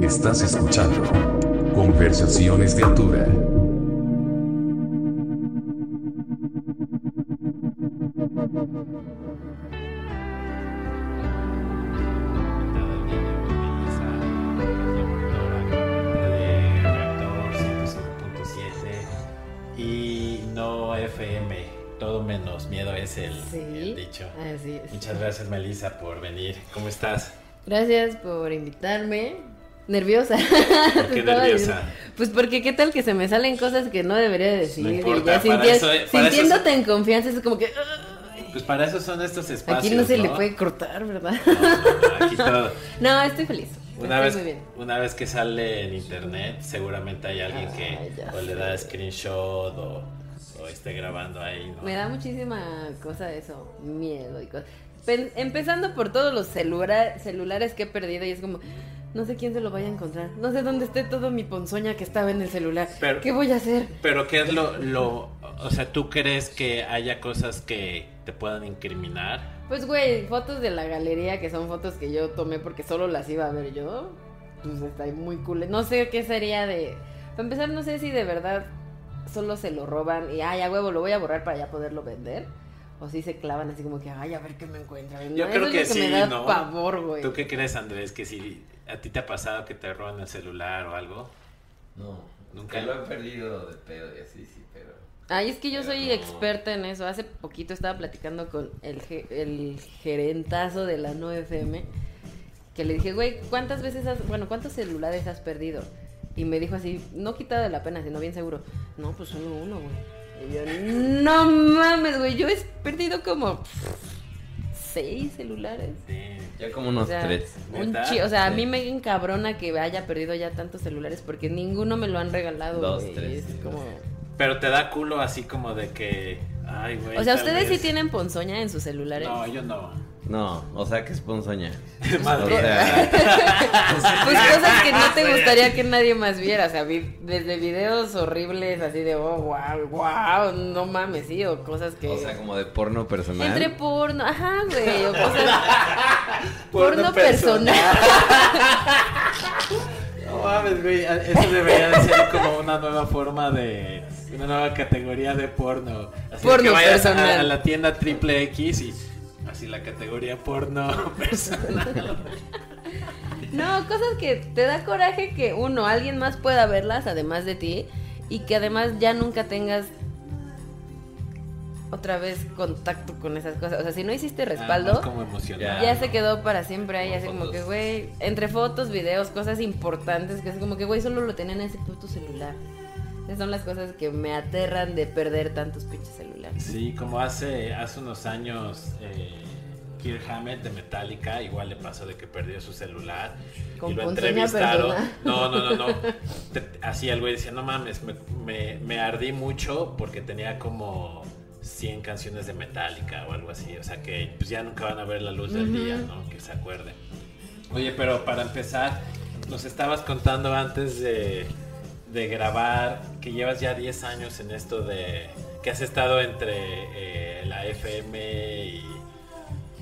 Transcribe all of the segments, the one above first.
Estás escuchando Conversaciones de Altura. y no FM, todo menos miedo es el, Sí, el dicho. Así es. Muchas gracias Melissa por venir. ¿Cómo estás? Gracias por invitarme. Nerviosa. ¿Por qué nerviosa? Pues porque qué tal que se me salen cosas que no debería de decir. No importa, ya para sinti- eso- para eso- sintiéndote en confianza es como que... Pues para eso son estos espacios. Aquí no se le puede cortar, ¿verdad? No, no, aquí todo. No, estoy feliz. Una estoy vez, una vez que sale en internet, seguramente hay alguien Ay, que o le da screenshot o, o esté grabando ahí. ¿no? Me da muchísima cosa eso, miedo y cosas. Pen- empezando por todos los celula- celulares que he perdido y es como, no sé quién se lo vaya a encontrar, no sé dónde esté todo mi ponzoña que estaba en el celular, Pero- ¿qué voy a hacer? Pero ¿qué es lo, lo, o sea, tú crees que haya cosas que te puedan incriminar? Pues güey, fotos de la galería que son fotos que yo tomé porque solo las iba a ver yo, pues está ahí muy cool. No sé qué sería de... Para empezar, no sé si de verdad solo se lo roban y, ay, a huevo, lo voy a borrar para ya poderlo vender. O si se clavan así como que, ay, a ver qué me encuentran. Yo No, creo eso que es lo sí, me da ¿no? pavor, güey. ¿Tú qué crees, Andrés? Que si a ti te ha pasado que te roban el celular o algo. No, Nunca. lo he perdido de pedo y así, sí, pero. Ay, es que yo soy Pero- experta en eso. Hace poquito estaba platicando con el, ge- el gerentazo de la no FM. Que le dije, güey, ¿cuántas veces has, bueno, cuántos celulares has perdido? Y me dijo así, no quitado de la pena, sino bien seguro. No, pues solo uno, güey. Y yo, no mames, güey, yo he perdido como seis celulares. Sí. Ya como unos O sea, tres. un ¿Neta? chi- o sea, a mí me encabrona que haya perdido ya tantos celulares porque ninguno me lo han regalado. Dos, tres, Es sí, como... Pero te da culo así como de que. Ay, güey. O sea, ¿ustedes sí tienen ponzoña en sus celulares? No, yo no. No, o sea que es ponzoña. Más O sea, Pues cosas que no te gustaría que nadie más viera, o sea, vi- desde videos horribles así de, oh, wow, wow, no mames, sí, o cosas que... o sea, como de porno personal. Entre porno, ajá, güey, o cosas... Porno porno personal. No mames, güey. Eso debería de ser como una nueva forma de. Una nueva categoría de porno. Así Porno que vayas a- personal. A, la tienda triple X y. Así la categoría porno personal. No, cosas que te da coraje que uno, alguien más pueda verlas además de ti y que además ya nunca tengas otra vez contacto con esas cosas. O sea, si no hiciste respaldo... Como ya ¿no? se quedó para siempre ahí, así como que, güey, entre fotos, videos, cosas importantes, que es como que, güey, solo lo tenían en ese puto celular. Esas son las cosas que me aterran de perder tantos pinches celulares. Sí, como hace, hace unos años. Eh, Kirk Hammett de Metallica igual le pasó de que perdió su celular Con y lo entrevistaron. No, no, no, no. Así el güey decía, no mames, me, me, me ardí mucho porque tenía como 100 canciones de Metallica o algo así. O sea que pues ya nunca van a ver la luz del día, ¿no? Que se acuerden. Oye, pero para empezar, nos estabas contando antes de, de grabar que llevas ya 10 años en esto de que has estado entre eh, la FM y,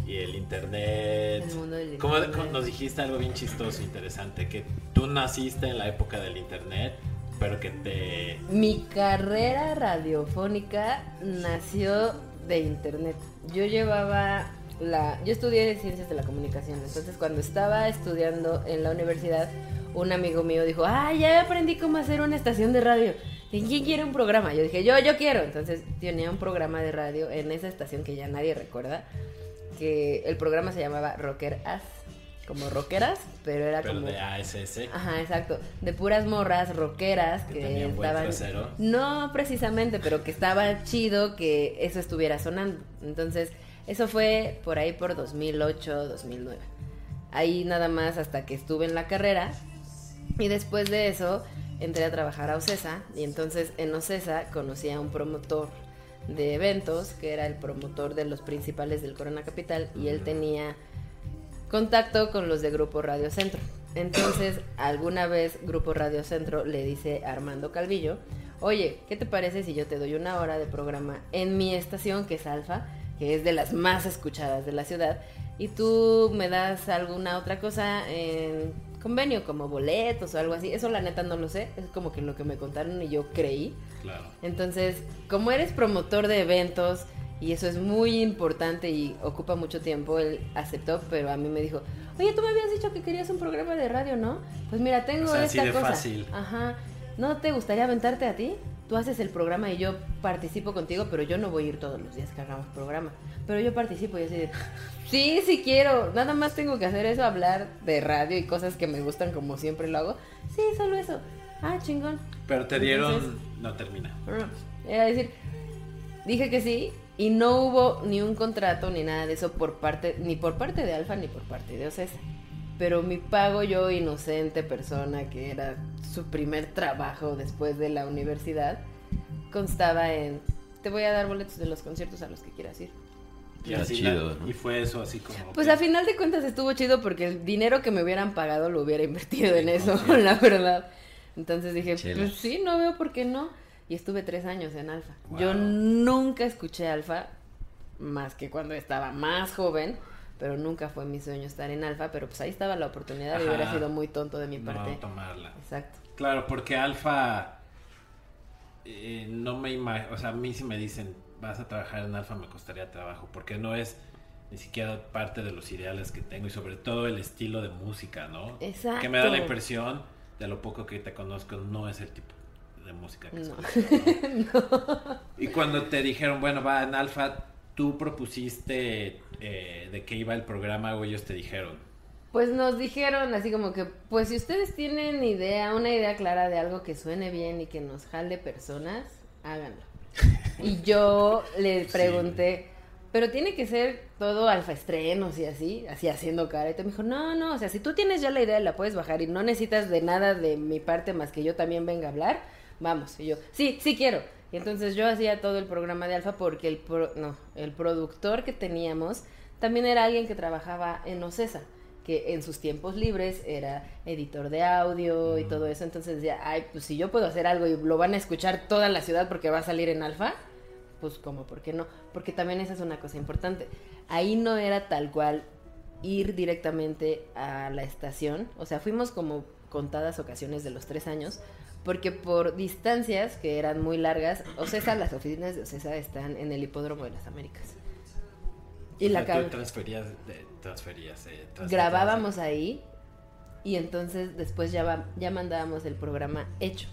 y el internet. El mundo del ¿Cómo, internet. cómo nos dijiste algo bien chistoso, interesante, que tú naciste en la época del internet, pero que te... Mi carrera radiofónica nació de internet. Yo llevaba la. Yo estudié ciencias de la comunicación. Entonces, cuando estaba estudiando en la universidad, un amigo mío dijo: Ah, ya aprendí cómo hacer una estación de radio. ¿Y quién quiere un programa? Yo dije: Yo, yo quiero. Entonces, tenía un programa de radio en esa estación que ya nadie recuerda. Que el programa se llamaba Rocker As. Como rockeras, pero era Pero como. de ASS. Ajá, exacto. De puras morras rockeras Que estaban. trasero. No precisamente, pero que estaba chido que eso estuviera sonando. Entonces, eso fue por ahí por 2008, 2009. Ahí nada más hasta que estuve en la carrera. Y después de eso entré a trabajar a Ocesa. Y entonces en Ocesa conocí a un promotor de eventos, que era el promotor de los principales del Corona Capital. Y él tenía contacto con los de Grupo Radio Centro. Entonces, alguna vez Grupo Radio Centro le dice a Armando Calvillo, oye, ¿qué te parece si yo te doy una hora de programa en mi estación, que es Alfa, que es de las más escuchadas de la ciudad, y tú me das alguna otra cosa en convenio, como boletos o algo así. Eso la neta no lo sé, es como que lo que me contaron y yo creí. Claro. Entonces, como eres promotor de eventos y eso es muy importante y ocupa mucho tiempo, él aceptó, pero a mí me dijo, oye, tú me habías dicho que querías un programa de radio, ¿no? Pues mira, tengo O sea, así esta de cosa. fácil. Ajá. ¿No te gustaría aventarte a ti? Tú haces el programa y yo participo contigo, pero yo no voy a ir todos los días que hagamos programa. Pero yo participo y así de, sí, sí quiero. Nada más tengo que hacer eso, hablar de radio y cosas que me gustan como siempre lo hago. Sí, solo eso. Ah, chingón. Pero te dieron. Entonces- no termina. Era decir, dije que sí y no hubo ni un contrato ni nada de eso por parte, ni por parte de Alfa ni por parte de Ocesa. Pero mi pago yo, inocente persona, que era su primer trabajo después de la universidad, constaba en, te voy a dar boletos de los conciertos a los que quieras ir. Y así chido, la- ¿no? Y fue eso así como. Pues que- a final de cuentas estuvo chido porque el dinero que me hubieran pagado lo hubiera invertido en eso, la verdad. Entonces dije, Chelas. pues sí, no veo por qué no. Y estuve tres años en Alfa. Wow. Yo nunca escuché Alfa, más que cuando estaba más joven, pero nunca fue mi sueño estar en Alfa, pero pues ahí estaba la oportunidad y hubiera sido muy tonto de mi no parte. tomarla. Exacto. Claro, porque Alfa. eh, no me imagino. O sea, a mí si me dicen vas a trabajar en Alfa, me costaría trabajo. Porque no es ni siquiera parte de los ideales que tengo y sobre todo el estilo de música, ¿no? Exacto. Que me da la impresión, de lo poco que te conozco, no es el tipo de música que No. escuchas, ¿no? Y cuando te dijeron, bueno, va en Alfa, tú propusiste eh, de qué iba el programa o ellos te dijeron. Pues nos dijeron así como que, pues si ustedes tienen idea, una idea clara de algo que suene bien y que nos jale personas, háganlo. Y yo le pregunté, pero tiene que ser todo alfa estrenos y así, así haciendo cara. Y te me dijo, no, no, o sea, si tú tienes ya la idea, la puedes bajar y no necesitas de nada de mi parte más que yo también venga a hablar, vamos. Y yo, sí, sí quiero. Y entonces yo hacía todo el programa de alfa porque el, pro- no, el productor que teníamos también era alguien que trabajaba en Ocesa que en sus tiempos libres era editor de audio y todo eso, entonces decía, ay, pues si yo puedo hacer algo y lo van a escuchar toda la ciudad porque va a salir en alfa, pues como, ¿por qué no? Porque también esa es una cosa importante. Ahí no era tal cual ir directamente a la estación, o sea, fuimos como contadas ocasiones de los tres años, porque por distancias que eran muy largas, Ocesa, las oficinas de Ocesa están en el hipódromo de las Américas. Y la cab- transferías, transferías, eh, transferías. grabábamos ahí y entonces después ya, va- ya mandábamos el programa hecho.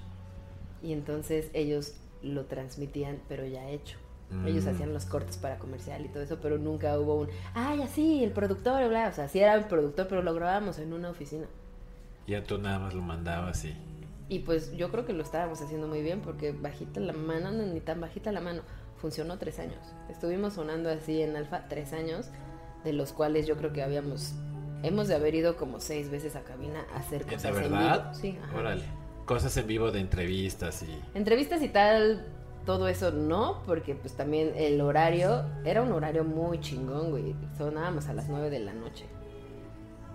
Y entonces ellos lo transmitían, pero ya hecho. Ellos Mm. hacían los cortes para comercial y todo eso, pero nunca hubo un, ay, así, el productor, bla. O sea, sí era el productor, pero lo grabábamos en una oficina. Ya tú nada más lo mandabas y... Y pues yo creo que lo estábamos haciendo muy bien porque bajita la mano, no, ni tan bajita la mano, funcionó tres años. Estuvimos sonando así en Alfa tres años, de los cuales yo creo que habíamos, hemos de haber ido como seis veces a cabina a hacer ¿De cosas en verdad? vivo. Sí, ajá. Órale. Cosas en vivo de entrevistas y... Entrevistas y tal, todo eso no, porque pues también el horario era un horario muy chingón, güey. Sonábamos a las nueve de la noche.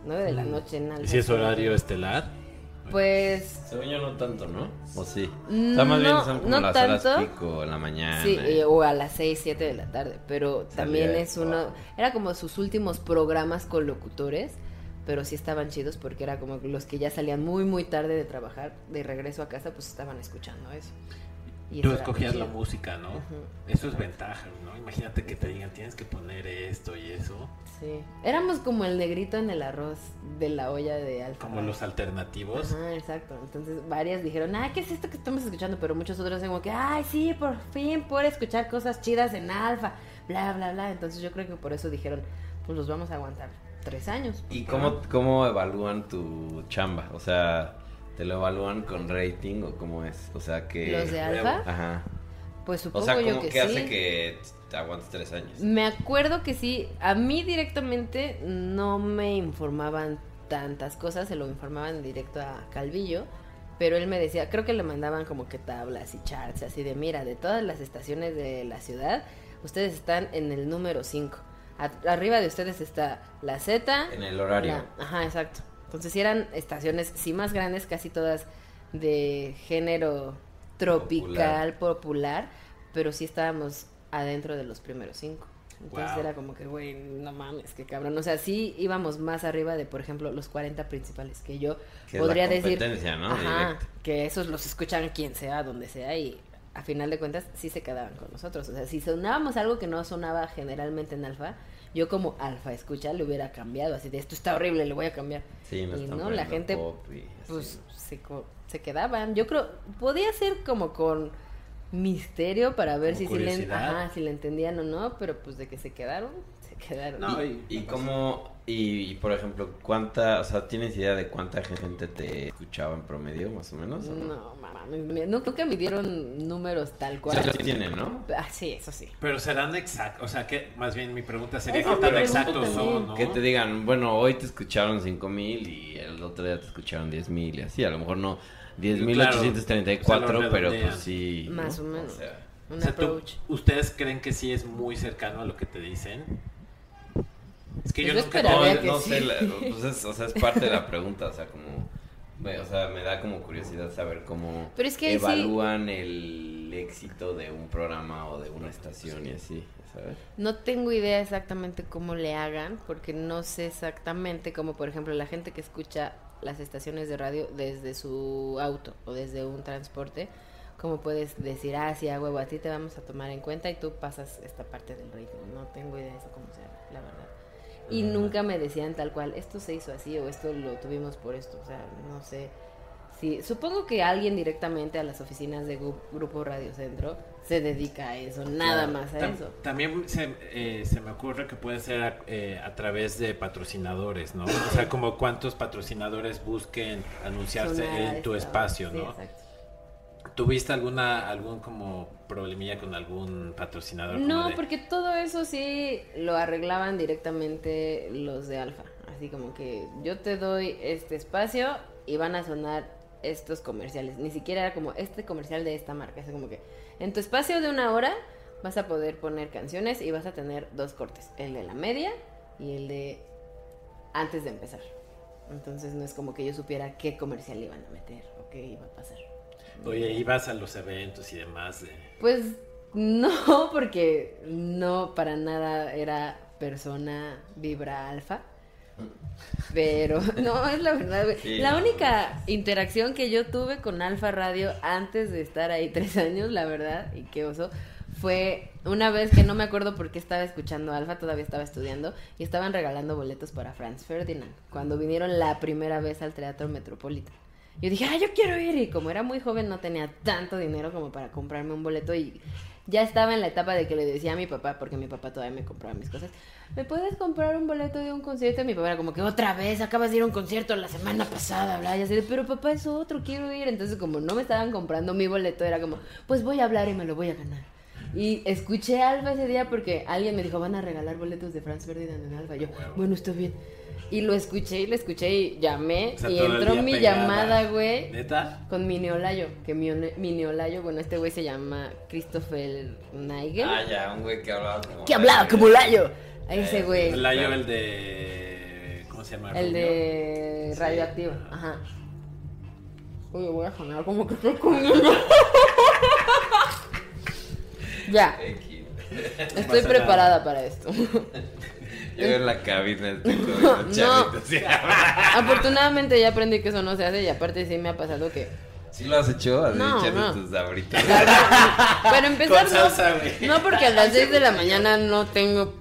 Nueve de la noche en Alfa. ¿Y si es horario estelar? Pues Según yo no tanto, ¿no? ¿O sí? O sea, más bien son como no las horas tanto. pico en la mañana. Sí, y- eh, o a las 6, 7 de la tarde, pero también Salía es uno, trabajo. era como sus últimos programas con locutores, pero sí estaban chidos porque era como los que ya salían muy, muy tarde de trabajar, de regreso a casa, pues estaban escuchando eso. Y Tú escogías la música, ¿no? Eso es ventaja, ¿no? Imagínate que te digan, tienes que poner esto y eso. Sí, éramos como el negrito en el arroz de la olla de Alfa. Como los alternativos. Ajá, exacto. Entonces varias dijeron, ah, ¿qué es esto que estamos escuchando? Pero muchos otros como que, ay, sí, por fin por escuchar cosas chidas en alfa, bla, bla, bla. Entonces yo creo que por eso dijeron, pues los vamos a aguantar tres años. ¿Y cómo, cómo evalúan tu chamba? O sea, ¿te lo evalúan con rating o cómo es? O sea, que... ¿Los de Alfa? Ajá. Pues O supongo sea, yo ¿cómo que que sí. hace que aguantes tres años? Me acuerdo que sí, a mí directamente no me informaban tantas cosas, se lo informaban directo a Calvillo, pero él me decía, creo que le mandaban como que tablas y charts, así de, mira, de todas las estaciones de la ciudad, ustedes están en el número 5. Arriba de ustedes está la Z. En el horario. la- ajá, exacto. Entonces, si eran estaciones, sí más grandes, casi todas de género tropical, popular, pero sí estábamos adentro de los primeros cinco. Entonces Wow. era como que, güey, no mames, qué cabrón. O sea, sí íbamos más arriba de, por ejemplo, los 40 principales, que yo Que es podría la decir. ¿no? Ajá, que esos los escuchan quien sea, donde sea, y a final de cuentas sí se quedaban con nosotros. O sea, si sonábamos algo que no sonaba generalmente en alfa, yo como alfa escucha le hubiera cambiado, así de esto está horrible, le voy a cambiar. Sí, no y no, la gente pues se, se quedaban. Yo creo, podía ser como con misterio para ver Como si, si, le, curiosidad. ajá, si le entendían o no, pero pues de que se quedaron, se quedaron. No, y, y cómo, y, y, por ejemplo, cuánta, o sea, ¿tienes idea de cuánta gente te escuchaba en promedio, más o menos? o No, mames, mira, no creo que me dieron números tal O cual. sea, sí tienen, ¿no? Ah, sí, eso sí. Pero serán exactos, o sea, que más bien mi pregunta sería qué tan exactos son, ¿no? Que te digan, bueno, hoy te escucharon 5000 y el otro día te escucharon 10000 y así, a lo mejor no 10834, se lo pero pues sí. ¿no? Más o menos. sea, Un O sea, tú- approach. ¿Ustedes creen que sí es muy cercano a lo que te dicen? Es que yo Pues yo nunca... esperaría no, que no sí. sé, la- pues es, o sea, es parte de la pregunta, o sea, como, o sea, me da como curiosidad saber cómo Pero es que sí- evalúan el éxito de un programa o de una estación y así, ¿sabes? No tengo idea exactamente cómo le hagan, porque no sé exactamente cómo, por ejemplo, la gente que escucha las estaciones de radio desde su auto o desde un transporte, cómo puedes decir, ah, sí, a huevo, a ti te vamos a tomar en cuenta y tú pasas esta parte del ritmo. No tengo idea de eso cómo sea, la verdad. Y nunca me decían tal cual, esto se hizo así o esto lo tuvimos por esto, o sea, no sé. Sí, supongo que alguien directamente a las oficinas de Grupo Radio Centro se dedica a eso, nada Claro. más a Tam- eso. También se, eh, se me ocurre que puede ser a, eh, a través de patrocinadores, ¿no? O sea, como cuántos patrocinadores busquen anunciarse Sonar en tu espacio, sí, ¿no? exacto. ¿Tuviste alguna, algún como problemilla con algún patrocinador? No, de- porque todo eso sí lo arreglaban directamente los de Alfa. Así como que yo te doy este espacio y van a sonar estos comerciales. Ni siquiera era como este comercial de esta marca. Es como que en tu espacio de una hora vas a poder poner canciones y vas a tener dos cortes. El de la media y el de antes de empezar. Entonces no es como que yo supiera qué comercial iban a meter o qué iba a pasar. Oye, ibas a los eventos y demás. de- Pues no, porque no para nada era persona vibra alfa. Pero no, es la verdad, güey. Sí, la no, única interacción que yo tuve con Alfa Radio antes de estar ahí tres años, la verdad, y qué oso, fue una vez que no me acuerdo por qué estaba escuchando Alfa, todavía estaba estudiando, y estaban regalando boletos para Franz Ferdinand, cuando vinieron la primera vez al Teatro Metropolitan. Yo dije, ah, yo quiero ir, y como era muy joven no tenía tanto dinero como para comprarme un boleto, y ya estaba en la etapa de que le decía a mi papá, porque mi papá todavía me compraba mis cosas, ¿me puedes comprar un boleto de un concierto? Y mi papá era como que otra vez, acabas de ir a un concierto la semana pasada, bla, y así pero papá, es otro, quiero ir. Entonces, como no me estaban comprando mi boleto, era como, pues voy a hablar y me lo voy a ganar. Y escuché a Alfa ese día porque alguien me dijo, van a regalar boletos de Franz Ferdinand en Alfa. Yo, bueno, está bien. Y lo escuché y lo escuché y llamé O sea, y entró mi pegada. llamada, güey. ¿Neta? Con mi neolayo, que mi, mi neolayo, bueno, este güey se llama Christopher Nigel. Ah, ya, un güey que hablaba como... que hablaba como layo. A ese güey. El Layo, el de... ¿Cómo se llama? El Rubio. de Sí. radioactivo. Ajá. Oye, voy a sonar como que estoy comiendo. ya, estoy preparada para esto. Yo en la cabina estoy comiendo No. Afortunadamente ya aprendí que eso no se hace y aparte sí me ha pasado que... ¿Sí lo has hecho? ¿Has No, echado no. tus sabritas? Para empezar, no, no porque a las 6 de la mañana no tengo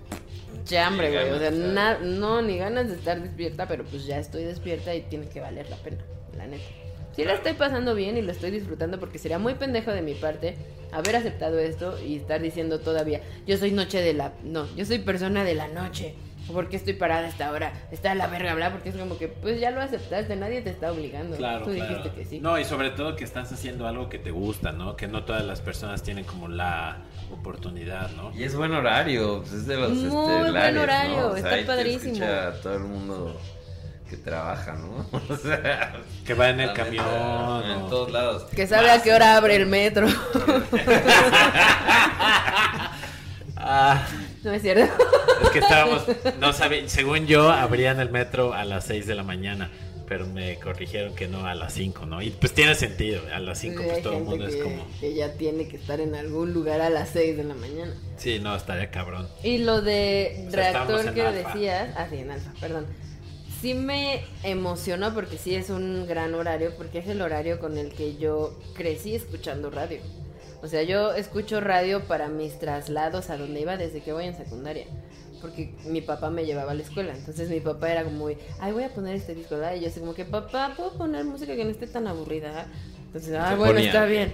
ya hambre, güey. O sea, na- no, ni ganas de estar despierta, pero pues ya estoy despierta y tiene que valer la pena, la neta. Sí la estoy pasando bien y lo estoy disfrutando porque sería muy pendejo de mi parte haber aceptado esto y estar diciendo todavía, yo soy noche de la... No, yo soy persona de la noche. ¿Por qué estoy parada a esta hora? Está de la verga, bla, porque es como que, pues ya lo aceptaste, nadie te está obligando. Claro, Tú claro. dijiste que sí. No, y sobre todo que estás haciendo algo que te gusta, ¿no? Que no todas las personas tienen como la oportunidad, ¿no? Y es buen horario, pues es de los Muy estelares, buen ¿no? horario, O sea, está padrísimo. todo el mundo que trabaja, ¿no? O sea, Que va en el camión. En todos lados. Que sabe a qué hora abre el metro. Ah, no es cierto. es que estábamos, no sabía, según yo, abrían el metro a las 6 de la mañana. pero me corrigieron que no a las 5, ¿no? Y pues tiene sentido, a las 5 Sí, pues todo el mundo es que- como... Que ya tiene que estar en algún lugar a las 6 de la mañana. Sí, no, estaría cabrón. Y lo de O sea, reactor que alfa. decías, ah, sí, en alfa, perdón. Sí me emocionó porque sí es un gran horario, porque es el horario con el que yo crecí escuchando radio. O sea, yo escucho radio para mis traslados a donde iba desde que voy en secundaria. Porque mi papá me llevaba a la escuela. Entonces mi papá era como muy, ay, voy a poner este disco, ¿verdad? Y yo así como que, papá, ¿puedo poner música que no esté tan aburrida? Entonces, ah, bueno, ponía. está bien.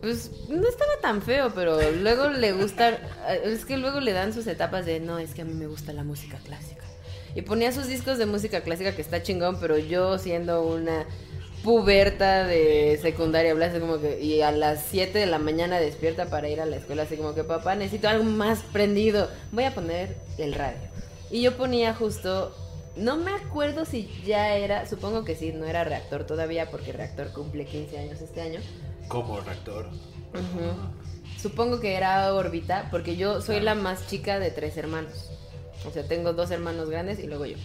Pues no estaba tan feo, pero luego le gusta, es que luego le dan sus etapas de, no, es que a mí me gusta la música clásica. Y ponía sus discos de música clásica que está chingón, pero yo siendo una puberta de secundaria, bla, así como que, y a las 7 de la mañana despierta para ir a la escuela, así como que, papá, necesito algo más prendido, voy a poner el radio. Y yo ponía justo, no me acuerdo si ya era, supongo que sí, no era reactor todavía, porque reactor cumple 15 años este año. Como reactor. Supongo que era órbita, porque yo soy la más chica de tres hermanos. O sea, tengo dos hermanos grandes y luego yo.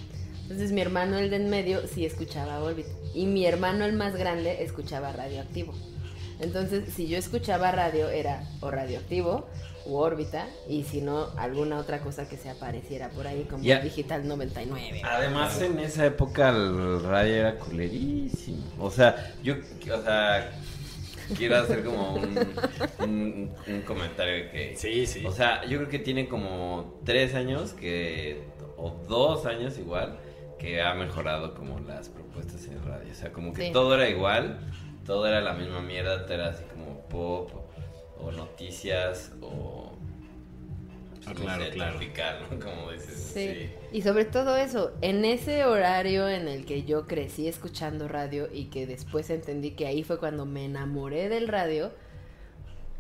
Entonces mi hermano, el de en medio, sí escuchaba órbita. Y mi hermano, el más grande, escuchaba radioactivo. Entonces, si yo escuchaba radio, era o radioactivo u órbita. Y si no, alguna otra cosa que se apareciera por ahí, como Ya. Digital 99. Además, en esa época el radio era culerísimo. O sea, yo, o sea, quiero hacer como un, un, un comentario que... Sí, sí. O sea, yo creo que tiene como tres años que, o dos años igual, que ha mejorado como las propuestas en radio. O sea, como que Sí. todo era igual, todo era la misma mierda, todo era así como pop, o noticias, o... No claro, sé, claro. tropical, ¿no? Como dices. Sí. sí. Y sobre todo eso, en ese horario en el que yo crecí escuchando radio y que después entendí que ahí fue cuando me enamoré del radio,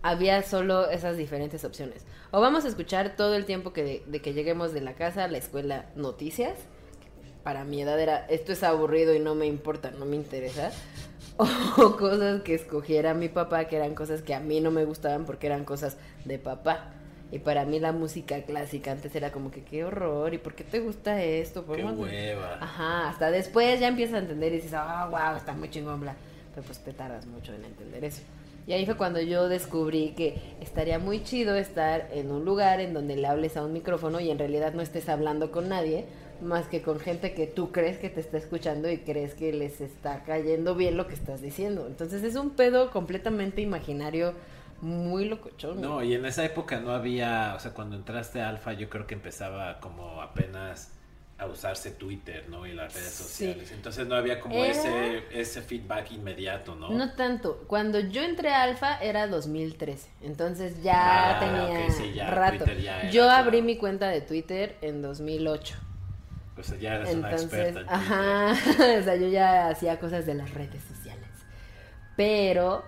había solo esas diferentes opciones. O vamos a escuchar todo el tiempo que de, que lleguemos de la casa a la escuela noticias. Para mi edad era, esto es aburrido y no me importa, no me interesa. O cosas que escogiera mi papá, que eran cosas que a mí no me gustaban porque eran cosas de papá. Y para mí la música clásica antes era como que qué horror, ¿y por qué te gusta esto? Qué ¿Podemos- hueva. Ajá, hasta después ya empiezas a entender y dices, ah, wow, está muy chingón, bla. Pero pues te tardas mucho en entender eso. Y ahí fue cuando yo descubrí que estaría muy chido estar en un lugar en donde le hables a un micrófono y en realidad no estés hablando con nadie, más que con gente que tú crees que te está escuchando y crees que les está cayendo bien lo que estás diciendo. Entonces es un pedo completamente imaginario, muy locochón. No, y en esa época no había, o sea, cuando entraste a Alfa yo creo que empezaba como apenas a usarse Twitter, ¿no? Y las redes Sí. sociales. Entonces no había como Era- ese, ese feedback inmediato, ¿no? No tanto. Cuando yo entré a Alfa era 2013. Entonces ya Ah, tenía ok, sí, ya, rato. Ya era, yo claro. abrí mi cuenta de Twitter en 2008. O sea, ya eres una experta en Twitter. ajá, o sea, yo ya hacía cosas de las redes sociales. Pero,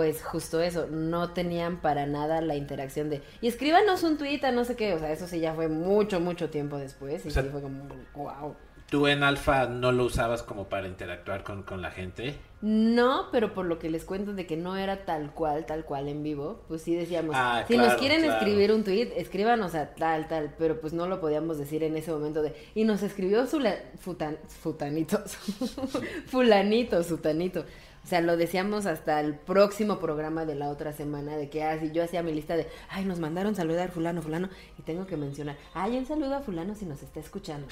pues justo eso, no tenían para nada la interacción de, y escríbanos un tweet a no sé qué, o sea, eso sí ya fue mucho, mucho tiempo después, y O sea, sí fue como, wow. ¿Tú en Alfa no lo usabas como para interactuar con, con la gente? No, pero por lo que les cuento de que no era tal cual, tal cual en vivo, pues sí decíamos, Ah, si nos quieren claro. escribir un tweet, escríbanos a tal, tal, pero pues no lo podíamos decir en ese momento de, y nos escribió futan, futanito, fulanito, sutanito. O sea, lo decíamos hasta el próximo programa de la otra semana, de que así yo hacía mi lista de, ay, nos mandaron saludar fulano, fulano, y tengo que mencionar, ay, un saludo a fulano si nos está escuchando.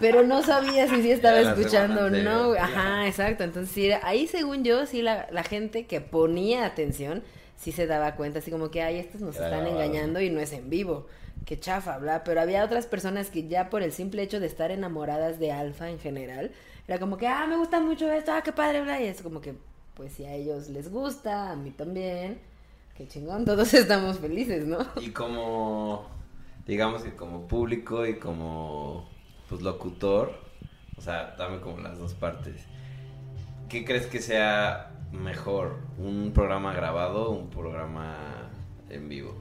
Pero no sabía si sí estaba escuchando o no, ajá, exacto. Entonces, sí, ahí según yo, sí, la, la gente que ponía atención, sí se daba cuenta, así como que, ay, estos nos están engañando y no es en vivo. Qué chafa, bla. Pero había otras personas que ya por el simple hecho de estar enamoradas de Alfa en general, era como que, ah, me gusta mucho esto, ah, qué padre, bla. Y es como que, pues si a ellos les gusta, a mí también, qué chingón, todos estamos felices, ¿no? Y como, digamos que como público y como, pues, locutor, o sea, dame como las dos partes. ¿Qué crees que sea mejor? ¿Un programa grabado o un programa en vivo?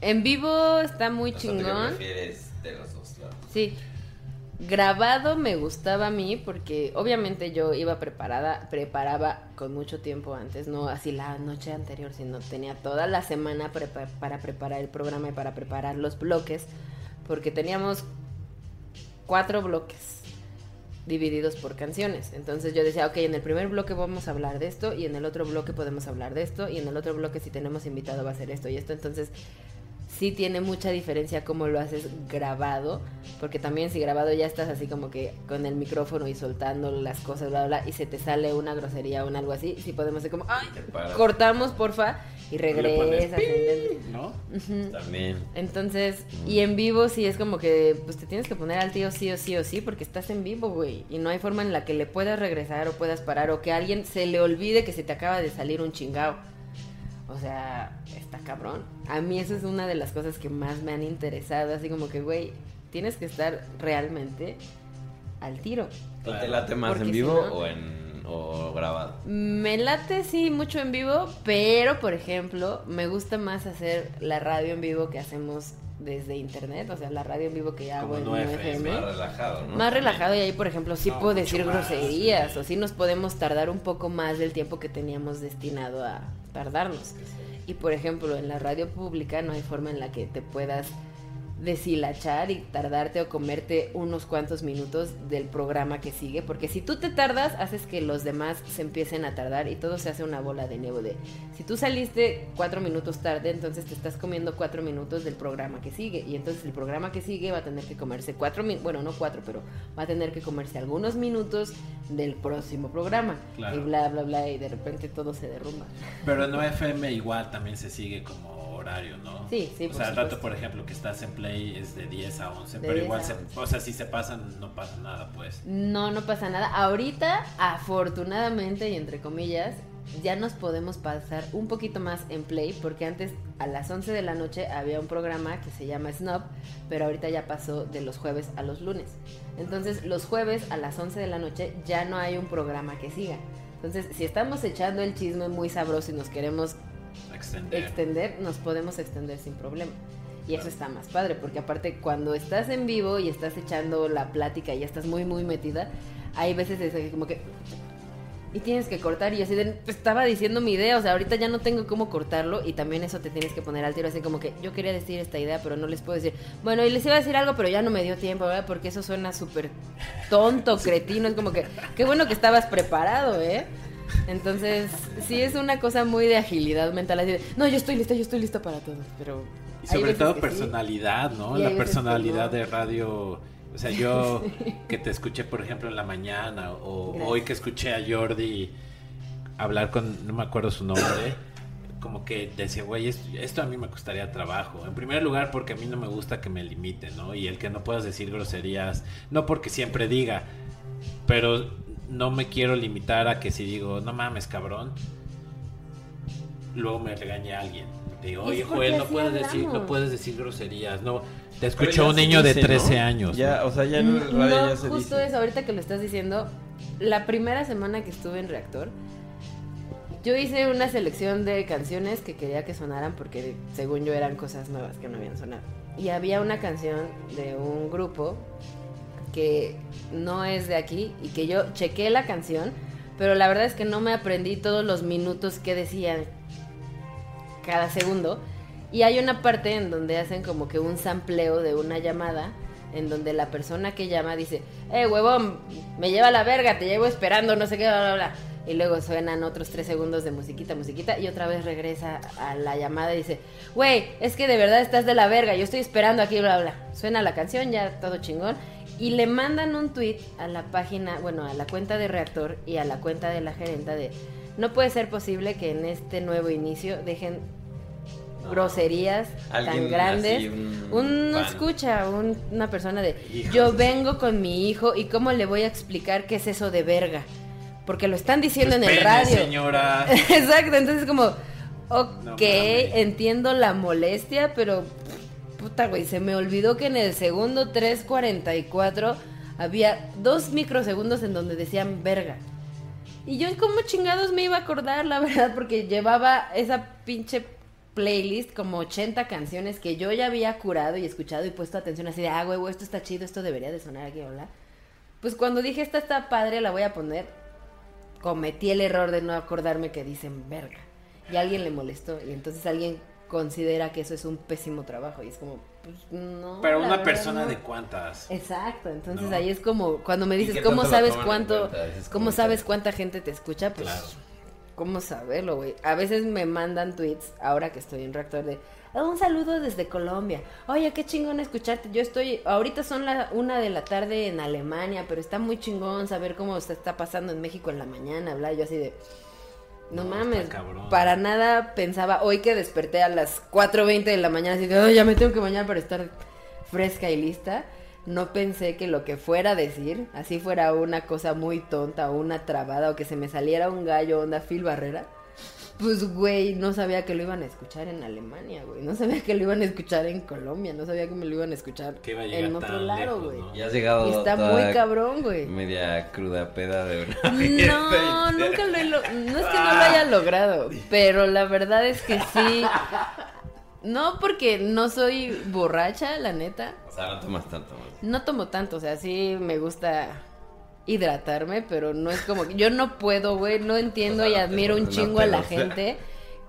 En vivo está muy O sea, ¿tú qué chingón. prefieres de los dos lados? Sí. Grabado me gustaba a mí porque obviamente yo iba preparada, preparaba con mucho tiempo antes, no así la noche anterior, sino tenía toda la semana para preparar el programa y para preparar los bloques, porque teníamos cuatro bloques. divididos por canciones. Entonces yo decía, ok, en el primer bloque vamos a hablar de esto y en el otro bloque podemos hablar de esto y en el otro bloque si tenemos invitado va a ser esto y esto. Entonces sí tiene mucha diferencia cómo lo haces grabado, porque también si grabado ya estás así como que con el micrófono y soltando las cosas, bla, bla, bla, y se te sale una grosería o un algo así, sí podemos ser como, ay, cortamos porfa y regresas. ¿No? También. Entonces, y en vivo sí es como que pues te tienes que poner al tío sí o sí o sí porque estás en vivo, güey, y no hay forma en la que le puedas regresar o puedas parar o que a alguien se le olvide que se te acaba de salir un chingao. O sea, está cabrón. A mí eso es una de las cosas que más me han interesado, así como que, güey, tienes que estar realmente al tiro. ¿Y te late más Porque en si vivo no- o en o grabado? Me late sí mucho en vivo, pero por ejemplo, me gusta más hacer la radio en vivo que hacemos desde internet, o sea, la radio en vivo que hago Como en no FM, Más relajado, ¿no? Más relajado y ahí, por ejemplo, sí No, puedo decir más, groserías sí. o sí nos podemos tardar un poco más del tiempo que teníamos destinado a tardarnos. Y por ejemplo, en la radio pública no hay forma en la que te puedas deshilachar y tardarte o comerte unos cuantos minutos del programa que sigue, porque si tú te tardas, haces que los demás se empiecen a tardar y todo se hace una bola de nieve de si tú saliste cuatro minutos tarde, entonces te estás comiendo cuatro minutos del programa que sigue y entonces el programa que sigue va a tener que comerse cuatro minutos, bueno, no cuatro, pero va a tener que comerse algunos minutos del próximo programa Claro. y bla, bla, bla y de repente todo se derrumba. Pero en FM igual también se sigue como horario, ¿no? Sí, sí, O sea, el rato, por ejemplo, que estás en Play es de 10 a 11, De pero 10 igual, se, 11. o sea, si se pasan, no pasa nada, pues. No, no pasa nada. Ahorita, afortunadamente y entre comillas, ya nos podemos pasar un poquito más en play porque antes a las 11 de la noche había un programa que se llama Snob, pero ahorita ya pasó de los jueves a los lunes. Entonces, los jueves a las 11 de la noche ya no hay un programa que siga. Entonces, si estamos echando el chisme muy sabroso y nos queremos Extender. extender, nos podemos extender sin problema. Y eso está más padre, porque aparte cuando estás en vivo y estás echando la plática y ya estás muy, muy metida, hay veces es como que... Y tienes que cortar y así de, estaba diciendo mi idea, o sea, ahorita ya no tengo cómo cortarlo y también eso te tienes que poner al tiro, así como que yo quería decir esta idea, pero no les puedo decir, bueno, y les iba a decir algo, pero ya no me dio tiempo, ¿verdad? Porque eso suena súper tonto, cretino, es como que, qué bueno que estabas preparado, ¿eh? Entonces, sí es una cosa muy de agilidad mental, así de, no, yo estoy lista, yo estoy lista para todo, pero... Y sobre todo que sí. personalidad, ¿no? La personalidad no. de radio. O sea, yo que te escuché, por ejemplo, en la mañana, o Gracias. hoy que escuché a Jordi hablar con, no me acuerdo su nombre, como que decía, güey, esto, esto a mí me costaría trabajo. En primer lugar, porque a mí no me gusta que me limiten, ¿no? Y el que no puedas decir groserías, no porque siempre diga, pero no me quiero limitar a que si digo, no mames, cabrón, luego me regañe alguien. Digo, Y es oye, Joel, no puedes decir, no puedes decir groserías, no. Te escuchó un niño de dice, 13 ¿no? años. Ya, ¿no? o sea, ya en el radio no, ya se justo dice. eso, ahorita que lo estás diciendo, la primera semana que estuve en Reactor, yo hice una selección de canciones que quería que sonaran porque según yo eran cosas nuevas que no habían sonado. Y había una canción de un grupo no es de aquí y que yo chequé la canción, pero la verdad es que no me aprendí todos los minutos que decían cada segundo. Y hay una parte en donde hacen como que un sampleo de una llamada, en donde la persona que llama dice, eh, huevón, me lleva la verga, te llevo esperando, no sé qué, bla, bla, bla. Y luego suenan otros tres segundos de musiquita, musiquita, y otra vez regresa a la llamada y dice, güey, es que de verdad estás de la verga, yo estoy esperando aquí, bla, bla. Suena la canción, ya todo chingón. Y le mandan un tweet a la página, bueno, a la cuenta de Reactor y a la cuenta de la gerenta de, no puede ser posible que en este nuevo inicio dejen groserías tan grandes. así, un un fan. escucha, un- una persona de yo vengo con mi hijo y cómo le voy a explicar qué es eso de verga. Porque lo están diciendo Pues en el radio. señora. Exacto, entonces como, ok, No entiendo la molestia, pero puta güey, se me olvidó que en el segundo 3.44 había dos microsegundos en donde decían verga. Y yo como chingados me iba a acordar, la verdad, porque llevaba esa pinche playlist como 80 canciones que yo ya había curado y escuchado y puesto atención así de, ah, huevo, esto está chido, esto debería de sonar aquí, hola. Pues cuando dije, esta está padre, la voy a poner, cometí el error de no acordarme que dicen verga. Y alguien le molestó y entonces alguien considera que eso es un pésimo trabajo y es como, pues no. Pero una persona no. de cuántas. Exacto, entonces No. ahí es como cuando me ¿Y dices, ¿cómo sabes cuánto, cómo sabes cuánta gente te escucha? Pues, Claro. ¿cómo saberlo, güey? A veces me mandan tweets, ahora que estoy en reactor, de "Ah, un saludo desde Colombia. Oye, qué chingón escucharte. Yo estoy, ahorita son la una de la tarde en Alemania, pero está muy chingón saber cómo se está pasando en México en la mañana, bla. Yo así de, no, No, mames, para nada pensaba, hoy que desperté a las 4.20 de la mañana, así de, "Ay, ya me tengo que bañar para estar fresca y lista. No pensé que lo que fuera a decir, así fuera una cosa muy tonta o una trabada o que se me saliera un gallo onda Phil Barrera, pues güey, no sabía que lo iban a escuchar en Alemania, güey. No sabía que lo iban a escuchar en Colombia, no sabía que me lo iban a escuchar Que iba a llegar en otro tan lado, lejos, güey. ¿no? Y has llegado Y está toda muy cabrón, güey. Media cruda peda de una No, nunca lo he lo- No es que no lo haya logrado, pero la verdad es que sí. No porque no soy borracha, la neta. O sea, no tomas tanto. más. No tomo tanto, o sea, sí me gusta hidratarme, pero no es como que yo no puedo, güey, no entiendo O sea, y no admiro un chingo a la gente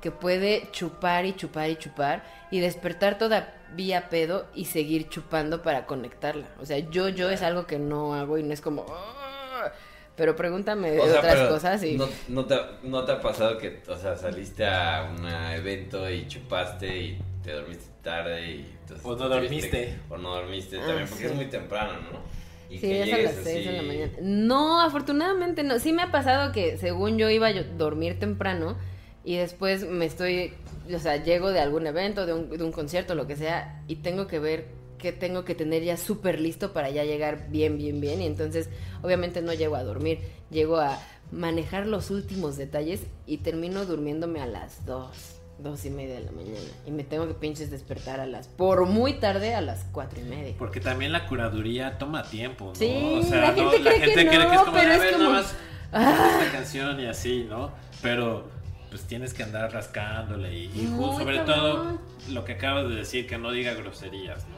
que puede chupar y chupar y chupar y despertar todavía pedo y seguir chupando para conectarla. O sea, yo yo es algo que no hago y no es como "Ah", pero pregúntame de O sea, otras cosas y no, no te, ¿No te ha pasado que, o sea, saliste a un evento y chupaste y te dormiste tarde y... entonces O no te dormiste. O no dormiste Ah, también, porque sí. es muy temprano, ¿no? Y Sí, que es a las 6 de la mañana. No, afortunadamente no. Sí me ha pasado que según yo iba a dormir temprano y después me estoy, o sea, llego de algún evento, de un, de un concierto, lo que sea, y tengo que ver que tengo que tener ya súper listo para ya llegar bien, bien, bien. Y entonces, obviamente no llego a dormir, llego a manejar los últimos detalles y termino durmiéndome a las 2, dos y media de la mañana. Y me tengo que pinches despertar a las, por muy tarde, a las cuatro y media. Porque también la curaduría toma tiempo, ¿no? Sí, o sea, la no, gente la cree que gente cree que es no, como, pero a es ver, como- nada más Ah. esta canción y así, ¿no? Pero pues tienes que andar rascándole y, y sobre cabrón. todo lo que acabas de decir, que no diga groserías, ¿no?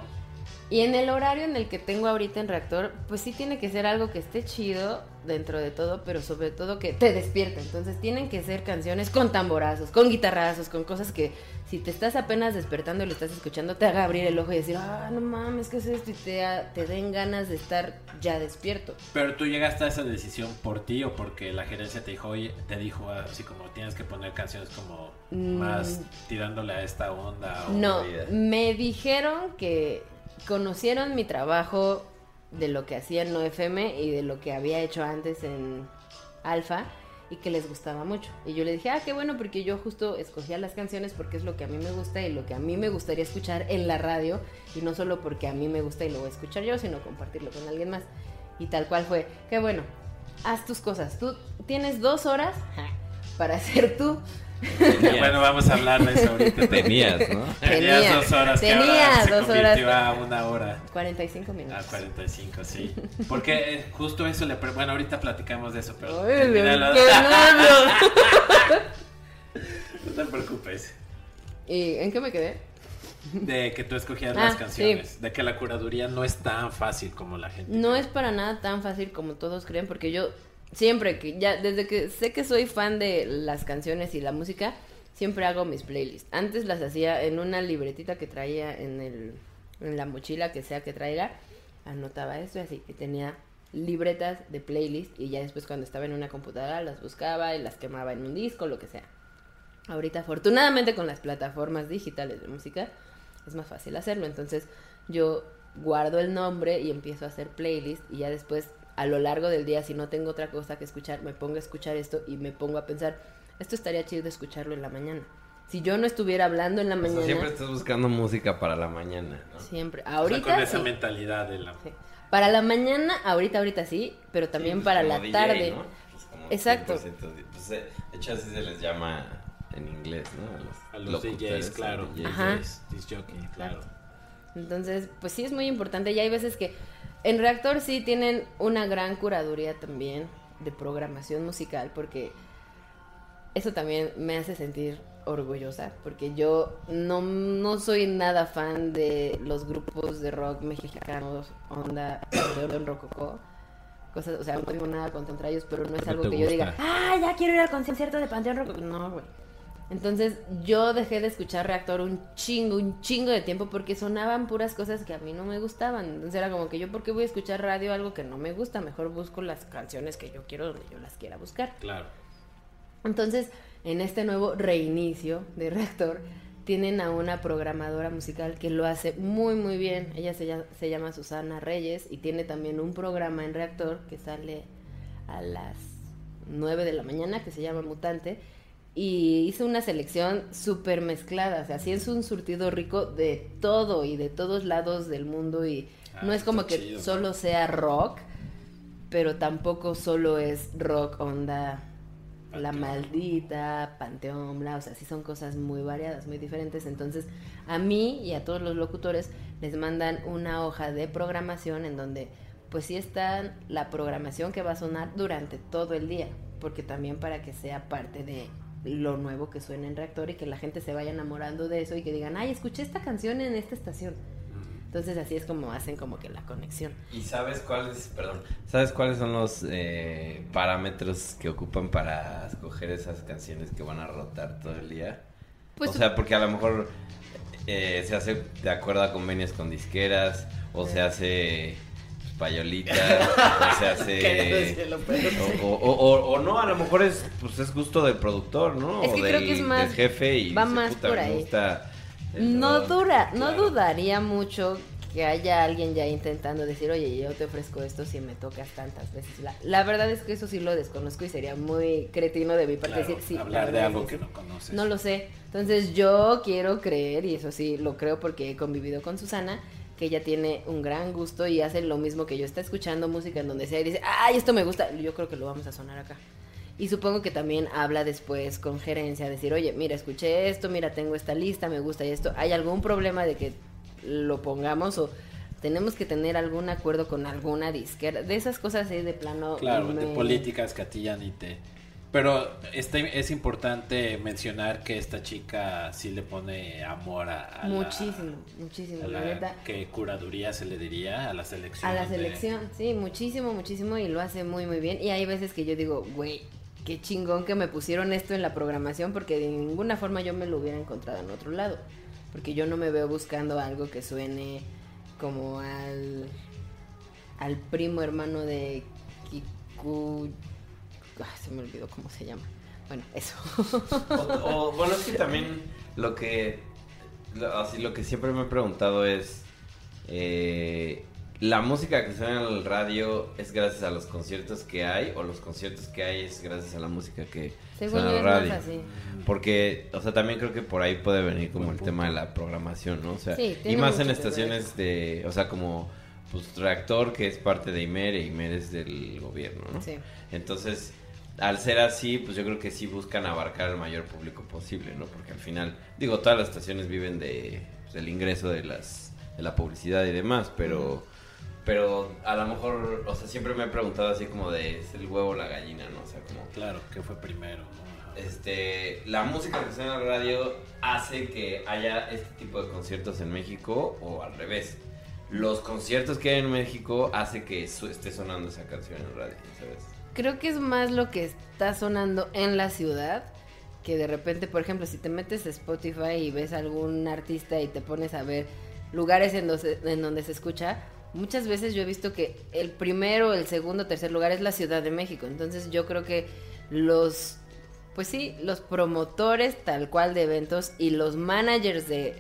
Y en el horario en el que tengo ahorita en reactor, pues sí tiene que ser algo que esté chido dentro de todo, pero sobre todo que te despierte. Entonces tienen que ser canciones con tamborazos, con guitarrazos, con cosas que si te estás apenas despertando y lo estás escuchando, te haga abrir el ojo y decir, ah, no mames, ¿qué es esto? Y te, den ganas de estar ya despierto. Pero tú llegaste a esa decisión por ti o porque la gerencia te dijo, oye, te dijo así como tienes que poner canciones como Mm. más tirándole a esta onda o No, vida. me dijeron que conocieron mi trabajo de lo que hacía en No FM y de lo que había hecho antes en Alfa y que les gustaba mucho. Y yo le dije, ah, qué bueno, porque yo justo escogía las canciones porque es lo que a mí me gusta y lo que a mí me gustaría escuchar en la radio y no solo porque a mí me gusta y lo voy a escuchar yo, sino compartirlo con alguien más. Y tal cual fue, qué bueno, haz tus cosas. Tú tienes dos horas para hacer tú. Tenías, Bueno, vamos a hablar de eso ahorita. tenías, ¿no? Tenías Tenía, dos horas que tenía ahora se dos convirtió horas. a una hora. 45 minutos. A 45, sí. Porque eh, justo eso le... Bueno, ahorita platicamos de eso, pero... Ay. No te preocupes. ¿Y en qué me quedé? De que tú escogías Ah, las canciones. De que la curaduría no es tan fácil como la gente. No cree. es para nada tan fácil como todos creen, porque yo siempre que ya desde que sé que soy fan de las canciones y la música, siempre hago mis playlists. Antes las hacía en una libretita que traía en el en la mochila que sea que traiga, anotaba esto y así que tenía libretas de playlist y ya después cuando estaba en una computadora las buscaba y las quemaba en un disco, lo que sea. Ahorita afortunadamente con las plataformas digitales de música es más fácil hacerlo, entonces yo guardo el nombre y empiezo a hacer playlist y ya después a lo largo del día si no tengo otra cosa que escuchar me pongo a escuchar esto y me pongo a pensar esto estaría chido escucharlo en la mañana si yo no estuviera hablando en la O sea, mañana siempre estás buscando música para la mañana, ¿no? siempre O sea, ahorita con esa sí. mentalidad de la... Sí. para la mañana ahorita ahorita sí pero también Sí, pues, para como la DJ, tarde ¿no? Pues como Exacto. 100% de- pues, eh, de hecho, así se les llama en inglés, ¿no? A los DJs, claro. DJs. Ajá. DJs, jockey, claro. Entonces, pues sí es muy importante y hay veces que en Reactor sí tienen una gran curaduría también de programación musical porque eso también me hace sentir orgullosa porque yo no, no soy nada fan de los grupos de rock mexicanos, onda, Panteón Rococó. Cosas, o sea, no tengo nada contra ellos, pero no es algo que yo diga, ah, ya quiero ir al concierto de Panteón Rococó. No, güey. Entonces yo dejé de escuchar Reactor un chingo, un chingo de tiempo porque sonaban puras cosas que a mí no me gustaban. Entonces era como que yo, ¿por qué voy a escuchar radio algo que no me gusta? Mejor busco las canciones que yo quiero donde yo las quiera buscar. Claro. Entonces, en este nuevo reinicio de Reactor, tienen a una programadora musical que lo hace muy, muy bien. Ella se, llama, se llama Susana Reyes y tiene también un programa en Reactor que sale a las 9 de la mañana que se llama Mutante y hizo una selección súper mezclada, o sea, sí es un surtido rico de todo y de todos lados del mundo y Ah, no es como que chido. solo sea rock, pero tampoco solo es rock onda La. Maldita, Panteón, bla, o sea, sí son cosas muy variadas, muy diferentes, entonces a mí y a todos los locutores les mandan una hoja de programación en donde pues sí está la programación que va a sonar durante todo el día, porque también para que sea parte de lo nuevo que suena en reactor y que la gente se vaya enamorando de eso y que digan, ay, escuché esta canción en esta estación. Entonces así es como hacen como que la conexión. ¿Y sabes cuáles, perdón, sabes cuáles son los eh, parámetros que ocupan para escoger esas canciones que van a rotar todo el día? Pues o sea, porque a lo mejor eh, se hace de acuerdo a convenios con disqueras, o se hace payolita, o se hace... O, o- o- o no, a lo mejor es pues es gusto del productor, ¿no? Es que o creo del, que es más- del jefe y va dice, más "Puta, por me ahí". gusta el No rock". dura, no dudaría mucho que haya alguien ya intentando decir, oye, yo te ofrezco esto si me tocas tantas veces. La, la verdad es que eso sí lo desconozco y sería muy cretino de mi parte Claro, decir, sí. la hablar de algo es que sí". no conoces. No lo sé. Entonces yo quiero creer, y eso sí lo creo porque he convivido con Susana, que ella tiene un gran gusto y hace lo mismo que yo. Está escuchando música en donde sea y dice, ay, esto me gusta. Yo creo que lo vamos a sonar acá. Y supongo que también habla después con gerencia, decir, oye, mira, escuché esto, mira, tengo esta lista, me gusta y esto. ¿Hay algún problema de que lo pongamos o tenemos que tener algún acuerdo con alguna disquera? De esas cosas ahí de plano. Claro, de políticas que a ti ya ni te... Pero este, es importante mencionar que esta chica sí le pone amor a, a la- Muchísimo, muchísimo, a la la, neta. que curaduría se le diría a la selección. A la de- selección, sí, muchísimo, muchísimo y lo hace muy, muy bien. Y hay veces que yo digo, güey, qué chingón que me pusieron esto en la programación porque de ninguna forma yo me lo hubiera encontrado en otro lado. Porque yo no me veo buscando algo que suene como al, al primo hermano de Kiku... Ay, se me olvidó cómo se llama. Bueno, eso. O, o, bueno, es que también lo que lo, así lo que siempre me he preguntado es eh, la música que suena en el radio es gracias a los conciertos que hay o los conciertos que hay es gracias a la música que Según suena en el radio. así. Porque, o sea, también creo que por ahí puede venir como el tema de la programación, ¿no? O sea, Sí, y más en estaciones de, o sea, como pues Reactor que es parte de IMER e IMER es del gobierno, ¿no? Sí. Entonces, al ser así, pues yo creo que sí buscan abarcar el mayor público posible, ¿no? Porque al final, digo, todas las estaciones viven de, pues, del ingreso de las de la publicidad y demás, pero pero a lo mejor, o sea, siempre me he preguntado así como de es el huevo o la gallina, ¿no? O sea, como Claro, que fue primero. ¿no? Este la música que suena en la radio hace que haya este tipo de conciertos en México o al revés. Los conciertos que hay en México hace que su- esté sonando esa canción en radio, ¿sabes? Creo que es más lo que está sonando en la ciudad que de repente, por ejemplo, si te metes a Spotify y ves a algún artista y te pones a ver lugares en, donde- en donde se escucha, muchas veces yo he visto que el primero, el segundo, tercer lugar es la Ciudad de México. Entonces yo creo que los, pues sí, los promotores tal cual de eventos y los managers de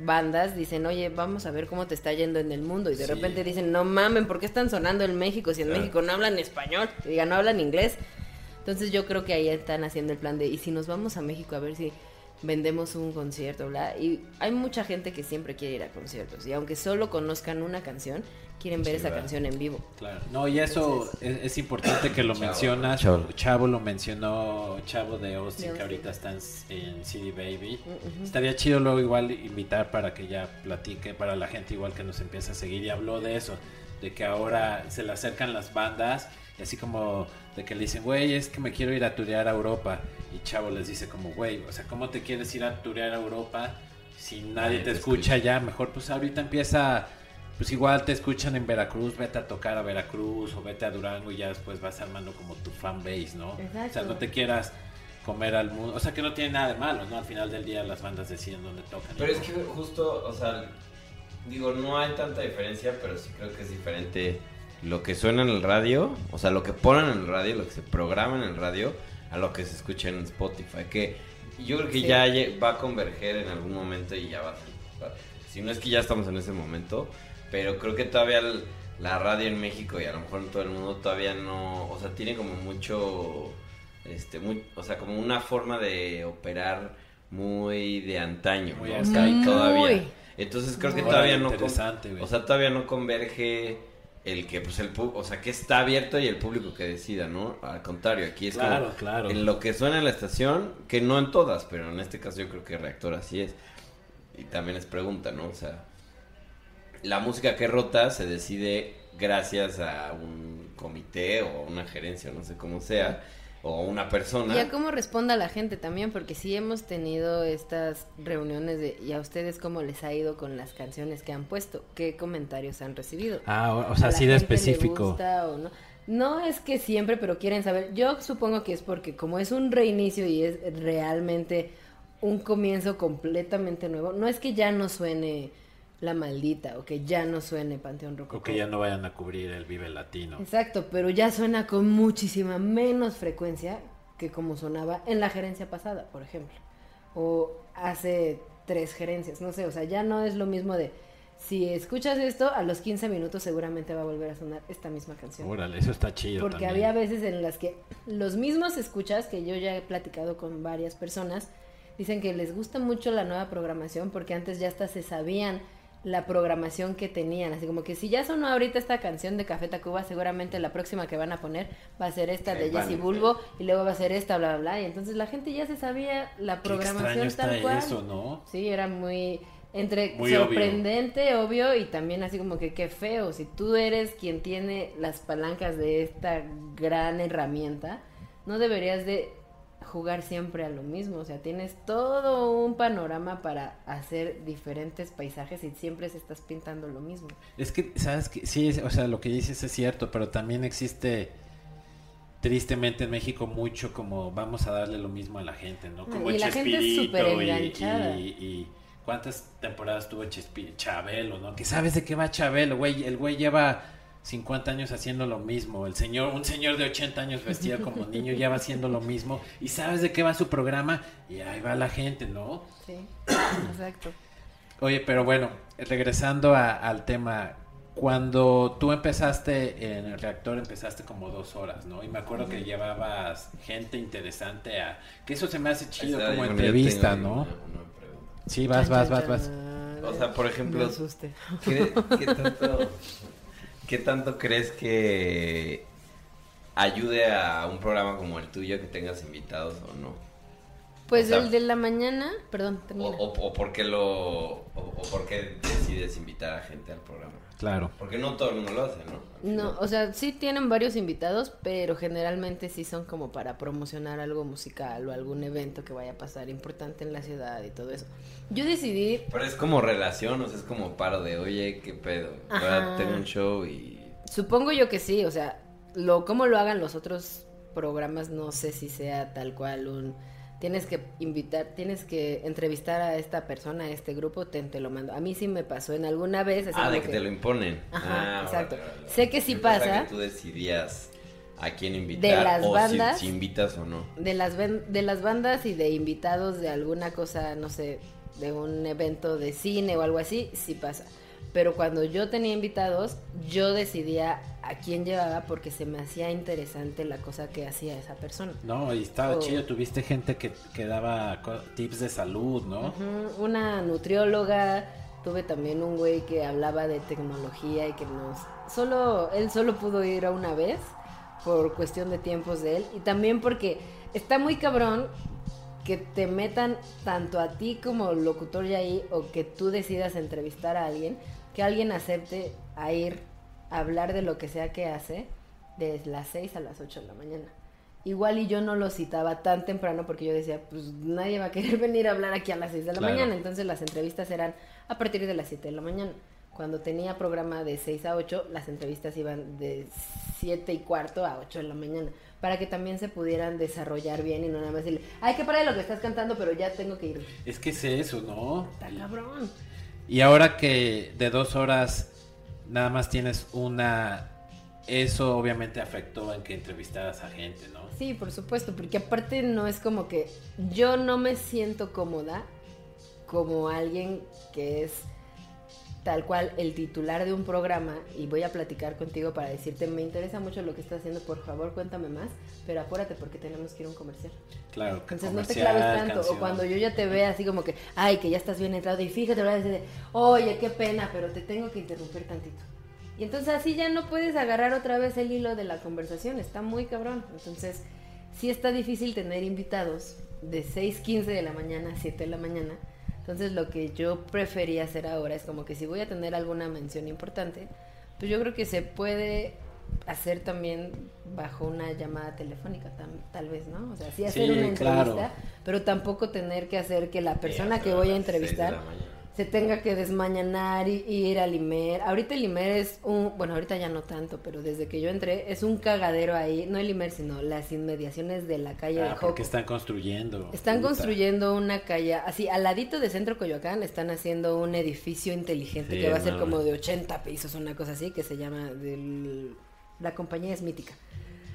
bandas dicen, oye, vamos a ver cómo te está yendo en el mundo. Y de Sí. repente dicen, no mamen, ¿por qué están sonando en México? Si en Claro. México no hablan español, diga, no hablan inglés. Entonces yo creo que ahí están haciendo el plan de, y si nos vamos a México a ver si vendemos un concierto, bla. Y hay mucha gente que siempre quiere ir a conciertos. Y aunque solo conozcan una canción, quieren ver Sí, esa ¿verdad? canción en vivo. Claro. No, y eso es, es importante que lo Chavo. mencionas. Chavo. Chavo. lo mencionó, Chavo de Austin, De que ahorita está en, en CD Baby. Ujú. Estaría chido luego igual invitar para que ya platique para la gente igual que nos empiece a seguir y habló de eso, de que ahora se le acercan las bandas y así como de que le dicen, güey, es que me quiero ir a turear a Europa y Chavo les dice como, güey, o sea, ¿cómo te quieres ir a turear a Europa si nadie Nadie te te escucha ya? Mejor pues ahorita empieza, pues igual te escuchan en Veracruz, vete a tocar a Veracruz o vete a Durango y ya después vas armando como tu fan base, ¿no? O sea, Exacto. no te quieras comer al mundo. O sea, que no tiene nada de malo, ¿no? Al final del día las bandas deciden dónde tocan. Pero es que justo, o sea, digo, no hay tanta diferencia, pero sí creo que es diferente lo que suena en el radio, o sea, lo que ponen en el radio, lo que se programa en el radio, a lo que se escucha en Spotify. Que yo creo que Sí. ya va a converger en algún momento y ya va a ser. va- Si no es que ya estamos en ese momento, pero creo que todavía el- la radio en México y a lo mejor en todo el mundo todavía no, o sea, tiene como mucho, este, muy, o sea, como una forma de operar muy de antaño, Muy ¿no? arcaica. todavía. Entonces creo que todavía no, o sea, todavía no converge el que, pues, el o sea, que está abierto y el público que decida, ¿no? Al contrario, aquí es Claro, como claro. en lo que suena en la estación, que no en todas, pero en este caso yo creo que Reactor así es. Y también es pregunta, ¿no? O sea, la música que rota se decide gracias a un comité o una gerencia, no sé cómo sea, o una persona. Y a cómo responda la gente también, porque sí hemos tenido estas reuniones de, ¿y a ustedes cómo les ha ido con las canciones que han puesto? ¿Qué comentarios han recibido? Ah, o, o sea, ¿A la así de le específico. gusta o no? No es que siempre, pero quieren saber. Yo supongo que es porque como es un reinicio y es realmente un comienzo completamente nuevo, no es que ya no suene La Maldita o que ya no suene Panteón Rococó. O que ya no vayan a cubrir el Vive Latino. Exacto, pero ya suena con muchísima menos frecuencia que como sonaba en la gerencia pasada, por ejemplo. O hace tres gerencias, no sé, o sea, ya no es lo mismo de si escuchas esto, a los 15 minutos seguramente va a volver a sonar esta misma canción. Órale, eso está chido Porque también. había veces en las que los mismos escuchas, que yo ya he platicado con varias personas, dicen que les gusta mucho la nueva programación porque antes ya hasta se sabían la programación que tenían, así como que si ya sonó ahorita esta canción de Café Tacuba, seguramente la próxima que van a poner va a ser esta de sí. Bulbo y luego va a ser esta, bla, bla, bla, y entonces la gente ya se sabía la programación tal cual. eso, ¿no? Sí, era muy entre Muy obvio. sorprendente, obvio. y también así como que qué feo. Si tú eres quien tiene las palancas de esta gran herramienta, no deberías de jugar siempre a lo mismo. O sea, tienes todo un panorama para hacer diferentes paisajes y siempre se estás pintando lo mismo. Es que, ¿sabes que Sí, o sea, lo que dices es cierto, pero también existe, tristemente en México, mucho como vamos a darle lo mismo a la gente, ¿no? Como Y la gente es Chespirito súper enganchada. y, y ¿Cuántas temporadas tuvo Chespi- Chabelo, no? Que sabes de qué va Chabelo, güey. El güey lleva 50 años haciendo lo mismo. El señor, un señor de 80 años vestido como niño ya va haciendo lo mismo. Y sabes de qué va su programa y ahí va la gente, ¿no? Sí, exacto. Oye, pero bueno, regresando a- al tema, cuando tú empezaste en el reactor empezaste como dos horas, ¿no? Y me acuerdo que llevabas gente interesante a... Que eso se me hace chido Está, como entrevista, ¿no? una- una pregunta. Sí, vas, vas, vas, vas. O sea, por ejemplo, Me asuste. ¿Qué, qué tanto, ¿Qué tanto crees que ayude a un programa como el tuyo que tengas invitados o no? Pues O sea, el de la mañana, perdón, O, o, o por qué lo, o por qué decides invitar a gente al programa? Claro. Porque no todo el mundo lo hace, ¿no? No, o sea, sí tienen varios invitados, pero generalmente sí son como para promocionar algo musical o algún evento que vaya a pasar importante en la ciudad y todo eso. Yo decidí, Pero es como relación, o sea, es como paro de, oye, qué pedo. Ajá. Ahora tengo un show y... supongo yo que sí, o sea, lo cómo lo hagan los otros programas no sé si sea tal cual un tienes que invitar, tienes que entrevistar a esta persona, a este grupo, te, te lo mando. A mí sí me pasó en alguna vez, así Ah, de que te lo imponen. Ajá, Ah, exacto. vale, vale, vale. Sé que sí Yo pasa. que tú decidías a quién invitar De las o si- bandas. si invitas o no. de las de las bandas y de invitados de alguna cosa, no sé, de un evento de cine o algo así, sí pasa. Pero cuando yo tenía invitados, yo decidía a quién llevaba porque se me hacía interesante la cosa que hacía esa persona. No, y estaba chido. Tuviste gente que, que daba tips de salud, ¿no? Una nutrióloga, tuve también un güey que hablaba de tecnología y que nos... Solo, él solo pudo ir a una vez por cuestión de tiempos de él y también porque está muy cabrón que te metan tanto a ti como locutor ya ahí o que tú decidas entrevistar a alguien, que alguien acepte a ir hablar de lo que sea que hace desde las 6 a las 8 de la mañana. Igual y yo no lo citaba tan temprano porque yo decía, pues nadie va a querer venir a hablar aquí a las 6 de la Claro. mañana, entonces las entrevistas eran a partir de las 7 de la mañana. Cuando tenía programa de 6 a 8, las entrevistas iban de 7 y cuarto a 8 de la mañana, para que también se pudieran desarrollar bien y no nada más decirle, ay, qué padre lo que estás cantando, pero ya tengo que ir. Es que es eso, ¿no? Está cabrón. Y ahora que de dos horas nada más tienes una, eso obviamente afectó en que entrevistaras a gente, ¿no? Sí, por supuesto, porque aparte no es como que yo no me siento cómoda como alguien que es tal cual el titular de un programa y voy a platicar contigo para decirte, me interesa mucho lo que estás haciendo, por favor cuéntame más, pero apúrate porque tenemos que ir a un comercial. Claro, Entonces no te claves tanto, canción. o cuando yo ya te vea así como que, ay, que ya estás bien entrado y fíjate, voy a decir, de, oye, qué pena, pero te tengo que interrumpir tantito. Y entonces así ya no puedes agarrar otra vez el hilo de la conversación, está muy cabrón. Entonces sí está difícil tener invitados de 6.15 de la mañana a 7 de la mañana. Entonces lo que yo prefería hacer ahora es como que si voy a tener alguna mención importante, pues yo creo que se puede hacer también bajo una llamada telefónica, tam- tal vez, ¿no? O sea, sí hacer Sí, una entrevista, claro. pero tampoco tener que hacer que la persona Sí, que voy a entrevistar. Se tenga que desmañanar y, y ir al Imer. Ahorita el Imer es un, bueno, ahorita ya no tanto, pero desde que yo entré es un cagadero ahí, no el Imer, sino las inmediaciones de la calle Ah, de Joco. porque están construyendo. Están Puta. construyendo una calle, así al ladito de Centro Coyoacán están haciendo un edificio inteligente Sí, que va a ser como de 80 pisos, una cosa así, que se llama del... La compañía es mítica.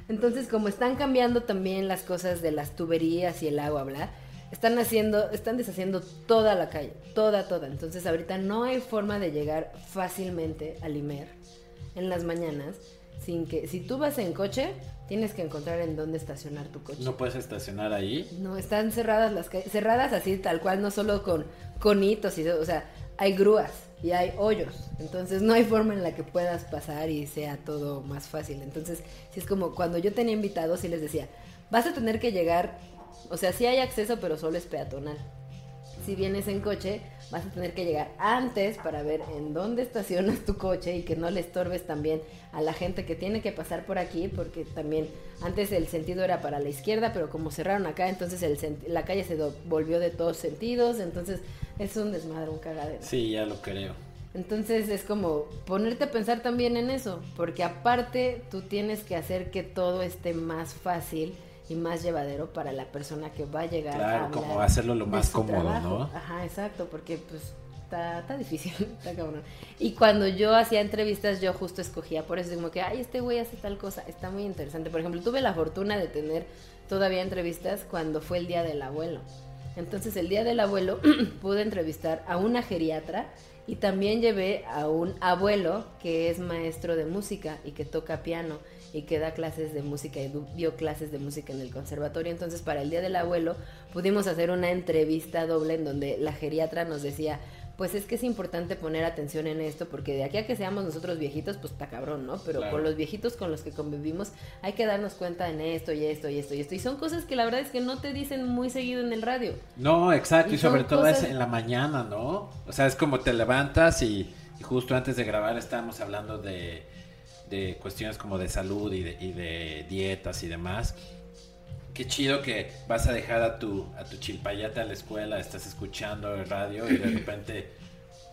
Entonces, como están cambiando también las cosas de las tuberías y el agua, bla, están haciendo, están deshaciendo toda la calle, toda, toda. Entonces, ahorita no hay forma de llegar fácilmente al Imer en las mañanas sin que, si tú vas en coche, tienes que encontrar en dónde estacionar tu coche. No puedes estacionar ahí. No, están cerradas las calles, cerradas así tal cual, no solo con conitos, y, o sea, hay grúas y hay hoyos, entonces no hay forma en la que puedas pasar y sea todo más fácil. Entonces, si es como cuando yo tenía invitados y les decía, vas a tener que llegar, o sea, sí hay acceso, pero solo es peatonal. Si vienes en coche, vas a tener que llegar antes para ver en dónde estacionas tu coche y que no le estorbes también a la gente que tiene que pasar por aquí, porque también antes el sentido era para la izquierda, pero como cerraron acá, entonces el la calle se volvió de todos sentidos, entonces es un desmadre, un cagadero. Sí, ya lo creo. Entonces es como ponerte a pensar también en eso, porque aparte tú tienes que hacer que todo esté más fácil y más llevadero para la persona que va a llegar a Claro, hablar como hacerlo lo más cómodo, trabajo. ¿no? Ajá, exacto, porque pues está, está difícil, está cabrón. Y cuando yo hacía entrevistas, yo justo escogía por eso, como que, ay, este güey hace tal cosa, está muy interesante. Por ejemplo, tuve la fortuna de tener todavía entrevistas cuando fue el Día del Abuelo. Entonces, el Día del Abuelo pude entrevistar a una geriatra y también llevé a un abuelo que es maestro de música y que toca piano y que da clases de música y dio clases de música en el conservatorio. Entonces, para el Día del Abuelo pudimos hacer una entrevista doble en donde la geriatra nos decía, pues es que es importante poner atención en esto porque de aquí a que seamos nosotros viejitos, pues está cabrón, ¿no? Pero Claro. con los viejitos con los que convivimos hay que darnos cuenta en esto y esto y esto y esto. Y son cosas que la verdad es que no te dicen muy seguido en el radio. No, exacto, y, sobre todo cosas- es en la mañana, ¿no? O sea, es como te levantas y, y justo antes de grabar estábamos hablando de, de cuestiones como de salud y de, y de dietas y demás. Qué chido que vas a dejar a tu, a tu chilpayata a la escuela, estás escuchando el radio y de repente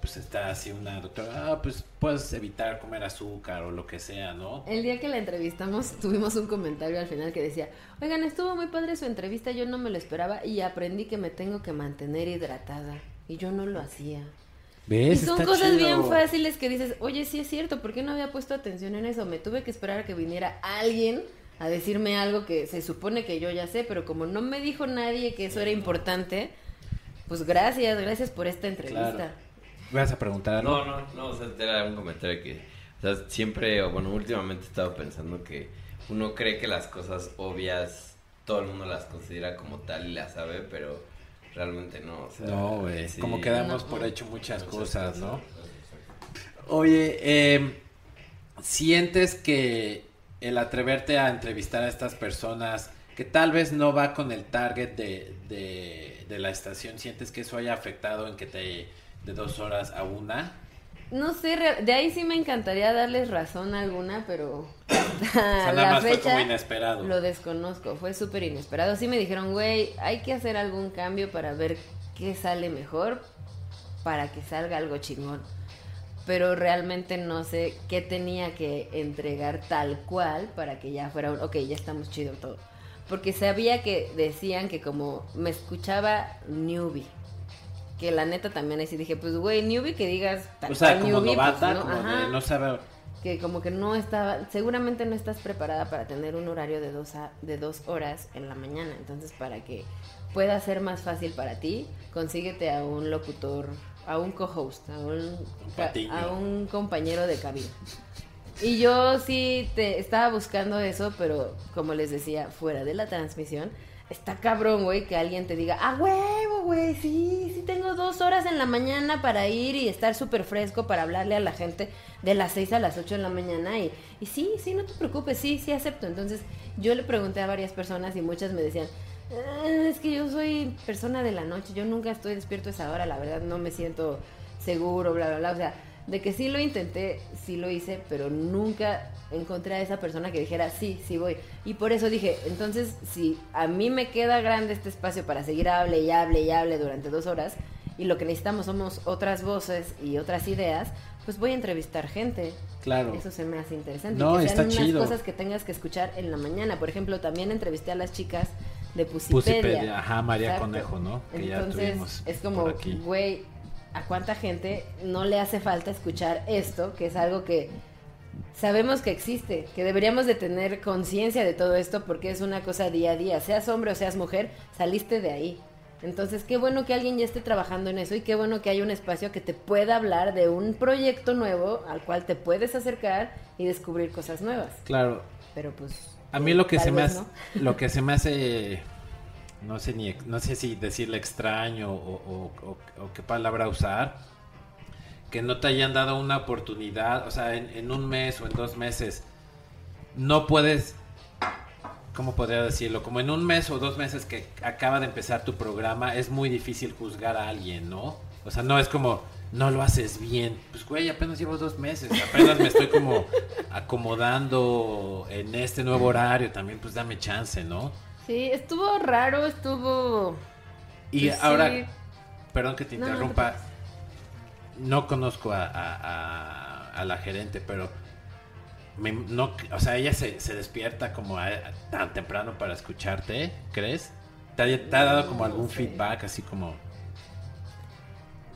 pues está así una doctora, ah, pues puedes evitar comer azúcar o lo que sea, ¿no? El día que la entrevistamos tuvimos un comentario al final que decía, oigan, estuvo muy padre su entrevista, yo no me lo esperaba y aprendí que me tengo que mantener hidratada. Y yo no lo hacía. Y son Está cosas chido. bien fáciles que dices, oye, sí es cierto, ¿por qué no había puesto atención en eso? Me tuve que esperar a que viniera alguien a decirme algo que se supone que yo ya sé, pero como no me dijo nadie que eso era importante, pues gracias, gracias por esta entrevista. Claro. ¿Vas a preguntar algo? No, no, no, o sea, era un comentario que, o sea, siempre, o bueno, últimamente he estado pensando que uno cree que las cosas obvias, todo el mundo las considera como tal y las sabe, pero realmente no, o sea. No, güey. sí. Como que damos No. por hecho muchas, cosas, ¿no? Oye, eh, ¿sientes que el atreverte a entrevistar a estas personas que tal vez no va con el target de, de, de la estación, sientes que eso haya afectado en que te de dos horas a una? No sé, de ahí sí me encantaría darles razón alguna, pero O sea, la más fue fecha como inesperado. lo desconozco, fue súper inesperado. Sí me dijeron, güey, hay que hacer algún cambio para ver qué sale mejor, para que salga algo chingón. pero realmente no sé qué tenía que entregar tal cual para que ya fuera un, ok, ya estamos chido todo. Porque sabía que decían que como me escuchaba newbie, que la neta también así dije, pues güey, newbie que digas tal O sea, como newbie, pues, novata, no, como ajá de no saber. que como que no estaba, seguramente no estás preparada para tener un horario de dos, a- de dos horas en la mañana. Entonces, para que pueda ser más fácil para ti, consíguete a un locutor, a un co-host, a un, a un compañero de cabina. Y yo sí te estaba buscando eso, pero como les decía, fuera de la transmisión, está cabrón, güey, que alguien te diga, ah, huevo, güey, sí, sí tengo dos horas en la mañana para ir y estar súper fresco para hablarle a la gente de las 6 a las 8 de la mañana. Y, y sí, sí, no te preocupes, sí, sí acepto. Entonces yo le pregunté a varias personas y muchas me decían, "Ah, es que yo soy persona de la noche, yo nunca estoy despierto a esa hora, la verdad no me siento seguro, bla, bla, bla. O sea, de que sí lo intenté, sí lo hice, pero nunca encontré a esa persona que dijera, sí, sí voy. Y por eso dije, entonces, si a mí me queda grande este espacio para seguir hable y hable y hable durante dos horas, y lo que necesitamos somos otras voces y otras ideas, pues voy a entrevistar gente. Claro. Eso se me hace interesante. No, y que sean está unas chido. cosas que tengas que escuchar en la mañana. Por ejemplo, también entrevisté a las chicas de Pusipedia. Pusipedia, ajá, María Exacto. Conejo, ¿no? Que ya Entonces, tuvimos es como, güey, ¿a cuánta gente no le hace falta escuchar esto? Que es algo que sabemos que existe, que deberíamos de tener conciencia de todo esto porque es una cosa día a día. Seas hombre o seas mujer, saliste de ahí. Entonces, qué bueno que alguien ya esté trabajando en eso y qué bueno que haya un espacio que te pueda hablar de un proyecto nuevo al cual te puedes acercar y descubrir cosas nuevas. Claro. Pero pues... A mí lo que se me hace, no. lo que se me hace, no sé ni, no sé si decirle extraño o, qué palabra usar, que no te hayan dado una oportunidad, o sea, en, en un mes o en dos meses, no puedes, ¿cómo podría decirlo? Como en un mes o dos meses que acaba de empezar tu programa, es muy difícil juzgar a alguien, ¿no? O sea, no es como, no lo haces bien. Pues, güey, apenas llevo dos meses, apenas me estoy como acomodando en este nuevo horario, también pues dame chance, ¿no? Sí, estuvo raro, estuvo... Y Pues ahora, sí. perdón que te No, no te interrumpa, no, conozco a, a- a- a la gerente, pero me- no, o sea, ella se, se despierta como tan temprano para escucharte, ¿crees? ¿Te ha, te ha dado como algún sé. feedback así como...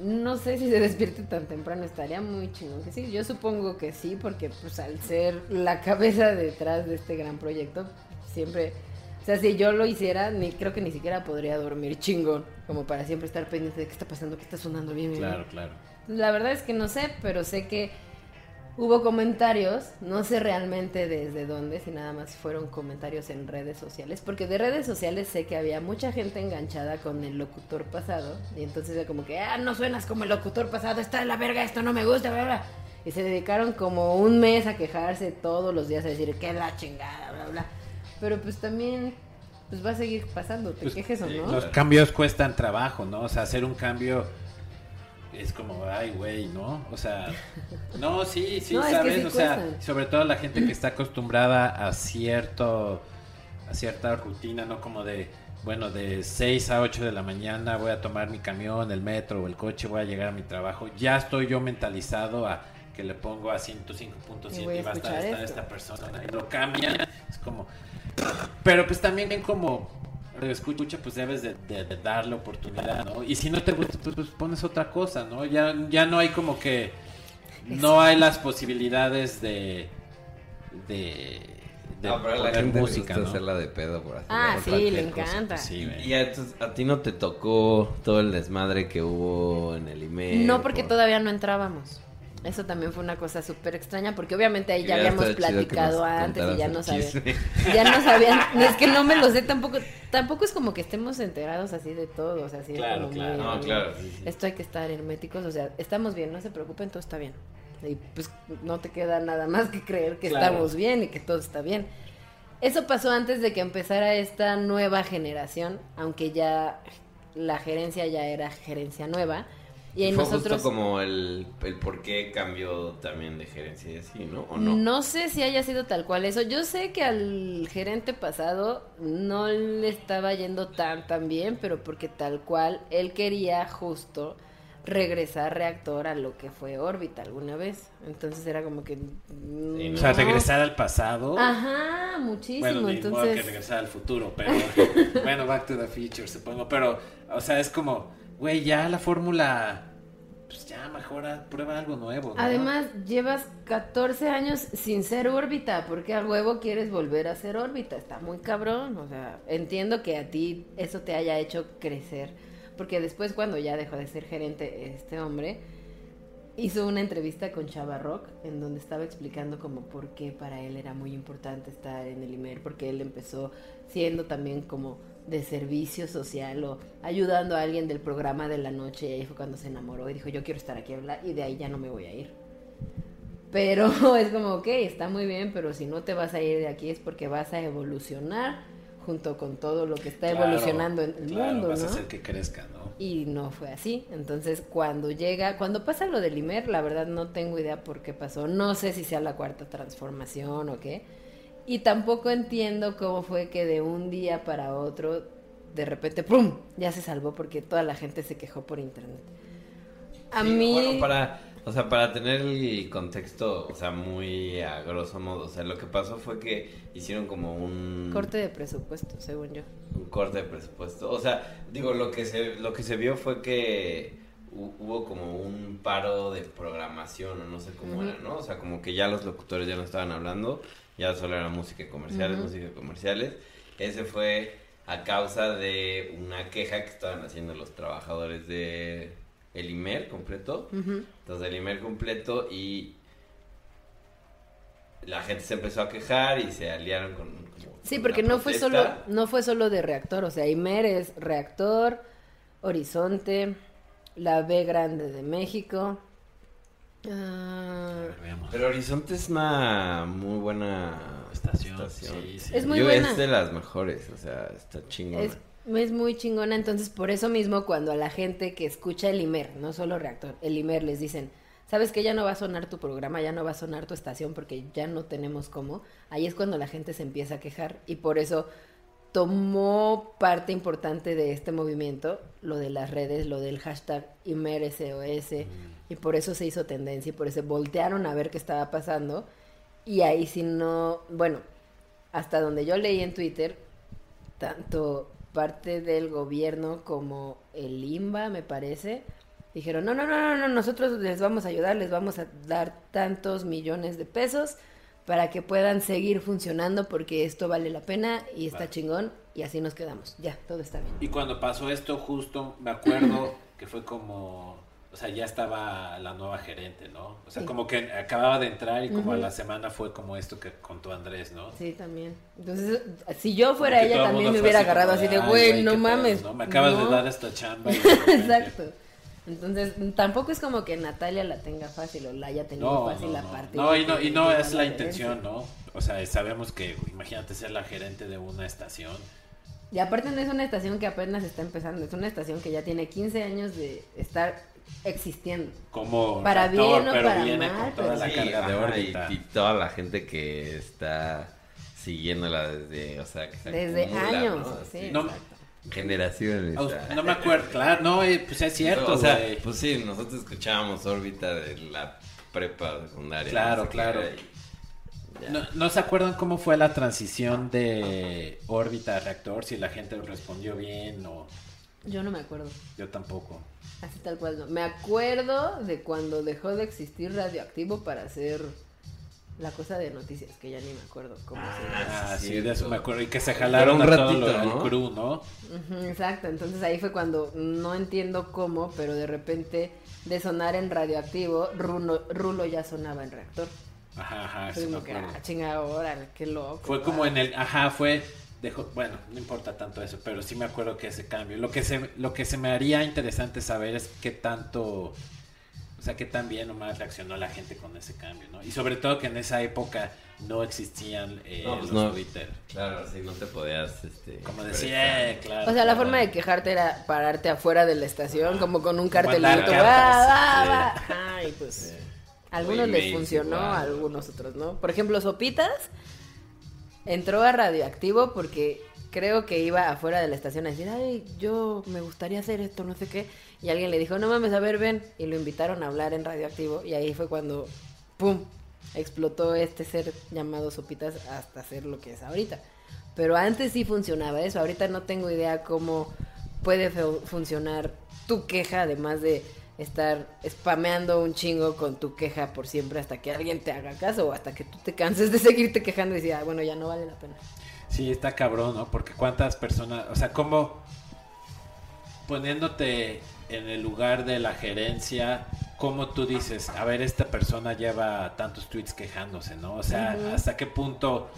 No sé si se despierte tan temprano, estaría muy chingón que sí. Yo supongo que sí, porque pues al ser la cabeza detrás de este gran proyecto, siempre, sea, si yo lo hiciera, ni creo que ni siquiera podría dormir chingón, como para siempre estar pendiente de qué está pasando, qué está sonando bien. bien, Claro, bien. claro. La verdad es que no sé, pero sé que hubo comentarios, no sé realmente desde dónde, si nada más fueron comentarios en redes sociales, porque de redes sociales sé que había mucha gente enganchada con el locutor pasado, y entonces era como que, ah, no suenas como el locutor pasado, está de la verga, esto no me gusta, bla, bla. Y se dedicaron como un mes a quejarse todos los días a decir que la chingada, bla, bla. Pero pues también, pues va a seguir pasando, te Pues, quejes o no. Los cambios cuestan trabajo, ¿no? O sea, hacer un cambio es como, ay, güey, ¿no? O sea, no, sí, sí, No, ¿sabes? sí o sea, sobre todo la gente que está acostumbrada a cierto, a cierta rutina, ¿no? Como de, bueno, de 6 a 8 de la mañana voy a tomar mi camión, el metro o el coche, voy a llegar a mi trabajo. Ya estoy yo mentalizado a que le pongo a Y 105.7 voy a y va a estar, estar esta persona. Y lo cambian, es como... Pero pues también bien como escucha, pues debes de, de- de darle oportunidad, ¿no? Y si no te gusta, pues, pues pones otra cosa, ¿no? Ya, ya no hay como que... No hay las posibilidades de... De... de no, pero a la poner gente música, le ¿no? gusta hacerla de pedo por hacer Ah, sí, le encanta. Sí. Y a, entonces, a ti no te tocó todo el desmadre que hubo en el email. No, porque por- todavía no entrábamos. Eso también fue una cosa súper extraña, porque obviamente ahí ya habíamos platicado antes y ya no sabían. Ya no sabían. no, es que no me lo sé tampoco. Tampoco es como que estemos enterados así de todo. O sea, así Claro, como claro. muy- No, claro, sí, sí. Esto hay que estar herméticos. O sea, estamos bien, no se preocupen, todo está bien. Y pues no te queda nada más que creer que Claro. estamos bien y que todo está bien. Eso pasó antes de que empezara esta nueva generación, aunque ya la gerencia ya era gerencia nueva. Y ahí Fue nosotros... justo como el, el por qué cambió también de gerencia y así, ¿no? ¿O no? No sé si haya sido tal cual eso. Yo sé que al gerente pasado no le estaba yendo tan tan bien, pero porque tal cual él quería justo regresar reactor a lo que fue órbita alguna vez. Entonces era como que... Sí, O sea, regresar al pasado. Ajá, muchísimo. Bueno, ni modo entonces... que regresar al futuro, pero bueno, Back to the Future, supongo. Pero, o sea, es como, güey, ya la fórmula, pues ya mejora, prueba algo nuevo. ¿no? Además, llevas 14 años sin ser órbita. ¿Por qué al huevo quieres volver a ser órbita? Está muy cabrón. O sea, entiendo que a ti eso te haya hecho crecer. Porque después, cuando ya dejó de ser gerente este hombre, hizo una entrevista con Chava Rock en donde estaba explicando como por qué para él era muy importante estar en el IMER, porque él empezó siendo también como de servicio social o ayudando a alguien del programa de la noche y ahí fue cuando se enamoró y dijo yo quiero estar aquí hablar y de ahí ya no me voy a ir. Pero es como, ok, está muy bien, pero si no te vas a ir de aquí es porque vas a evolucionar junto con todo lo que está Claro, evolucionando en el claro, mundo, vas ¿no? a hacer que crezca, ¿no? Y no fue así. Entonces, cuando llega, cuando pasa lo del Imer, la verdad no tengo idea por qué pasó. No sé si sea la cuarta transformación o qué. Y tampoco entiendo cómo fue que de un día para otro, de repente, ¡pum! Ya se salvó porque toda la gente se quejó por internet. A Sí, mí. bueno, para, o sea, para tener el contexto, o sea, muy a grosso modo, o sea, lo que pasó fue que hicieron como un Corte de presupuesto, según yo. un corte de presupuesto. O sea, digo, lo que se lo que se vio fue que hu- hubo como un paro de programación o no sé cómo era, ¿no? O sea, como que ya los locutores ya no estaban hablando, ya solo era música y comerciales, Ujú. música comerciales. Ese fue a causa de una queja que estaban haciendo los trabajadores de el IMER completo. Entonces el email completo y la gente se empezó a quejar y se aliaron con... como Sí, porque no fue solo, no fue solo de reactor, o sea, Imer es reactor, Horizonte, la B grande de México. Ah, ver. Pero Horizonte es una muy buena Estación, sí, sí. Es muy Yo buena. es de las mejores, o sea, está chingona. es, es muy chingona, entonces por eso mismo cuando a la gente que escucha el Imer, no solo reactor, el Imer les dicen, sabes que ya no va a sonar tu programa, ya no va a sonar tu estación porque ya no tenemos cómo, ahí es cuando la gente se empieza a quejar y por eso tomó parte importante de este movimiento, lo de las redes, lo del hashtag ImerSOS, y por eso se hizo tendencia y por eso voltearon a ver qué estaba pasando. Y ahí si no, bueno, hasta donde yo leí en Twitter, tanto parte del gobierno como el IMBA, me parece, dijeron, no, no, no, no, no, nosotros les vamos a ayudar, les vamos a dar tantos millones de pesos para que puedan seguir funcionando porque esto vale la pena y está Vale. chingón y así nos quedamos. Ya, todo está bien. Y cuando pasó esto, justo me acuerdo que fue como, sea, ya estaba la nueva gerente, ¿no? O sea, Sí. como que acababa de entrar y como a la semana fue como esto que contó Andrés, ¿no? Sí, también. Entonces, si yo fuera ella, también me hubiera agarrado así de, "Ay, güey, no qué pedo", mames. ¿no? Me acabas No. de dar esta chamba. Exacto. Entonces, tampoco es como que Natalia la tenga fácil o la haya tenido No, fácil no, no. partir No, y no, y no es la intención, ¿no? O sea, sabemos que, imagínate ser la gerente de una estación. Y aparte no es una estación que apenas está empezando, es una estación que ya tiene 15 años de estar existiendo. Como Para bien o pero para viene mal, con toda pero la Sí, carga de órbita. Y, y toda la gente que está siguiéndola desde, o sea, que se Desde acumula, años. ¿no? Sí, No. Generaciones. No me acuerdo, claro, no, eh, pues es cierto, o sea, pues sí, nosotros escuchábamos órbita de la prepa secundaria. Claro, no sé qué claro. ¿No, no se acuerdan cómo fue la transición de órbita a reactor? Si la gente respondió bien o Yo no me acuerdo. yo tampoco. Así tal cual no. Me acuerdo de cuando dejó de existir radioactivo para hacer la cosa de noticias, que ya ni me acuerdo cómo se llama. Ah, sí, sí, de eso me acuerdo. Y que se jalaron un a todo ratito, lo- ¿no? al crew, ¿no? Exacto, entonces ahí fue cuando no entiendo cómo, pero de repente de sonar en radioactivo, Rulo, Rulo ya sonaba en reactor. Ajá, ajá, Fue sí me que, ah, chinga, órale, qué loco. Fue como en el, ajá, fue, dejó, bueno, no importa tanto eso, pero sí me acuerdo que ese cambio. Lo que se, lo que se me haría interesante saber es qué tanto, o sea, qué tan bien o mal reaccionó la gente con ese cambio, ¿no? Y sobre todo que en esa época no existían eh, No, pues los no. Twitter. Claro, sí, no te podías, este... Como decía, eh, claro. O sea, la claro. forma de quejarte era pararte afuera de la estación, Ajá. como con un cartelito. andar Va, va, sí. va. Ajá, y pues Sí. algunos les emails funcionó, algunos otros no. Por ejemplo, Sopitas entró a Radioactivo porque creo que iba afuera de la estación a decir, ay, yo me gustaría hacer esto, no sé qué. Y alguien le dijo, no mames, a ver, ven. Y lo invitaron a hablar en Radioactivo. Y ahí fue cuando, ¡pum! Explotó este ser llamado Sopitas hasta ser lo que es ahorita. Pero antes sí funcionaba eso. Ahorita no tengo idea cómo puede funcionar tu queja, además de estar spameando un chingo con tu queja por siempre hasta que alguien te haga caso o hasta que tú te canses de seguirte quejando y decir, "Ah, bueno, ya no vale la pena. Sí, está cabrón, ¿no? Porque cuántas personas, o sea, cómo poniéndote en el lugar de la gerencia, cómo tú dices, a ver, esta persona lleva tantos tweets quejándose, ¿no? O sea. ¿hasta qué punto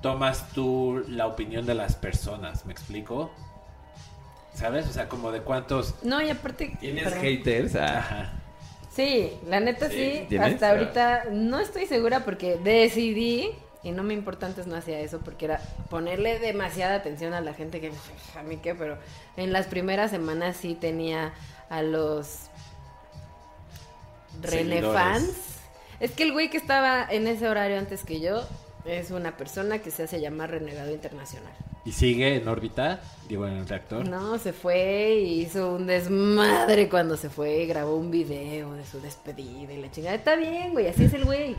tomas tú la opinión de las personas? ¿Me explico? ¿Sabes? O sea, como de cuántos... No, y aparte... ¿Tienes perdón. haters? Ah, Ajá. Sí, la neta Sí. Hasta ahorita no estoy segura porque decidí, y no me importa antes no hacía eso, porque era ponerle demasiada atención a la gente que a mí qué, pero en las primeras semanas sí tenía a los René fans. Es que el güey que estaba en ese horario antes que yo es una persona que se hace llamar renegado internacional. ¿Y sigue en órbita? Digo, en el reactor. No, se fue y hizo un desmadre cuando se fue y grabó un video de su despedida y la chingada. Está bien, güey, así es el güey.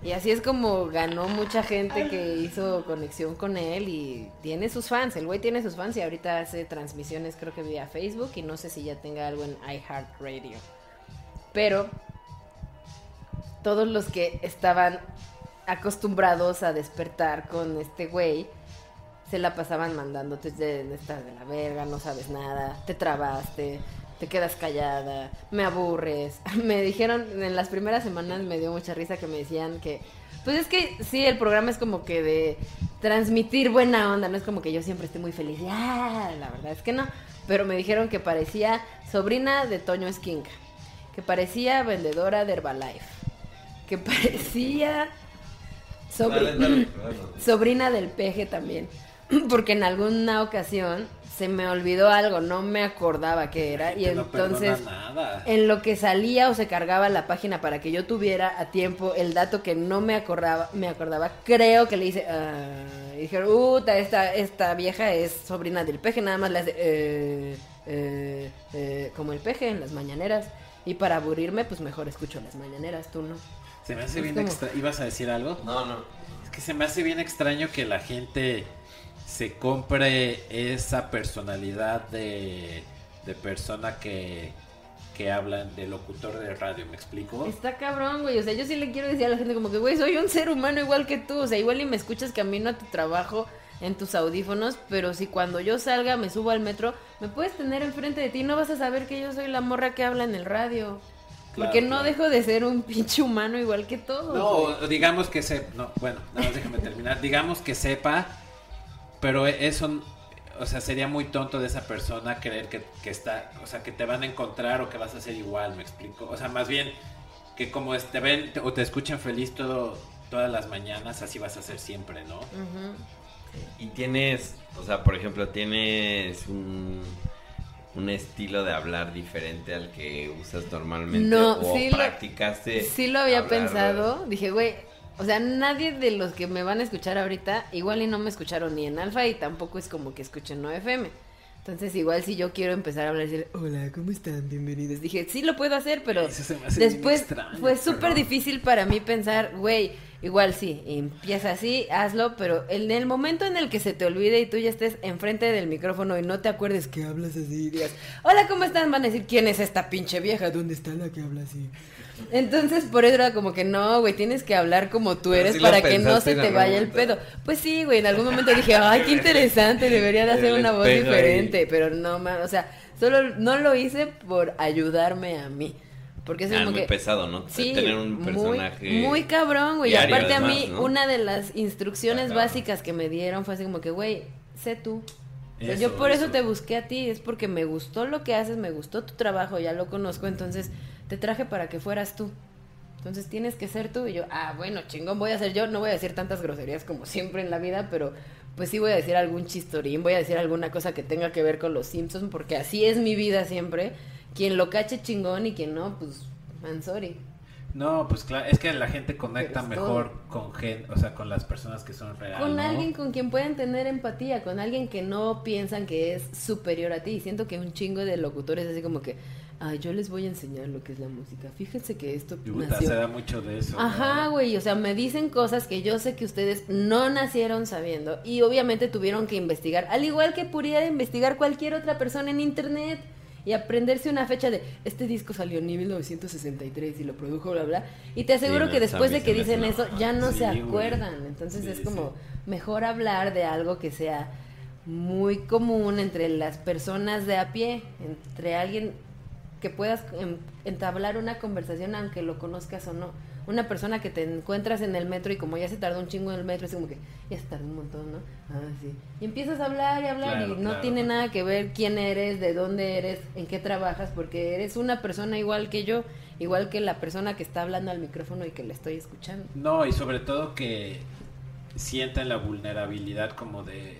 Y así es como ganó mucha gente que hizo conexión con él y tiene sus fans. El güey tiene sus fans y ahorita hace transmisiones creo que vía Facebook y no sé si ya tenga algo en iHeartRadio. Pero todos los que estaban acostumbrados a despertar con este güey se la pasaban mandándote de estás de la verga, no sabes nada, te trabaste, te quedas callada, me aburres. Me dijeron en las primeras semanas me dio mucha risa que me decían que pues es que sí, el programa es como que de transmitir buena onda, no es como que yo siempre esté muy feliz. Ah, la verdad es que no, pero me dijeron que parecía sobrina de Toño Esquinca, que parecía vendedora de Herbalife, que parecía sobri- dale, dale, dale. sobrina del peje también. Porque en alguna ocasión se me olvidó algo, no me acordaba qué era. Y no entonces, perdona nada. en lo que salía o se cargaba la página para que yo tuviera a tiempo el dato que no me acordaba, me acordaba creo que le hice. ah, y dijeron, Uta, esta, esta vieja es sobrina del peje, nada más le hace. eh, eh, eh", como el peje en las mañaneras. Y para aburrirme, pues mejor escucho las mañaneras, tú no. Se me hace bien como- extra... ¿Ibas a decir algo? No, no. Es que se me hace bien extraño que la gente se compre esa personalidad de, de persona que, que hablan de locutor de radio, ¿me explico? Está cabrón, güey. O sea, yo sí le quiero decir a la gente como que, güey, soy un ser humano igual que tú. O sea, igual y me escuchas camino a tu trabajo en tus audífonos, pero si cuando yo salga me subo al metro, me puedes tener enfrente de ti, no vas a saber que yo soy la morra que habla en el radio. Claro, Porque no claro. dejo de ser un pinche humano igual que todos. No, güey. digamos que se... No, bueno, nada más déjame terminar. Digamos que sepa, pero eso... O sea, sería muy tonto de esa persona creer que, que está... O sea, que te van a encontrar o que vas a ser igual, ¿me explico? O sea, más bien que como te ven o te escuchan feliz todo, todas las mañanas, así vas a ser siempre, ¿no? Y tienes, o sea, por ejemplo, tienes un, un estilo de hablar diferente al que usas normalmente. No, o sí lo- practicaste. Sí lo había hablar, pensado. Dije, güey, o sea, nadie de los que me van a escuchar ahorita, igual y no me escucharon ni en Alfa y tampoco es como que escuchen no FM. Entonces, igual si yo quiero empezar a hablar y decir, hola, ¿cómo están? Bienvenidos. Dije, sí lo puedo hacer, pero después extraño, fue súper difícil para mí pensar, güey, igual sí, empieza así, hazlo, pero en el momento en el que se te olvide y tú ya estés enfrente del micrófono y no te acuerdes que hablas así, y digas, hola, ¿cómo están? Van a decir, ¿quién es esta pinche vieja? ¿Dónde está la que habla así? Entonces, por eso era como que no, güey, tienes que hablar como tú eres sí para que no se te vaya el pedo. Pues sí, güey, en algún momento dije, ay, qué interesante, debería de hacer una voz ahí. diferente, pero no, man, o sea, solo no lo hice por ayudarme a mí. Porque es Ah, como muy que... pesado, ¿no? Sí, Tener un personaje. muy, cabrón, güey. Y aparte a mí, ¿no? una de las instrucciones básicas que me dieron fue así como que, güey, sé tú. O sea, Eso, yo por eso. eso. te busqué a ti, es porque me gustó lo que haces, me gustó tu trabajo, ya lo conozco, entonces te traje para que fueras tú. Entonces tienes que ser tú. Y yo, ah, bueno, chingón, voy a ser yo. No voy a decir tantas groserías como siempre en la vida, pero pues sí voy a decir algún chistorín, voy a decir alguna cosa que tenga que ver con los Simpsons, porque así es mi vida siempre. Quien lo cache chingón y quien no, pues, I'm sorry. No, pues claro, es que la gente conecta mejor con gen, o sea, con las personas que son reales. Con ¿no? alguien con quien pueden tener empatía, con alguien que no piensan que es superior a ti. Y siento que un chingo de locutores así como que, ay, yo les voy a enseñar lo que es la música. Fíjense que esto Puta, nació se da mucho de eso. Ajá, güey, o sea, me dicen cosas que yo sé que ustedes no nacieron sabiendo y obviamente tuvieron que investigar, al igual que pudiera investigar cualquier otra persona en internet y aprenderse una fecha de este disco salió en 1963 y lo produjo bla bla y te aseguro no, que después de que dicen eso ya no Sí, se acuerdan, entonces Sí, es como mejor hablar de algo que sea muy común entre las personas de a pie, entre alguien que puedas entablar una conversación aunque lo conozcas o no. Una persona que te encuentras en el metro y como ya se tardó un chingo en el metro, es como que ya se tardó un montón, ¿no? Ah, sí. Y empiezas a hablar y hablar Claro, y no claro. tiene nada que ver quién eres, de dónde eres, en qué trabajas, porque eres una persona igual que yo, igual que la persona que está hablando al micrófono y que le estoy escuchando. No, y sobre todo que sientan la vulnerabilidad como de,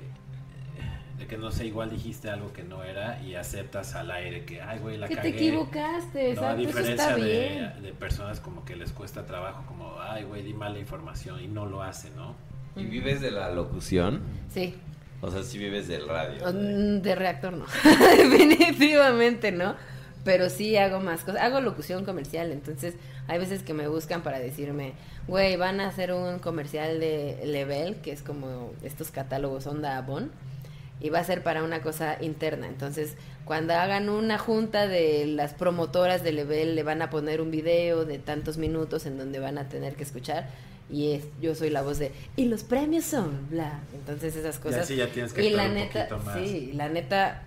de que no sé, igual dijiste algo que no era y aceptas al aire que, ay, güey, la que te equivocaste, No, a diferencia está de, bien. de personas como que les cuesta trabajo, como, ay, güey, di mala información y no lo hace, ¿no? ¿Y vives de la locución? Sí. O sea, sí vives del radio. De- mm, De reactor no, definitivamente no, pero sí hago más cosas, hago locución comercial, entonces hay veces que me buscan para decirme, güey, van a hacer un comercial de Level, que es como estos catálogos Onda Avon, y va a ser para una cosa interna, entonces cuando hagan una junta de las promotoras de Level le van a poner un video de tantos minutos en donde van a tener que escuchar y es, yo soy la voz de y los premios son bla. Entonces esas cosas. así ya tienes que y la actuar un neta poquito más. sí la neta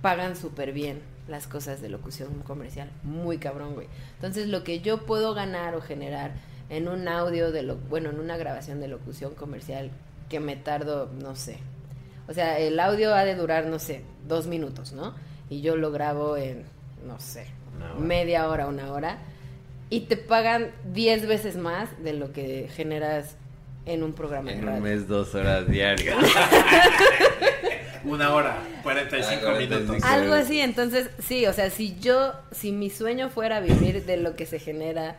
pagan súper bien las cosas de locución comercial muy cabrón güey. Entonces lo que yo puedo ganar o generar en un audio de lo bueno en una grabación de locución comercial que me tardo no sé o sea el audio ha de durar no sé dos minutos no y yo lo grabo en no sé Una hora. media hora una hora y te pagan 10 veces más de lo que generas en un programa de En radio. un mes, dos horas diarias. Una hora, 45 Ah, 45. minutos. Algo así, entonces, sí, o sea, si yo, si mi sueño fuera vivir de lo que se genera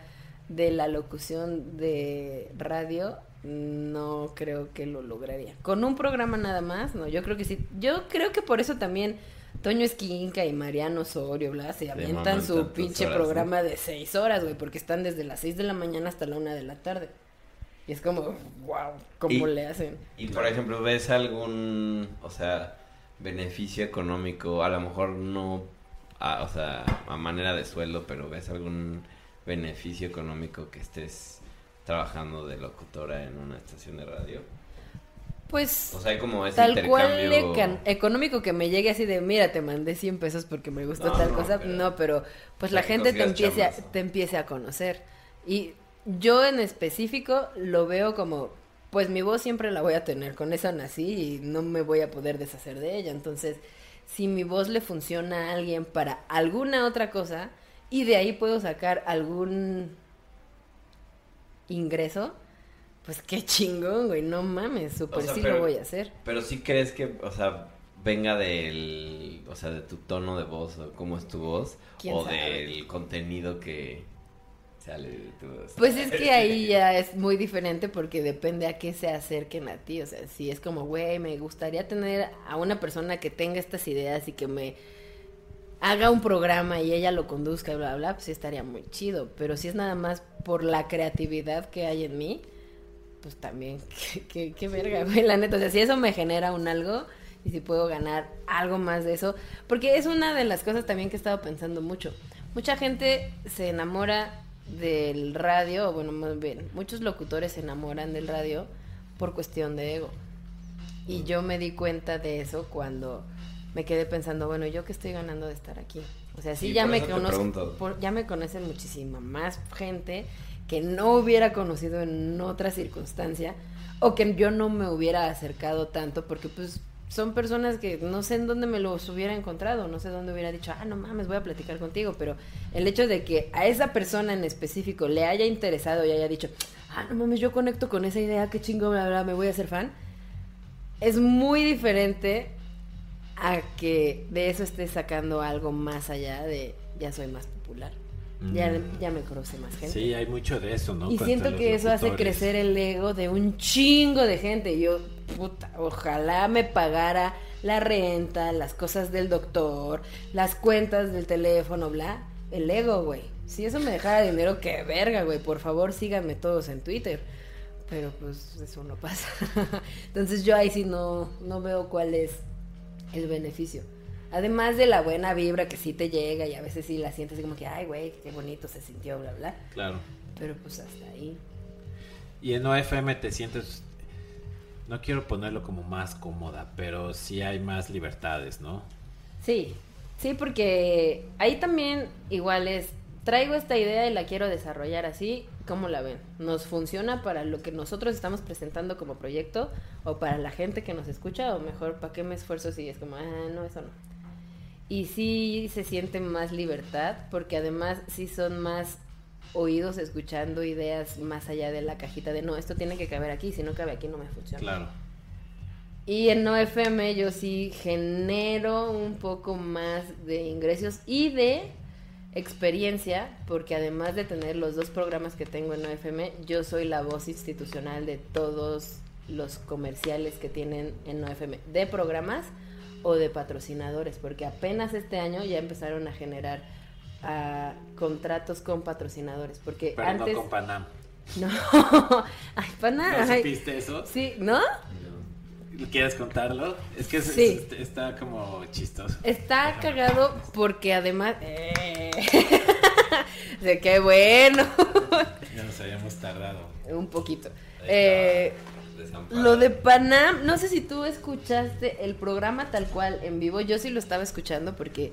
de la locución de radio, no creo que lo lograría. Con un programa nada más, no, yo creo que sí. Yo creo que por eso también Toño Esquinca y Mariano Osorio, bla, se avientan su pinche horas, programa de seis horas, güey, porque están desde las seis de la mañana hasta la una de la tarde. Y es como, wow, ¿cómo Y- le hacen? Y por ejemplo, ¿ves algún, o sea, beneficio económico? A lo mejor no, a- o sea, a manera de sueldo, pero ¿ves algún beneficio económico que estés trabajando de locutora en una estación de radio? Pues... O sea, como ese Tal cual intercambio... ecan- económico que me llegue así de, mira, te mandé 100 pesos porque me gustó No, tal no, cosa. pero- no, pero pues la gente te empiece, a, te empiece a conocer. Y yo en específico lo veo como, pues mi voz siempre la voy a tener, con esa nací y no me voy a poder deshacer de ella. Entonces, si mi voz le funciona a alguien para alguna otra cosa y de ahí puedo sacar algún ingreso, pues qué chingón, güey, no mames, súper O sea, sí pero- lo voy a hacer. Pero sí crees que, o sea, venga del, o sea, de tu tono de voz o cómo es tu voz ¿Quién o sabe? del contenido que sale de tu voz. Pues es que ahí ya es muy diferente porque depende a qué se acerquen a ti. O sea, si es como, güey, me gustaría tener a una persona que tenga estas ideas y que me haga un programa y ella lo conduzca y bla, bla, pues sí estaría muy chido. Pero si es nada más por la creatividad que hay en mí, pues también, qué, verga, güey, la neta. O sea, si eso me genera un algo y si puedo ganar algo más de eso. Porque es una de las cosas también que he estado pensando mucho. Mucha gente se enamora del radio, o bueno, más bien, muchos locutores se enamoran del radio por cuestión de ego. Y yo me di cuenta de eso cuando me quedé pensando, bueno, ¿yo qué estoy ganando de estar aquí? O sea, sí, Sí, ya me conozco, por- ya me conocen muchísima más gente que no hubiera conocido en otra circunstancia o que yo no me hubiera acercado tanto porque pues son personas que no sé en dónde me los hubiera encontrado, no sé dónde hubiera dicho, ah, no mames, voy a platicar contigo, pero el hecho de que a esa persona en específico le haya interesado y haya dicho, ah, no mames, yo conecto con esa idea, qué chingo, bla, bla, me voy a hacer fan, es muy diferente a que de eso estés sacando algo más allá de ya soy más popular. ya, Mm. ya me conoce más gente. Sí, hay mucho de eso, ¿no? Y Contra siento que eso hace crecer el ego de un chingo de gente. Yo, puta, ojalá me pagara la renta, las cosas del doctor, las cuentas del teléfono, bla. El ego, güey. Si eso me dejara dinero, qué verga, güey. Por favor, síganme todos en Twitter. Pero pues eso no pasa. Entonces yo ahí sí no, no veo cuál es el beneficio. Además de la buena vibra que sí te llega y a veces sí la sientes como que, ay, güey, qué bonito se sintió, bla, bla. Claro. Pero pues hasta ahí. Y en OFM te sientes, no quiero ponerlo como más cómoda, pero sí hay más libertades, ¿no? Sí, sí, porque ahí también igual es, traigo esta idea y la quiero desarrollar así, ¿cómo la ven? ¿Nos funciona para lo que nosotros estamos presentando como proyecto o para la gente que nos escucha o mejor, ¿para qué me esfuerzo si es como, ah, no, eso no? Y sí se siente más libertad porque además sí son más oídos escuchando ideas más allá de la cajita de no, esto tiene que caber aquí, si no cabe aquí no me funciona. Claro. Y en No FM yo sí genero un poco más de ingresos y de experiencia, porque además de tener los dos programas que tengo en No FM, yo soy la voz institucional de todos los comerciales que tienen en No FM, de programas o de patrocinadores, porque apenas este año ya empezaron a generar ah, contratos con patrocinadores, porque Pero antes no con Panam. no, ay, pana, ¿No supiste eso? sí, ¿no? ¿Quieres contarlo? Es que es- Sí. es- está como chistoso. Está cagado porque además... Eh, de qué bueno. Ya nos habíamos tardado. Un poquito. Eh, lo de Panam, no sé si tú escuchaste el programa tal cual en vivo. Yo sí lo estaba escuchando porque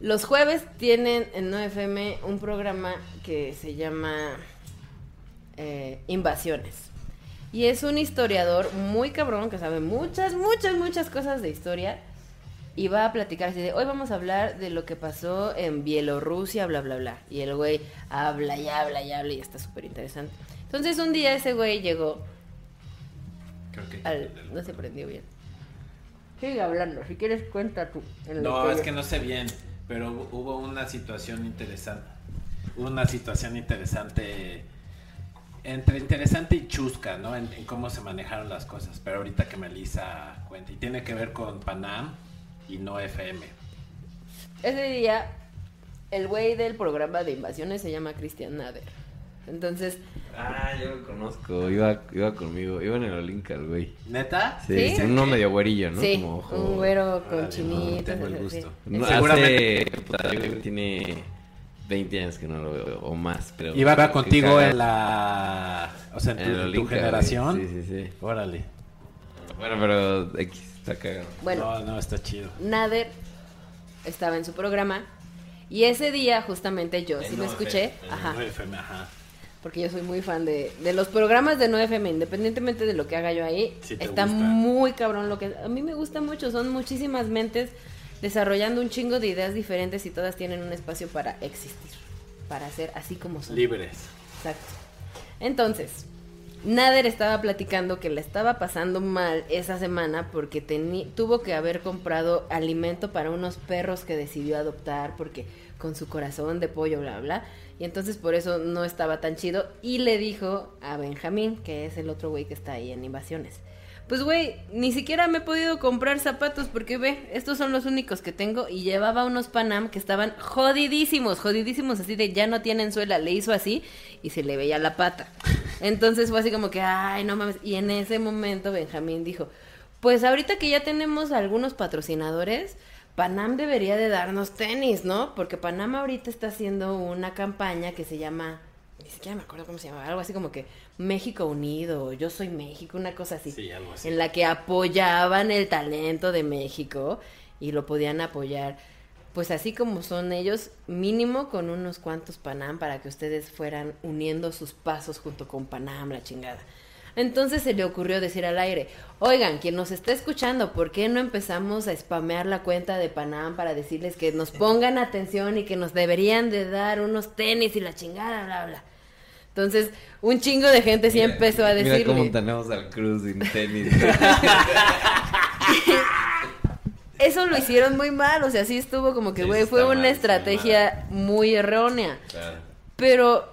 los jueves tienen en 9FM un programa que se llama eh, Invasiones. Y es un historiador muy cabrón que sabe muchas, muchas, muchas cosas de historia. Y va a platicar así de, hoy vamos a hablar de lo que pasó en Bielorrusia, bla, bla, bla. Y el güey habla y habla y habla y está súper interesante. Entonces un día ese güey llegó Creo que al... No se prendió bien. Sigue hablando, si quieres cuenta tú. en No, es que no sé bien, pero hu- hubo una situación interesante. Una situación interesante, entre interesante y chusca, ¿no? En, en cómo se manejaron las cosas. Pero ahorita que Melissa cuenta. Y tiene que ver con Panam y no FM. Ese día, el güey del programa de invasiones se llama Christian Nader. Entonces, Ah, yo lo conozco. Iba, iba conmigo. Iba en el Olinka, el güey. ¿Neta? Sí, ¿Sí? uno medio güerillo, ¿no? sí, Como ojo. un güero con no, chinitas. tengo el gusto. No, Seguramente- Hace, puta, tiene 20 años que no lo veo, o más, pero... Iba qué contigo en la... O sea, en tu, En el tu Olinka, güey. generación. Sí, sí, sí. Órale. Bueno, pero X, está cagado. Bueno, No, no, está chido. Nader estaba en su programa y ese día justamente yo sí En lo 9FM, escuché, ajá, 9FM, ajá. porque yo soy muy fan de, de los programas de 9FM, independientemente de lo que haga yo ahí, Sí está gusta. muy cabrón lo que a mí me gusta mucho, son muchísimas mentes desarrollando un chingo de ideas diferentes y todas tienen un espacio para existir, para ser así como son. Libres. Exacto. Entonces, Nader estaba platicando que le estaba pasando mal esa semana porque tuvo que haber comprado alimento para unos perros que decidió adoptar porque con su corazón de pollo, bla, bla. Y entonces por eso no estaba tan chido. Y le dijo a Benjamín, que es el otro güey que está ahí en Invasiones. Pues güey, ni siquiera me he podido comprar zapatos porque ve, estos son los únicos que tengo y llevaba unos Panam que estaban jodidísimos, jodidísimos así de ya no tienen suela, le hizo así y se le veía la pata. Entonces fue así como que, ay, no mames. Y en ese momento Benjamín dijo, pues ahorita que ya tenemos algunos patrocinadores, Panam debería de darnos tenis, ¿no? Porque Panam ahorita está haciendo una campaña que se llama, ni siquiera me acuerdo cómo se llama, algo así como que México Unido, yo soy México, una cosa así Sí, algo así. en la que apoyaban el talento de México y lo podían apoyar, pues así como son ellos, mínimo con unos cuantos Panam para que ustedes fueran uniendo sus pasos junto con Panam, la chingada. Entonces se le ocurrió decir al aire, oigan, quien nos está escuchando, ¿por qué no empezamos a spamear la cuenta de Panam para decirles que nos pongan atención y que nos deberían de dar unos tenis y la chingada, bla, bla? Entonces, un chingo de gente sí Mira, empezó a decirle... Mira cómo tenemos al Cruz sin tenis. eso lo hicieron muy mal, o sea, sí estuvo como que, güey, fue una estrategia muy errónea. Claro. Pero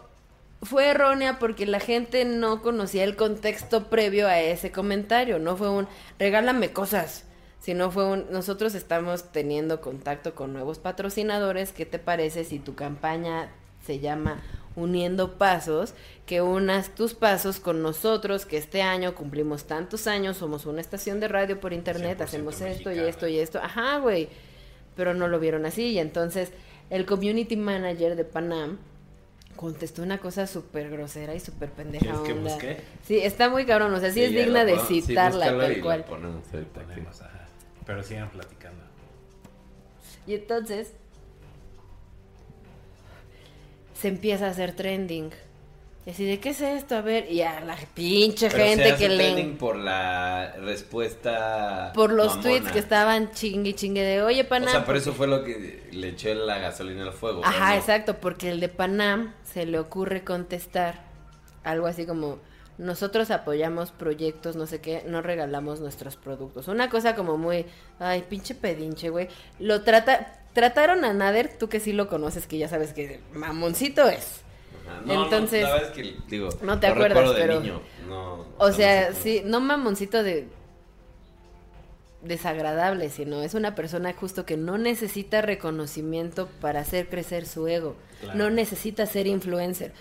fue errónea porque la gente no conocía el contexto previo a ese comentario. No fue un regálame cosas, sino fue un nosotros estamos teniendo contacto con nuevos patrocinadores. ¿Qué te parece si tu campaña se llama Uniendo Pasos? Que unas tus pasos con nosotros, que este año cumplimos tantos años, somos una estación de radio por internet, 100% hacemos esto y esto y esto. Ajá, güey. Pero no lo vieron así. Y entonces el community manager de Panam contestó una cosa súper grosera y súper pendeja ¿Quieres que onda. busque? Sí, está muy cabrón, o sea, sí, es digna de. Sí, citarla tal cual. ponemos. Ponemos. Pero sigan platicando. Y entonces se empieza a hacer trending. Y así de, ¿qué es esto? A ver, y a la pinche Pero gente se hace que le... trending por la respuesta Por los mamona. tweets que estaban chingue chingue de, oye, O Panam... sea, pero porque- eso fue lo que le echó la gasolina al fuego. Ajá, ¿no? exacto, porque el de Panam se le ocurre contestar algo así como nosotros apoyamos proyectos, no sé qué, no regalamos nuestros productos. Una cosa como muy, ay, pinche pedinche, güey. Lo trata trataron a Nader, tú que sí lo conoces, que ya sabes que mamoncito es. Ajá. No, Entonces- no, que, digo, te acuerdas, pero- niño, no, O sea, sí, no mamoncito de desagradable, sino es una persona justo que no necesita reconocimiento para hacer crecer su ego. Claro. No necesita ser influencer.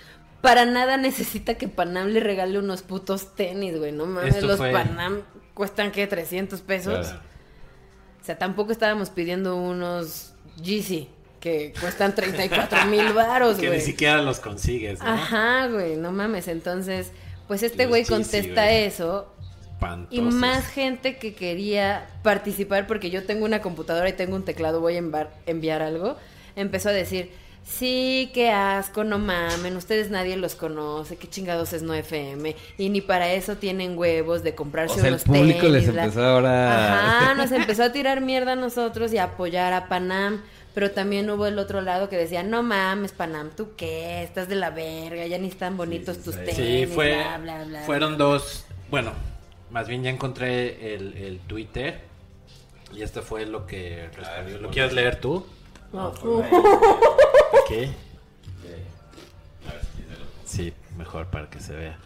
Para nada necesita que Panam le regale unos putos tenis, güey. No mames, Esto los fue- Panam cuestan, ¿qué? 300 pesos. Claro. O sea, tampoco estábamos pidiendo unos Yeezy que cuestan 34 mil varos, Que güey. ni siquiera los consigues, ¿no? Ajá, güey, no mames. Entonces, pues este güey contesta eso y Espantosos. más gente que quería participar porque yo tengo una computadora y tengo un teclado, voy a enviar algo, empezó a decir, sí, qué asco, no mamen, ustedes nadie los conoce, qué chingados es no FM, y ni para eso tienen huevos de comprarse O sea, el unos público tenis, les bla". empezó ahora... Ajá, nos empezó a tirar mierda a nosotros y a apoyar a Panam. Pero también hubo el otro lado que decía, no mames, Panam, ¿tú qué? Estás de la verga, ya ni están bonitos tus tenis, Sí, fue, bla, bla, bla. fueron dos, bueno, más bien ya encontré el, el Twitter y esto fue lo que respondió. ¿Lo quieres leer tú? No, ¿Qué? Sí, mejor para que se vea.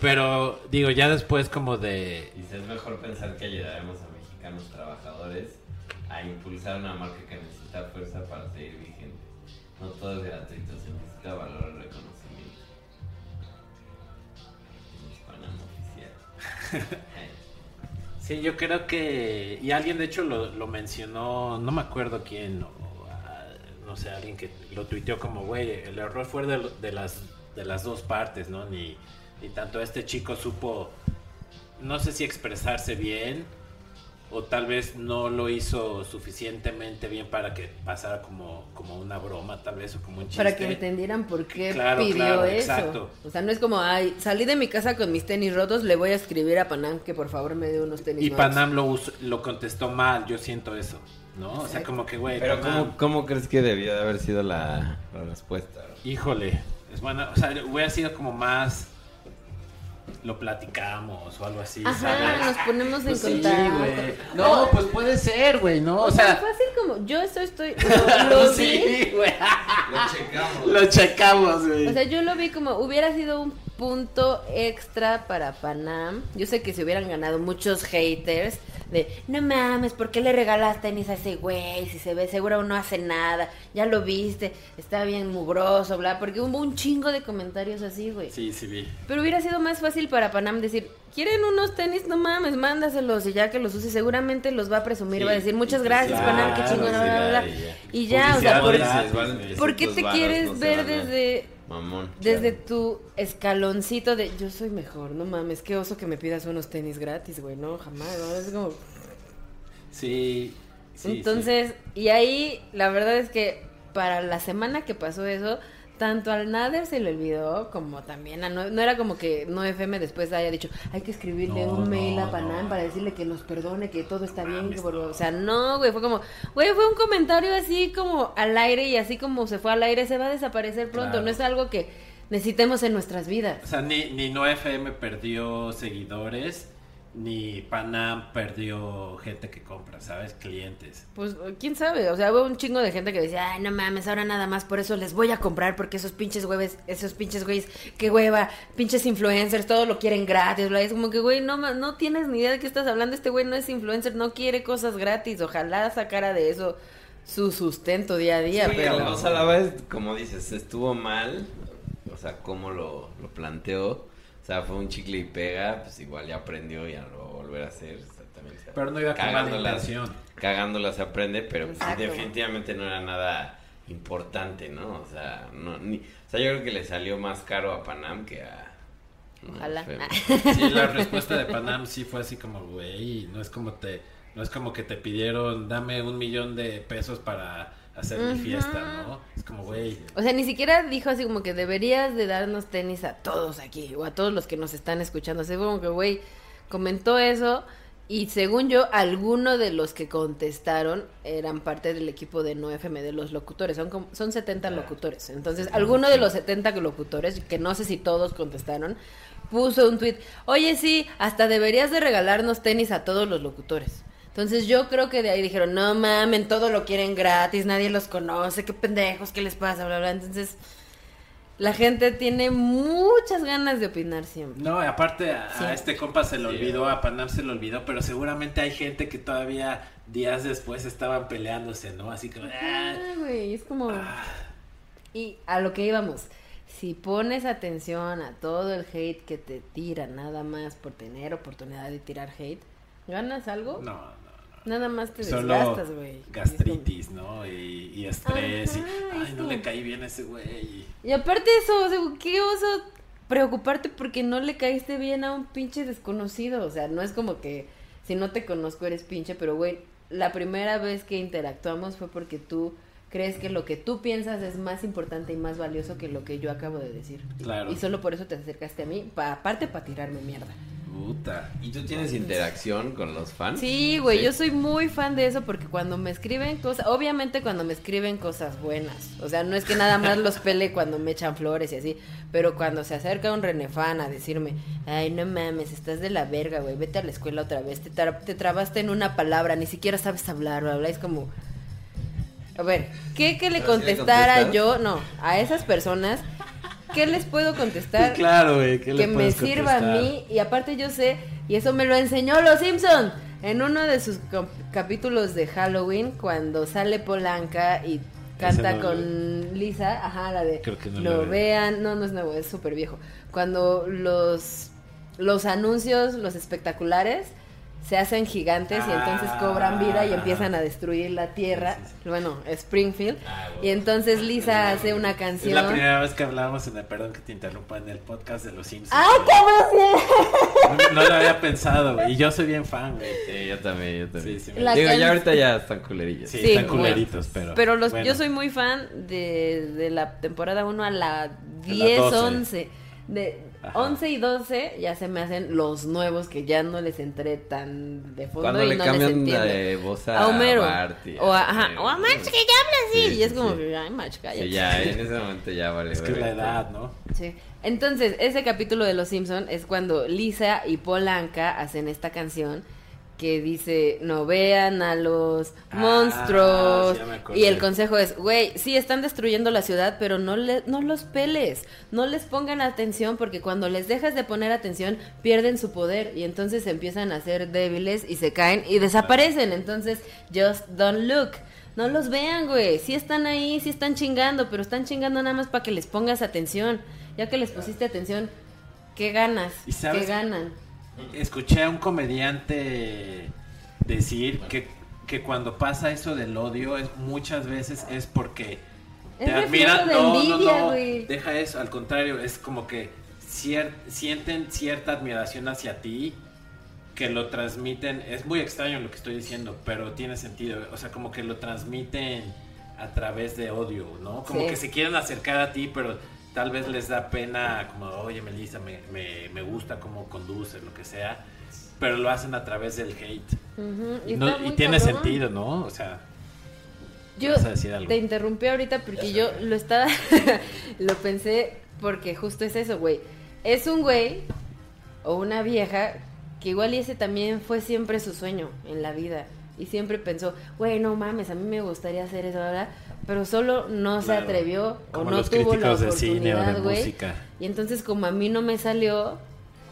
Pero digo, ya después como de... Dice, es mejor pensar que ayudaremos a mexicanos trabajadores a impulsar una marca que necesita fuerza para seguir vigente. No todo es gratuito, se necesita valor y reconocimiento. Panamá oficial. Sí, yo creo que... Y alguien de hecho lo, lo mencionó, no me acuerdo quién, o, no sé, alguien que lo tuiteó como, güey, el error fue de, las, de las dos partes, ¿no? Ni, ni tanto este chico supo, no sé si expresarse bien, o tal vez no lo hizo suficientemente bien para que pasara como, como una broma, tal vez, o como un chiste. Para que entendieran por qué Claro, pidió claro, eso. exacto. O sea, no es como, ay, salí de mi casa con mis tenis rotos, le voy a escribir a Panam que por favor me dé unos tenis Y nuevos. Panam lo, lo contestó mal, yo siento eso, ¿no? O sea, como que, güey, Pero ¿cómo, ¿cómo crees que debió de haber sido la, la respuesta? Híjole, es buena, o sea, hubiera sido como más lo platicamos o algo así, Ajá, ¿sabes? nos ponemos en Pues sí, contacto. güey. No, pues puede ser, güey, ¿no? O O sea, sea, fácil como, yo estoy, lo, lo vi, sí, güey. Lo checamos. Lo checamos, güey. o sea, yo lo vi como, hubiera sido un punto extra para Panam. Yo sé que se hubieran ganado muchos haters de, no mames, ¿por qué le regalas tenis a ese güey? Si se ve seguro no hace nada, ya lo viste, está bien mugroso, bla, porque hubo un chingo de comentarios así, güey. sí, sí vi. Pero hubiera sido más fácil para Panam decir, ¿quieren unos tenis? No mames, mándaselos y ya que los use, seguramente los va a presumir, Sí, va a decir, muchas gracias, claro, Panam, qué chingón, bla, bla, bla". sí, Y ya, o sea, ¿por. ¿por qué te varos quieres no ver desde, Mamón. desde tu escaloncito de yo soy mejor? No mames, qué oso que me pidas unos tenis gratis, güey, no, jamás, ¿no? Es como... Sí. sí, Entonces, y ahí la verdad es que para la semana que pasó eso, tanto al Nader se le olvidó, como también a no, no era como que no FM después haya dicho, hay que escribirle No, un mail no, a Panam para decirle que nos perdone, que todo está bien, mames, que o sea, no, güey, fue como, güey, fue un comentario así como al aire y así como se fue al aire se va a desaparecer pronto, Claro. no es algo que necesitemos en nuestras vidas. O sea, ni, ni No FM perdió seguidores, ni Panam perdió gente que compra, ¿sabes? Clientes. Pues quién sabe, o sea, hubo un chingo de gente que decía, ay, no mames, ahora nada más por eso les voy a comprar, porque esos pinches güeyes, esos pinches güeyes, qué hueva, pinches influencers, todo lo quieren gratis, bla. es como que, güey, no, no tienes ni idea de qué estás hablando, este güey no es influencer, no quiere cosas gratis, ojalá sacara de eso su sustento día a día, Sí, pero... o sea, la verdad es, como dices, estuvo mal, o sea, cómo lo, lo planteó, sea, fue un chicle y pega, pues igual ya aprendió y ya lo va a volver a hacer, o sea, también se- Pero no iba con mala cagándola-. Cagándola se aprende, pero pues, definitivamente no era nada importante, ¿no? O sea, no, ni, o sea, yo creo que le salió más caro a Panam que a... no, Ojalá. Sí, la respuesta de Panam sí fue así como, güey, no es como te, no es como que te pidieron, dame un millón de pesos para hacer mi fiesta, ¿no? Es como, güey, O sea, ni siquiera dijo así como que deberías de darnos tenis a todos aquí o a todos los que nos están escuchando. Así como que, güey, comentó eso y según yo, alguno de los que contestaron eran parte del equipo de No FM, de los locutores. Son, como- son 70 locutores. Entonces, alguno de los 70 locutores, que no sé si todos contestaron, puso un tweet, oye, sí, hasta deberías de regalarnos tenis a todos los locutores. Entonces yo creo que de ahí dijeron, no mamen, todo lo quieren gratis, nadie los conoce, qué pendejos, qué les pasa, bla, bla. Entonces la gente tiene muchas ganas de opinar siempre. no, aparte a, Sí. a este compa se le olvidó, a Panam se le olvidó, pero seguramente hay gente que todavía días después estaban peleándose, ¿no? Así como, ah, Ah, güey, es como... Y a lo que íbamos, si pones atención a todo el hate que te tira nada más por tener oportunidad de tirar hate, ¿ganas algo? no, no. Nada más te Solo desgastas, güey. gastritis, ¿no? Y, y estrés. y, ay, no le caí bien a ese güey. Y aparte eso, o sea, qué oso preocuparte porque no le caíste bien a un pinche desconocido. O sea, no es como que si no te conozco eres pinche, pero güey, la primera vez que interactuamos fue porque tú crees que lo que tú piensas es más importante y más valioso que lo que yo acabo de decir. Claro. Y solo por eso te acercaste a mí, pa- aparte para tirarme mierda. Puta. ¿Y tú tienes interacción con los fans? Sí, güey, yo soy muy fan de eso porque cuando me escriben cosas, obviamente cuando me escriben cosas buenas, o sea, no es que nada más los pele cuando me echan flores y así, pero cuando se acerca un renefán a decirme, ay, no mames, estás de la verga, güey, vete a la escuela otra vez, te, tra- te trabaste en una palabra, ni siquiera sabes hablar, bla, bla, es como... A ver, ¿qué que le ¿Pero sí le contestara yo? No, a esas personas, ¿qué les puedo contestar? Claro, güey. ¿qué le que me sirva a mí y aparte yo sé y eso me lo enseñó los Simpson en uno de sus capítulos de Halloween cuando sale Polanca y canta no con Lisa, ajá, la de Creo que no lo vean, no no es nuevo, es súper viejo. Cuando los los anuncios, los espectaculares se hacen gigantes y entonces cobran vida y Ah. empiezan a destruir la tierra. Sí, sí, Bueno, Springfield. Ah, Y bueno. entonces Lisa hace una Es canción. la primera vez que hablábamos en el, perdón que te interrumpa, en el podcast de los Simpsons. ¡Ay, qué! No, no lo había pensado, güey. Y yo soy bien fan, güey. Sí, yo también, yo también. Sí, Digo, can- ya ahorita ya están culerillos. Sí, Sí, están culeritos, pero. Pero los, bueno. yo soy muy fan de, de la temporada 1 a la la 10, 12. 11. De Ajá. 11 y 12 ya se me hacen los nuevos que ya no les entré tan de fondo Cuando y le no les cambian entiendo. de voz a, a Homero. Bart y o, a, a- ajá, o a Marge que ya habla así. Sí, y es como sí. ay, Marge, cállate. Sí, ya, en ese momento ya vale. Es que es la edad, ¿no? Sí. Entonces, ese capítulo de Los Simpson es cuando Lisa y Polanca hacen esta canción que dice, no vean a los Ah, monstruos. sí, y el consejo es, güey, sí están destruyendo la ciudad, pero no, le, no los peles, no les pongan atención porque cuando les dejas de poner atención pierden su poder y entonces empiezan a ser débiles y se caen y desaparecen. Entonces, just don't look. No los vean, güey. Sí están ahí, sí están chingando, pero están chingando nada más para que les pongas atención. Ya que les pusiste atención, ¿qué ganas? ¿Y sabes ¿Qué ganan? Escuché a un comediante decir que, que cuando pasa eso del odio es muchas veces es porque te admiran. No, no, envidia, no. Deja eso, al contrario, es como que cier- sienten cierta admiración hacia ti que lo transmiten. Es muy extraño lo que estoy diciendo, pero tiene sentido. O sea, como que lo transmiten a través de odio, ¿no? Como Sí. que se quieren acercar a ti, pero tal vez les da pena, como, oye, Melissa, me, me, me gusta cómo conduce, lo que sea. Pero lo hacen a través del hate. Y, no- y tiene cabrón. sentido, ¿no? O sea, Yo vas a decir algo. te interrumpí ahorita porque yo lo estaba, lo pensé porque justo es eso, güey. Es un güey o una vieja que igual y ese también fue siempre su sueño en la vida. Y siempre pensó, güey, no mames, a mí me gustaría hacer eso, ¿verdad? Pero solo no se atrevió o Como no los tuvo la críticos de cine o de oportunidad, música. Y entonces como a mí no me salió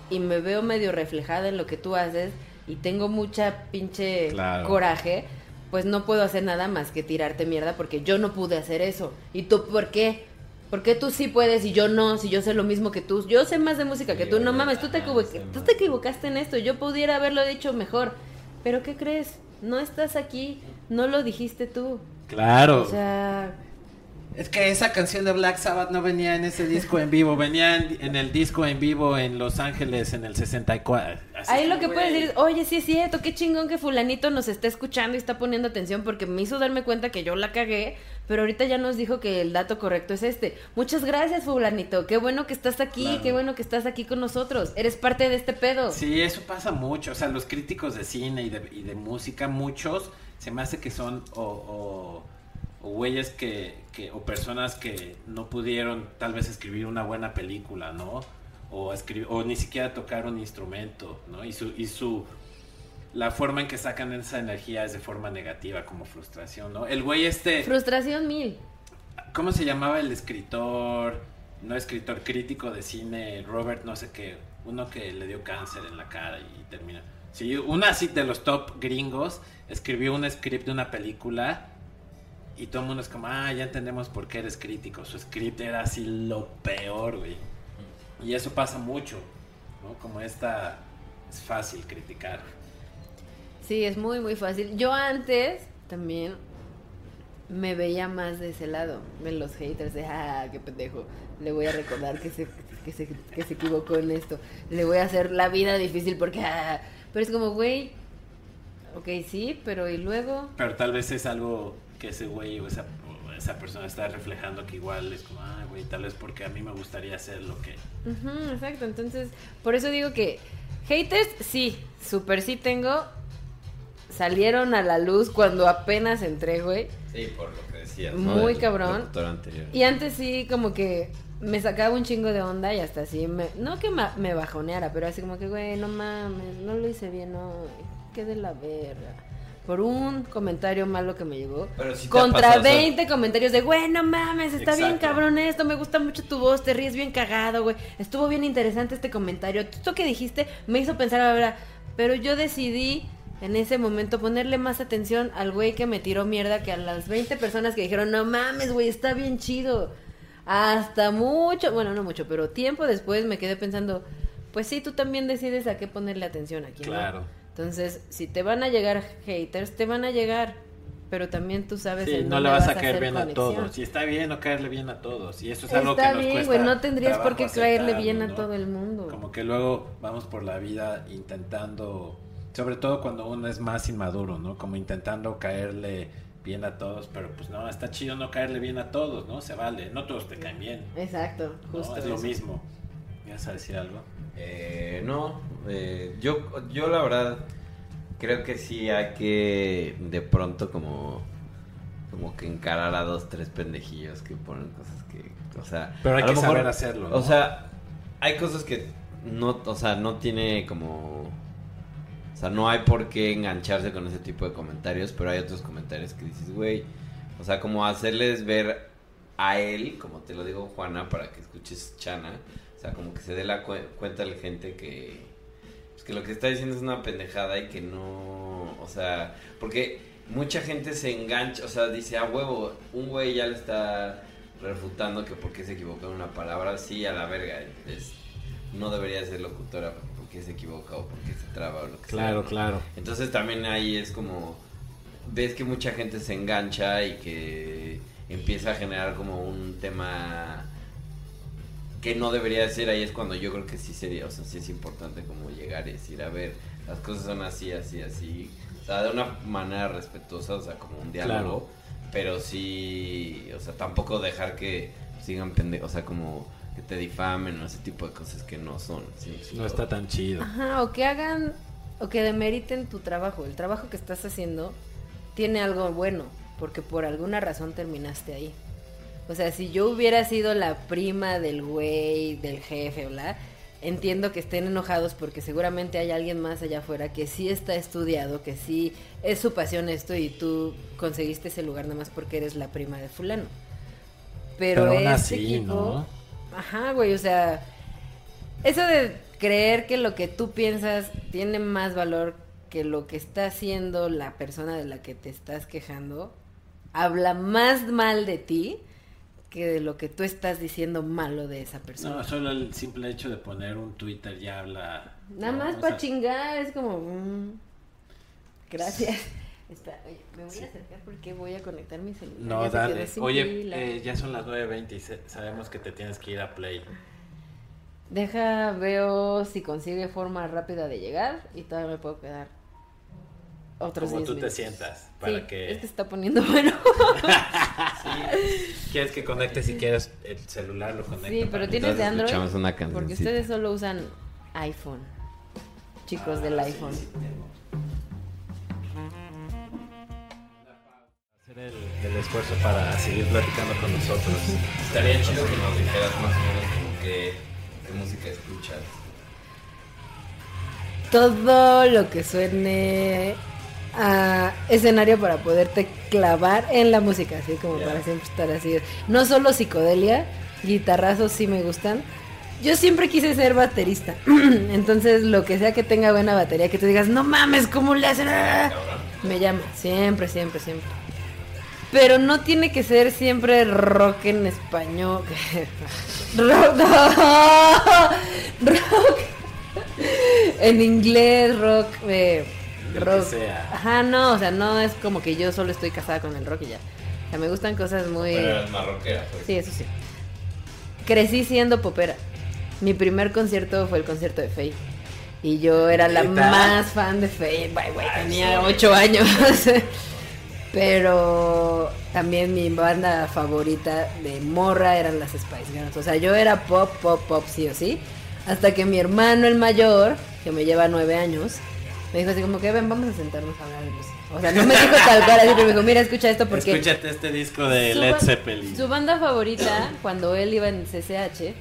y me veo medio reflejada en lo que tú haces y tengo mucha pinche Claro. coraje, pues no puedo hacer nada más que tirarte mierda porque yo no pude hacer eso. ¿Y tú por qué? ¿Por qué tú sí puedes y yo no? Si yo sé lo mismo que tú. Yo sé más de música que tú. No mames, tú te, sé tú te equivocaste en esto. Yo pudiera haberlo dicho mejor. Pero ¿qué crees? No estás aquí. No lo dijiste tú. Claro. O sea, Es que esa canción de Black Sabbath no venía en ese disco en vivo, venía en, en el disco en vivo en Los Ángeles en el 64. Así Ahí lo que, puedes decir es, oye, sí es cierto, qué chingón que fulanito nos está escuchando y está poniendo atención porque me hizo darme cuenta que yo la cagué, pero ahorita ya nos dijo que el dato correcto es este. Muchas gracias, fulanito, qué bueno que estás aquí, Claro. qué bueno que estás aquí con nosotros, eres parte de este pedo. Sí, eso pasa mucho. O sea, los críticos de cine y de, y de música, muchos, se me hace que son o, o, o güeyes que, que, o personas que no pudieron tal vez escribir una buena película, ¿no? O, escribir, o ni siquiera tocar un instrumento, ¿no? Y su, y su, la forma en que sacan esa energía es de forma negativa, como frustración, ¿no? El güey este... Frustración mil. ¿Cómo se llamaba el escritor? No escritor, crítico de cine, Robert no sé qué, uno que le dio cáncer en la cara y termina. Sí, una así de los top gringos escribió un script de una película y todo el mundo es como, ah, ya entendemos por qué eres crítico. Su script era así lo peor, güey. Y eso pasa mucho, ¿no? Como esta es fácil criticar. Sí, es muy, muy fácil. Yo antes también me veía más de ese lado, de los haters, de, ah, qué pendejo, le voy a recordar que se, que se, que se equivocó en esto, le voy a hacer la vida difícil porque, ah, pero es como, güey, ok, sí, pero ¿y luego? Pero tal vez es algo que ese güey o esa, o esa persona está reflejando que igual es como, ah, güey, tal vez porque a mí me gustaría hacer lo que... Ujú, exacto, entonces, por eso digo que haters, sí, súper sí tengo, salieron a la luz cuando apenas entré, güey. Sí, por lo que decías. Muy cabrón. anterior. Y antes sí, como que me sacaba un chingo de onda y hasta así, me, no que ma- me bajoneara, pero así como que, güey, no mames, no lo hice bien, no, qué de la verga. Por un comentario malo que me llegó. Pero sí contra pasado, o sea- 20 comentarios de, güey, no mames, está bien cabrón esto, me gusta mucho tu voz, te ríes bien cagado, güey. Estuvo bien interesante este comentario. Esto que dijiste me hizo pensar ahora, pero yo decidí en ese momento ponerle más atención al güey que me tiró mierda que a las 20 personas que dijeron, no mames, güey, está bien chido. Hasta mucho, bueno, no mucho, pero tiempo después me quedé pensando, pues sí, tú también decides a qué ponerle atención aquí, ¿no? Claro. Entonces, si te van a llegar haters, te van a llegar, pero también tú sabes Sí, no le vas a caer bien a todos. Y está bien no caerle bien a todos. Y eso es algo Está que nos bien, cuesta güey, no tendrías por qué caerle bien a ¿no? todo el mundo. Como que luego vamos por la vida intentando, sobre todo cuando uno es más inmaduro, ¿no? Como intentando caerle bien a todos, pero pues no, está chido no caerle bien a todos, ¿no? Se vale, no todos te caen bien, Exacto, ¿no? justo. Es lo mismo. ¿Vas a decir algo? Eh, no, eh, yo, yo la verdad creo que sí hay que de pronto como como que encarar a dos, tres pendejillos que ponen cosas que, o sea, Pero hay a que lo mejor- saber hacerlo, ¿no? O sea, hay cosas que no, o sea, no tiene como, o sea, no hay por qué engancharse con ese tipo de comentarios, pero hay otros comentarios que dices, güey, o sea, como hacerles ver a él, como te lo digo Juana, para que escuches Chana, o sea, como que se dé la cu- cuenta a la gente que, pues, que lo que está diciendo es una pendejada y que no, o sea, porque mucha gente se engancha, o sea, dice, a huevo, un güey ya le está refutando que porque se equivocó en una palabra, sí, a la verga, es, no debería ser locutora se equivoca o porque se traba o lo que sea. Claro, claro. Entonces también ahí es como ves que mucha gente se engancha y que empieza a generar como un tema que no debería ser ahí es cuando yo creo que sí sería, o sea, sí es importante como llegar y decir, a ver, las cosas son así, así, así, o sea, de una manera respetuosa, o sea, como un diálogo, pero sí, o sea, tampoco dejar que sigan pendejos, o sea, como que te difamen o ese tipo de cosas que no son. ¿sí? No está tan chido. Ajá, o que hagan, o que demeriten tu trabajo. El trabajo que estás haciendo tiene algo bueno, porque por alguna razón terminaste ahí. O sea, si yo hubiera sido la prima del güey, del jefe, bla, entiendo que estén enojados porque seguramente hay alguien más allá afuera que sí está estudiado, que sí es su pasión esto y tú conseguiste ese lugar nada más porque eres la prima de fulano. Pero, Pero aún este así, equipo, ¿no? Ajá, güey, o sea, eso de creer que lo que tú piensas tiene más valor que lo que está haciendo la persona de la que te estás quejando, habla más mal de ti que de lo que tú estás diciendo malo de esa persona. No, solo el simple hecho de poner un Twitter ya habla. Nada ¿no? más para sea, chingar, es como... mm, gracias. Espera, oye, me voy a acercar porque voy a conectar mi celular. No, dale. Oye, eh, ya son las 9.20 y se- sabemos que te tienes que ir a Play. Deja, veo si consigue forma rápida de llegar y todavía me puedo quedar otros Como 10 tú te minutos. sientas. Para Sí, que... es que se está poniendo bueno. ¿Quieres que conecte si quieres el celular? Lo conecto. Sí, pero tienes de Android. escuchamos una Porque ustedes solo usan iPhone. Chicos del iPhone. Hacer el, el esfuerzo para seguir platicando con nosotros. Estaría chido que nos dijeras más o menos como qué, qué música escuchas. Todo lo que suene a escenario para poderte clavar en la música, así como para siempre estar así. No solo psicodelia, guitarrazos sí me gustan. Yo siempre quise ser baterista. Entonces, lo que sea que tenga buena batería, que tú digas, no mames, ¿cómo le hacen? Ah", Me llama, siempre, siempre, siempre. Pero no tiene que ser siempre rock en español. rock, no, rock en inglés, rock, eh, rock. sea. Ajá, no, o sea, no es como que yo solo estoy casada con el rock y ya. O sea, me gustan cosas muy... Pero rockera, pues. Sí, eso sí. Crecí siendo popera. Mi primer concierto fue el concierto de Faye. Y yo era la más fan de Faye. Tenía ocho años. Pero también mi banda favorita de morra eran las Spice Girls. O sea, yo era pop, pop, pop, sí o sí. Hasta que mi hermano, el mayor, que me lleva nueve años, me dijo así como que ven, vamos a sentarnos a hablar de música. O sea, no me dijo tal cual, así, pero me dijo, mira, escucha esto porque... Escúchate este disco de Su Led Zeppelin. Su banda favorita, cuando él iba en CCH,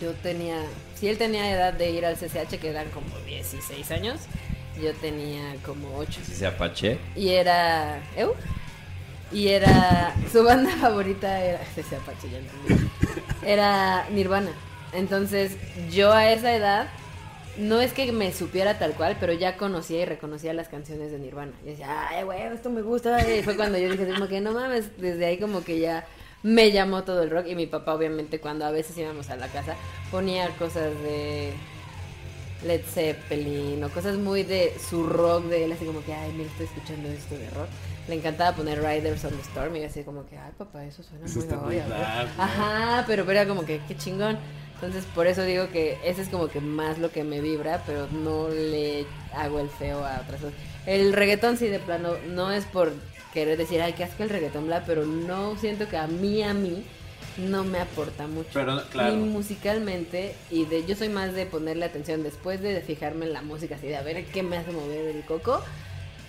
yo tenía, si él tenía edad de ir al CCH, que eran como 16 años, yo tenía como 8. Si se apache. Y era, ¿eu? Y era, su banda favorita era, ese Apache, ya entendí. era Nirvana. Entonces, yo a esa edad, no es que me supiera tal cual, pero ya conocía y reconocía las canciones de Nirvana. Y decía, ay, güey, esto me gusta. Y fue cuando yo dije, como que no mames, desde ahí como que ya me llamó todo el rock. Y mi papá, obviamente, cuando a veces íbamos a la casa, ponía cosas de Led Zeppelin o cosas muy de su rock de él, así como que, ay, mira, estoy escuchando esto de rock. Le encantaba poner Riders on the Storm y así como que, ay, papá, eso suena Eso muy está muy ay, a ver". dark, ¿no? Ajá, pero, pero era como que, qué chingón. Entonces, por eso digo que ese es como que más lo que me vibra, pero no le hago el feo a otras cosas. El reggaetón sí, de plano, no es por querer decir, ay, qué asco el reggaetón, bla, pero no siento que a mí, a mí, no me aporta mucho. Pero, claro. Ni musicalmente, y de yo soy más de ponerle atención después de fijarme en la música, así de a ver qué me hace mover el coco.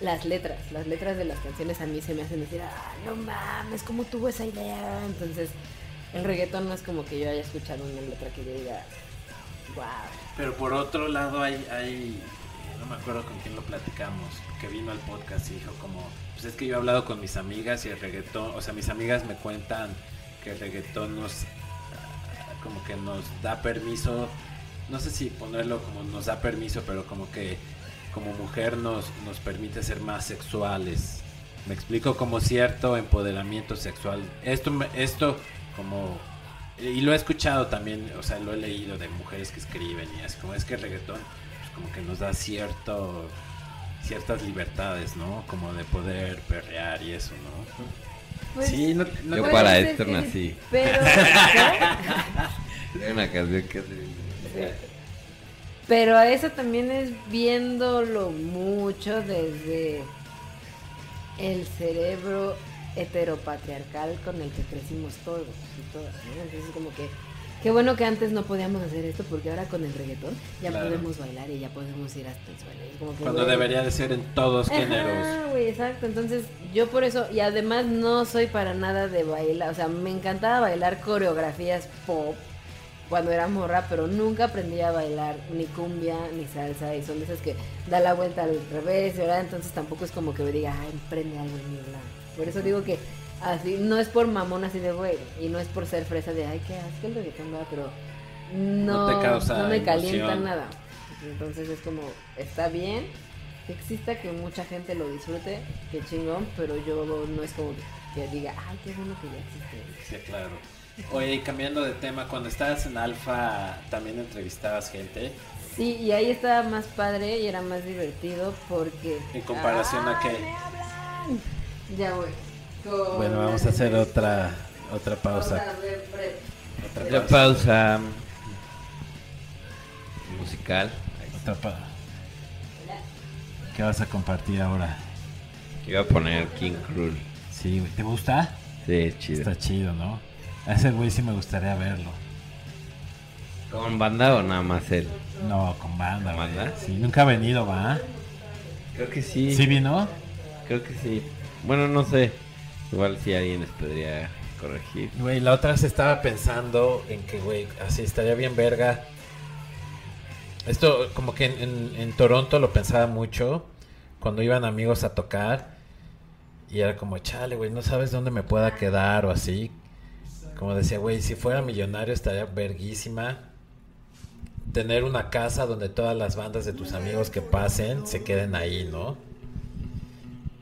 Las letras, las letras de las canciones a mí se me hacen decir, ah, no mames, ¿cómo tuvo esa idea? Entonces, el reggaetón no es como que yo haya escuchado una letra que yo diga, wow. Pero por otro lado hay, hay, no me acuerdo con quién lo platicamos, que vino al podcast y dijo como, pues es que yo he hablado con mis amigas y el reggaetón, o sea, mis amigas me cuentan que el reggaetón nos, como que nos da permiso, no sé si ponerlo como nos da permiso, pero como que como mujer nos, nos permite ser más sexuales. Me explico como cierto empoderamiento sexual. Esto, esto como y lo he escuchado también, o sea, lo he leído de mujeres que escriben y así como es que el reggaetón pues, como que nos da cierto ciertas libertades, ¿no? Como de poder perrear y eso, ¿no? Pues, sí, no, no- Yo para esto nací. Pero, Hay una canción que hace. pero eso también es viéndolo mucho desde el cerebro heteropatriarcal con el que crecimos todos y todas, ¿no? Entonces como que qué bueno que antes no podíamos hacer esto porque ahora con el reggaetón ya Claro. podemos bailar y ya podemos ir hasta el suelo. Es como que, cuando debería de ser en todos géneros. Ajá, güey, exacto. Entonces, yo por eso, y además no soy para nada de bailar, o sea, me encantaba bailar coreografías pop cuando era morra, pero nunca aprendí a bailar ni cumbia ni salsa y son de esas que da la vuelta al revés, ¿verdad? Entonces tampoco es como que me diga, ay, prende algo en mi. Por eso digo que así, no es por mamón así de güey, y no es por ser fresa de, ay, qué asco el reggaetón, ¿verdad? Pero no, No te causa no me calienta nada. Entonces es como, está bien que exista, que mucha gente lo disfrute, que chingón, pero yo no es como que diga, ay, qué bueno que ya existe. Sí, claro. Oye, y cambiando de tema, cuando estabas en Alfa, ¿también entrevistabas gente? Sí, y ahí estaba más padre y era más divertido porque... ¿En comparación a qué? ¡Ah, me hablan! Ya voy. Bueno, vamos a hacer otra, otra pausa. Otra La pausa. musical. Otra pa- ¿Qué vas a compartir ahora? Iba a poner King Cruel. Sí. ¿Te gusta? Sí, es chido. Está chido, ¿no? A ese güey sí me gustaría verlo. ¿Con banda o nada más él? No, con banda, ¿Con banda? Sí, nunca ha venido, ¿va? Creo que sí. ¿Sí vino? Creo que sí. Bueno, no sé. Igual si alguien les podría corregir. Güey, la otra vez estaba pensando en que, güey, así estaría bien verga. Esto, como que en, en- en Toronto lo pensaba mucho. Cuando iban amigos a tocar. Y era como, chale, güey, no sabes dónde me pueda quedar o así. Como decía, güey, si fuera millonario estaría verguísima. Tener una casa donde todas las bandas de tus amigos que pasen se queden ahí, ¿no?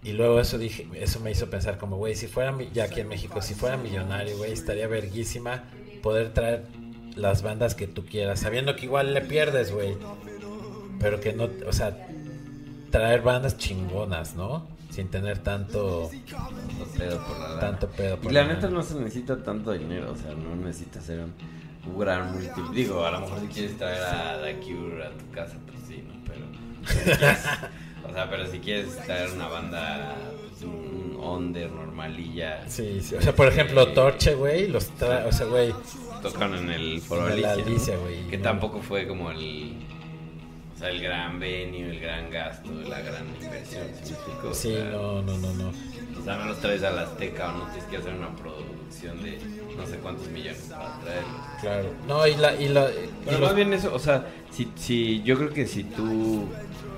Y luego eso dije, eso me hizo pensar como, güey, si fuera ya aquí en México, si fuera millonario, güey, estaría verguísima poder traer las bandas que tú quieras, sabiendo que igual le pierdes, güey. Pero que no, o sea, traer bandas chingonas, ¿no? Sin tener tanto Tanto pedo por la lana. tanto pedo. Y por la la neta no se necesita tanto dinero, o sea, no necesitas ser un, un gran multi... Digo, a lo mejor si quieres traer a The Cure a tu casa, pues sí, ¿no? Pero... o sea, pero si quieres traer una banda, pues, un, un under normalilla... Sí, sí, o sea, por ejemplo, Torche, güey, los trae, o sea, güey, Tocan en el Foro Alicia, güey, Que no. tampoco fue como el... O sea, el gran venue, el gran gasto, la gran inversión, ¿sí? O sea, no, no, no, no. O sea, no los traes a la Azteca o no tienes que hacer una producción de no sé cuántos millones para traerlos. Claro. No, y la y la y Pero los- más bien eso, o sea, si, si yo creo que si tú,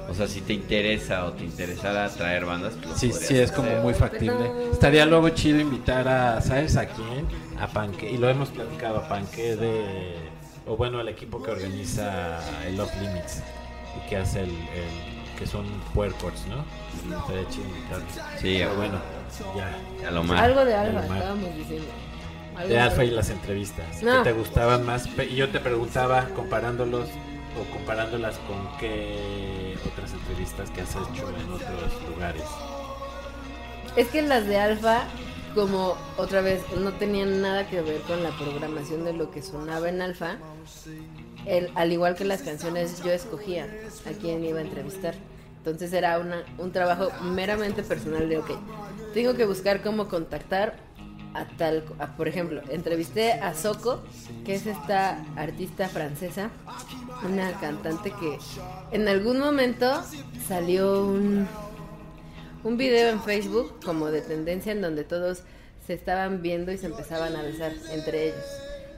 o sea, si te interesa o te interesara traer bandas, pues lo Sí, sí, es como muy factible. Estaría luego chido invitar a, ¿sabes a quién? A Panque. Y lo hemos platicado, a Panque de... O bueno, el equipo que organiza el Off Limits. Y que hace el... el- que son puercos, ¿no? Estaría chido invitarlos. Sí, Pero bueno, ya. a lo más. Algo de mal. estábamos diciendo. Algo De Alfa y las entrevistas. No. ¿Qué te gustaban más? Y yo te preguntaba, comparándolos o comparándolas con qué otras entrevistas que has hecho en otros lugares. Es que las de Alfa, como otra vez, no tenían nada que ver con la programación de lo que sonaba en Alfa. El, al igual que las canciones, yo escogía a quién iba a entrevistar. Entonces era una, un trabajo meramente personal de, ok, tengo que buscar cómo contactar a tal, por ejemplo, entrevisté a Soko, que es esta artista francesa, una cantante que en algún momento salió un, un video en Facebook como de tendencia en donde todos se estaban viendo y se empezaban a besar entre ellos.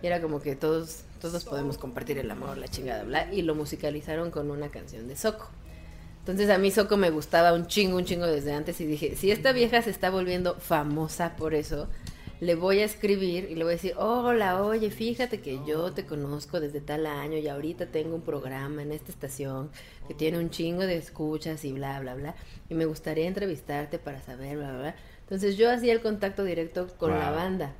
Y era como que todos, todos podemos compartir el amor, la chingada, bla. Y lo musicalizaron con una canción de Soco. Entonces a mí Soco me gustaba un chingo, un chingo desde antes y dije, si esta vieja se está volviendo famosa por eso, le voy a escribir y le voy a decir, hola, oye, fíjate que yo te conozco desde tal año y ahorita tengo un programa en esta estación que tiene un chingo de escuchas y bla, bla, bla, y me gustaría entrevistarte para saber, bla, bla, bla. Entonces yo hacía el contacto directo con la banda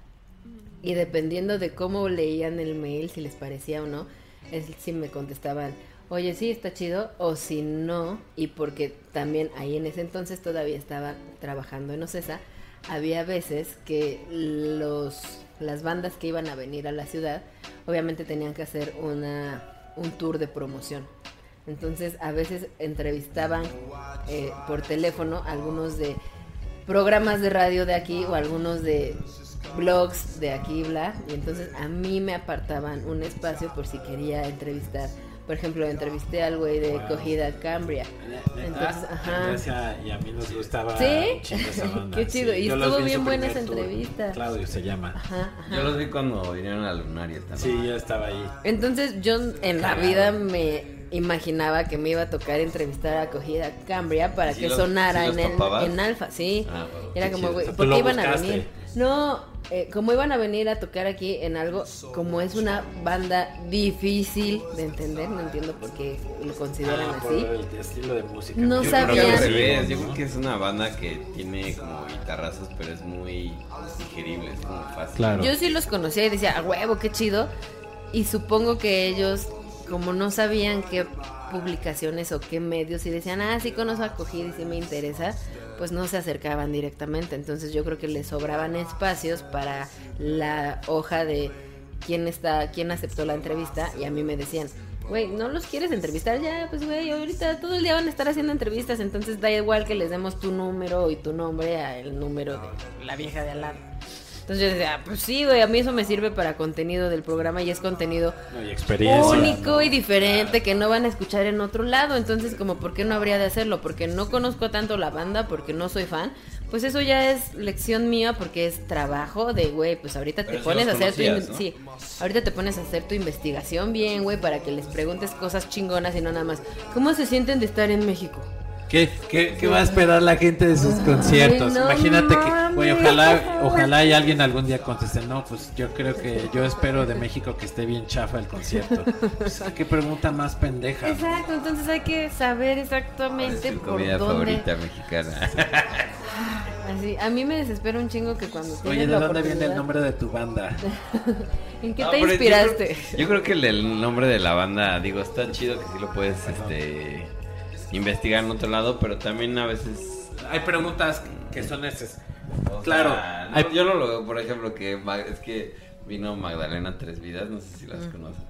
y dependiendo de cómo leían el mail, si les parecía o no, es si me contestaban, oye, sí, está chido, o si no, y porque también ahí en ese entonces todavía estaba trabajando en Ocesa, había veces que los las bandas que iban a venir a la ciudad, obviamente tenían que hacer una un tour de promoción. Entonces, a veces entrevistaban eh, por teléfono algunos de programas de radio de aquí o algunos de blogs de aquí, bla. Y entonces a mí me apartaban un espacio por si quería entrevistar Por ejemplo, entrevisté al güey de Wow. Cogida Cambria. Entonces, ajá. gracias, y a mí nos gustaba ¿Sí? esa banda, Qué chido, y Yo los estuvo bien buena esa entrevista. Claudio se llama. Ajá, ajá. Yo los vi cuando vinieron a Lunaria también. Sí, yo estaba ahí. Entonces yo en la vida me imaginaba que me iba a tocar entrevistar a Cogida Cambria para ¿Sí que los- sonara sí en, en Alfa, sí. Ah, bueno, Era como, güey, ¿por qué iban a buscaste. venir? No, eh, como iban a venir a tocar aquí en algo, como es una banda difícil de entender, no entiendo por qué lo consideran Ah, por así. el estilo de música. No Yo creo sabían. yo creo que es una banda que tiene como guitarrazos, pero es muy digerible, es como fácil. Claro. Yo sí los conocía y decía, a huevo, qué chido. Y supongo que ellos, como no sabían qué publicaciones o qué medios, y decían, ah, sí conozco a Cogida y sí me interesa, pues no se acercaban directamente. Entonces yo creo que les sobraban espacios para la hoja de quién está, quién aceptó la entrevista. Y a mí me decían, güey, ¿no los quieres entrevistar? Ya, pues güey, ahorita todo el día van a estar haciendo entrevistas, entonces da igual que les demos tu número y tu nombre al número de la vieja de al lado. Entonces yo decía, pues sí, güey, a mí eso me sirve para contenido del programa y es contenido No, y experiencia. único ¿no? y diferente que no van a escuchar en otro lado. Entonces, como, ¿por qué no habría de hacerlo? Porque no conozco tanto la banda, porque no soy fan. Pues eso ya es lección mía porque es trabajo de, güey, pues ahorita te Pero pones a hacer tu... conocías, ¿no? Sí, ahorita te pones a hacer tu investigación bien, güey, para que les preguntes cosas chingonas y no nada más. ¿Cómo se sienten de estar en México? ¿Qué, qué, qué va a esperar la gente de sus conciertos? no Imagínate que, güey, ojalá, ojalá y alguien algún día conteste, no, pues yo creo que yo espero de México que esté bien chafa el concierto. Pues, qué pregunta más pendeja. Exacto, entonces hay que saber exactamente por comida dónde... favorita mexicana. Así, a mí me desespera un chingo que cuando Oye, ¿de dónde viene el nombre de tu banda? ¿En qué No, te yo inspiraste? creo- Yo creo, que el nombre de la banda, digo, está chido que sí lo puedes este, investigar en otro lado, pero también a veces... Hay preguntas que son esas. o Claro, sea, no, hay- yo no lo veo, por ejemplo, que es que vino Magdalena Tres Vidas, no sé si las conocen.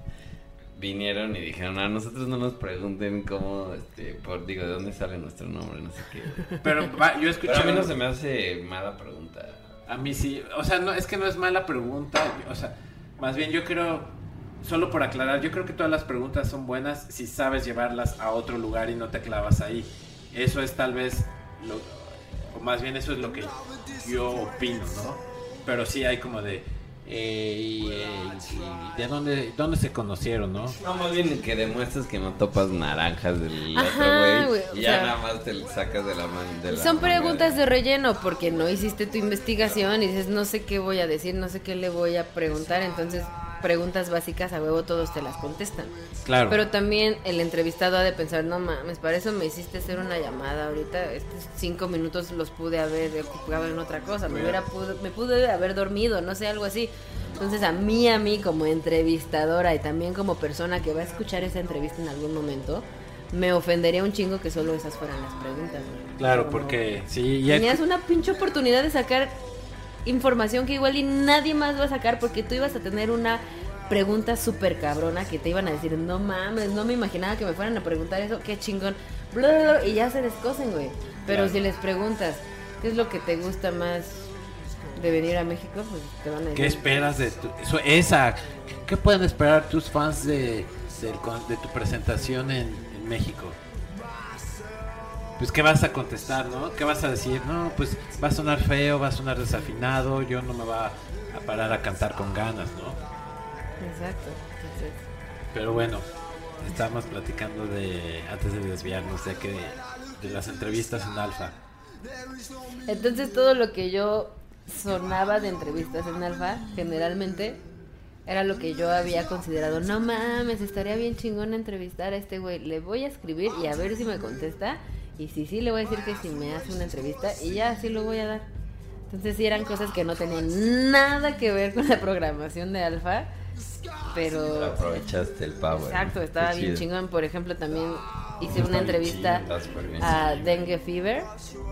Vinieron y dijeron, a nosotros no nos pregunten cómo, este, por, digo, de dónde sale nuestro nombre, no sé qué. Pero va, yo escuché. Pero a mí no se me hace mala pregunta. A mí sí, o sea, no es que no es mala pregunta, o sea, más bien yo creo, solo por aclarar, yo creo que todas las preguntas son buenas si sabes llevarlas a otro lugar y no te clavas ahí. Eso es tal vez, lo, o más bien eso es lo que yo opino, ¿no? Pero sí hay como de, eh, y, eh, y ¿de dónde, dónde se conocieron, no? No, más bien que demuestres que no topas naranjas del Ajá, otro güey, Y ya sea, nada más te sacas de la mano. de la Son manga. preguntas de relleno porque no hiciste tu investigación y dices, no sé qué voy a decir, no sé qué le voy a preguntar. Entonces, preguntas básicas a huevo todos te las contestan. Claro. Pero también el entrevistado ha de pensar, no mames, para eso me hiciste hacer una llamada ahorita. Estos cinco minutos los pude haber ocupado en otra cosa. Me, hubiera pudo- me pude haber dormido, no sé, algo así. Entonces a mí, a mí como entrevistadora y también como persona que va a escuchar esa entrevista en algún momento, me ofendería un chingo que solo esas fueran las preguntas. güey. Claro, Como- porque sí, Tenías una pinche oportunidad de sacar información que igual y nadie más va a sacar porque tú ibas a tener una pregunta súper cabrona que te iban a decir, no mames, no me imaginaba que me fueran a preguntar eso, qué chingón, bla, bla, bla", y ya se descosen, güey. Pero Claro. si les preguntas, ¿qué es lo que te gusta más de venir a México? Pues te van a decir. ¿Qué esperas de tu, eso- esa? ¿Qué pueden esperar tus fans de, con- de tu presentación en, en México? Pues, ¿qué vas a contestar, no? ¿Qué vas a decir? No, pues va a sonar feo, va a sonar desafinado, yo no me va a parar a cantar con ganas, ¿no? Exacto. Entonces, Pero bueno, estamos platicando de, antes de desviarnos, de que de las entrevistas en Alfa. Entonces todo lo que yo sonaba de entrevistas en Alfa, generalmente, era lo que yo había considerado. No mames, estaría bien chingón entrevistar a este güey. Le voy a escribir y a ver si me contesta. Y si sí, le voy a decir que si me hace una entrevista y ya, sí lo voy a dar. Entonces sí eran cosas que no tenían nada que ver con la programación de Alfa. Pero... Aprovechaste el power. Exacto, estaba bien chingón. Por ejemplo, también hice una entrevista a Dengue Fever,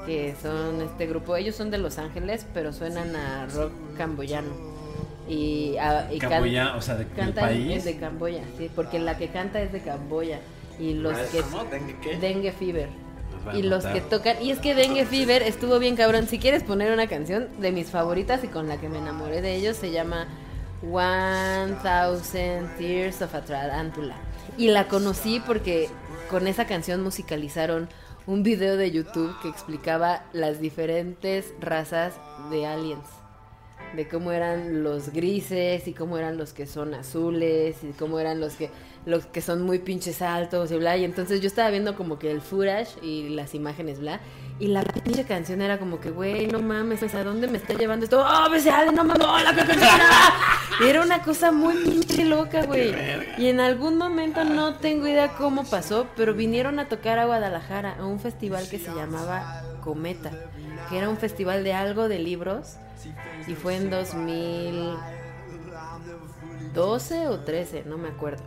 que son este grupo, ellos son de Los Ángeles, pero suenan a rock camboyano. Y, a- y can- Camboya, o sea, de, del cantan país. es de Camboya, sí, porque la que canta es de Camboya. Y los Ah, que... ¿cómo? ¿Dengue qué? Dengue Fever. Y los que tocan, y es que Dengue Fever estuvo bien cabrón. Si quieres poner una canción de mis favoritas y con la que me enamoré de ellos, se llama One Thousand Tears of a Tarantula. Y la conocí porque con esa canción musicalizaron un video de YouTube que explicaba las diferentes razas de aliens. De cómo eran los grises y cómo eran los que son azules y cómo eran los que los que son muy pinches altos y bla. Y entonces yo estaba viendo como que el footage y las imágenes, bla. Y la pinche canción era como que, güey, no mames, ¿a dónde me está llevando esto? ¡Oh, me sale, no mames, no, la canción! Y era una cosa muy pinche loca, güey. Y en algún momento no tengo idea cómo pasó, pero vinieron a tocar a Guadalajara a un festival que se llamaba Cometa, que era un festival de algo de libros. Y fue en 2012 o 13, no me acuerdo.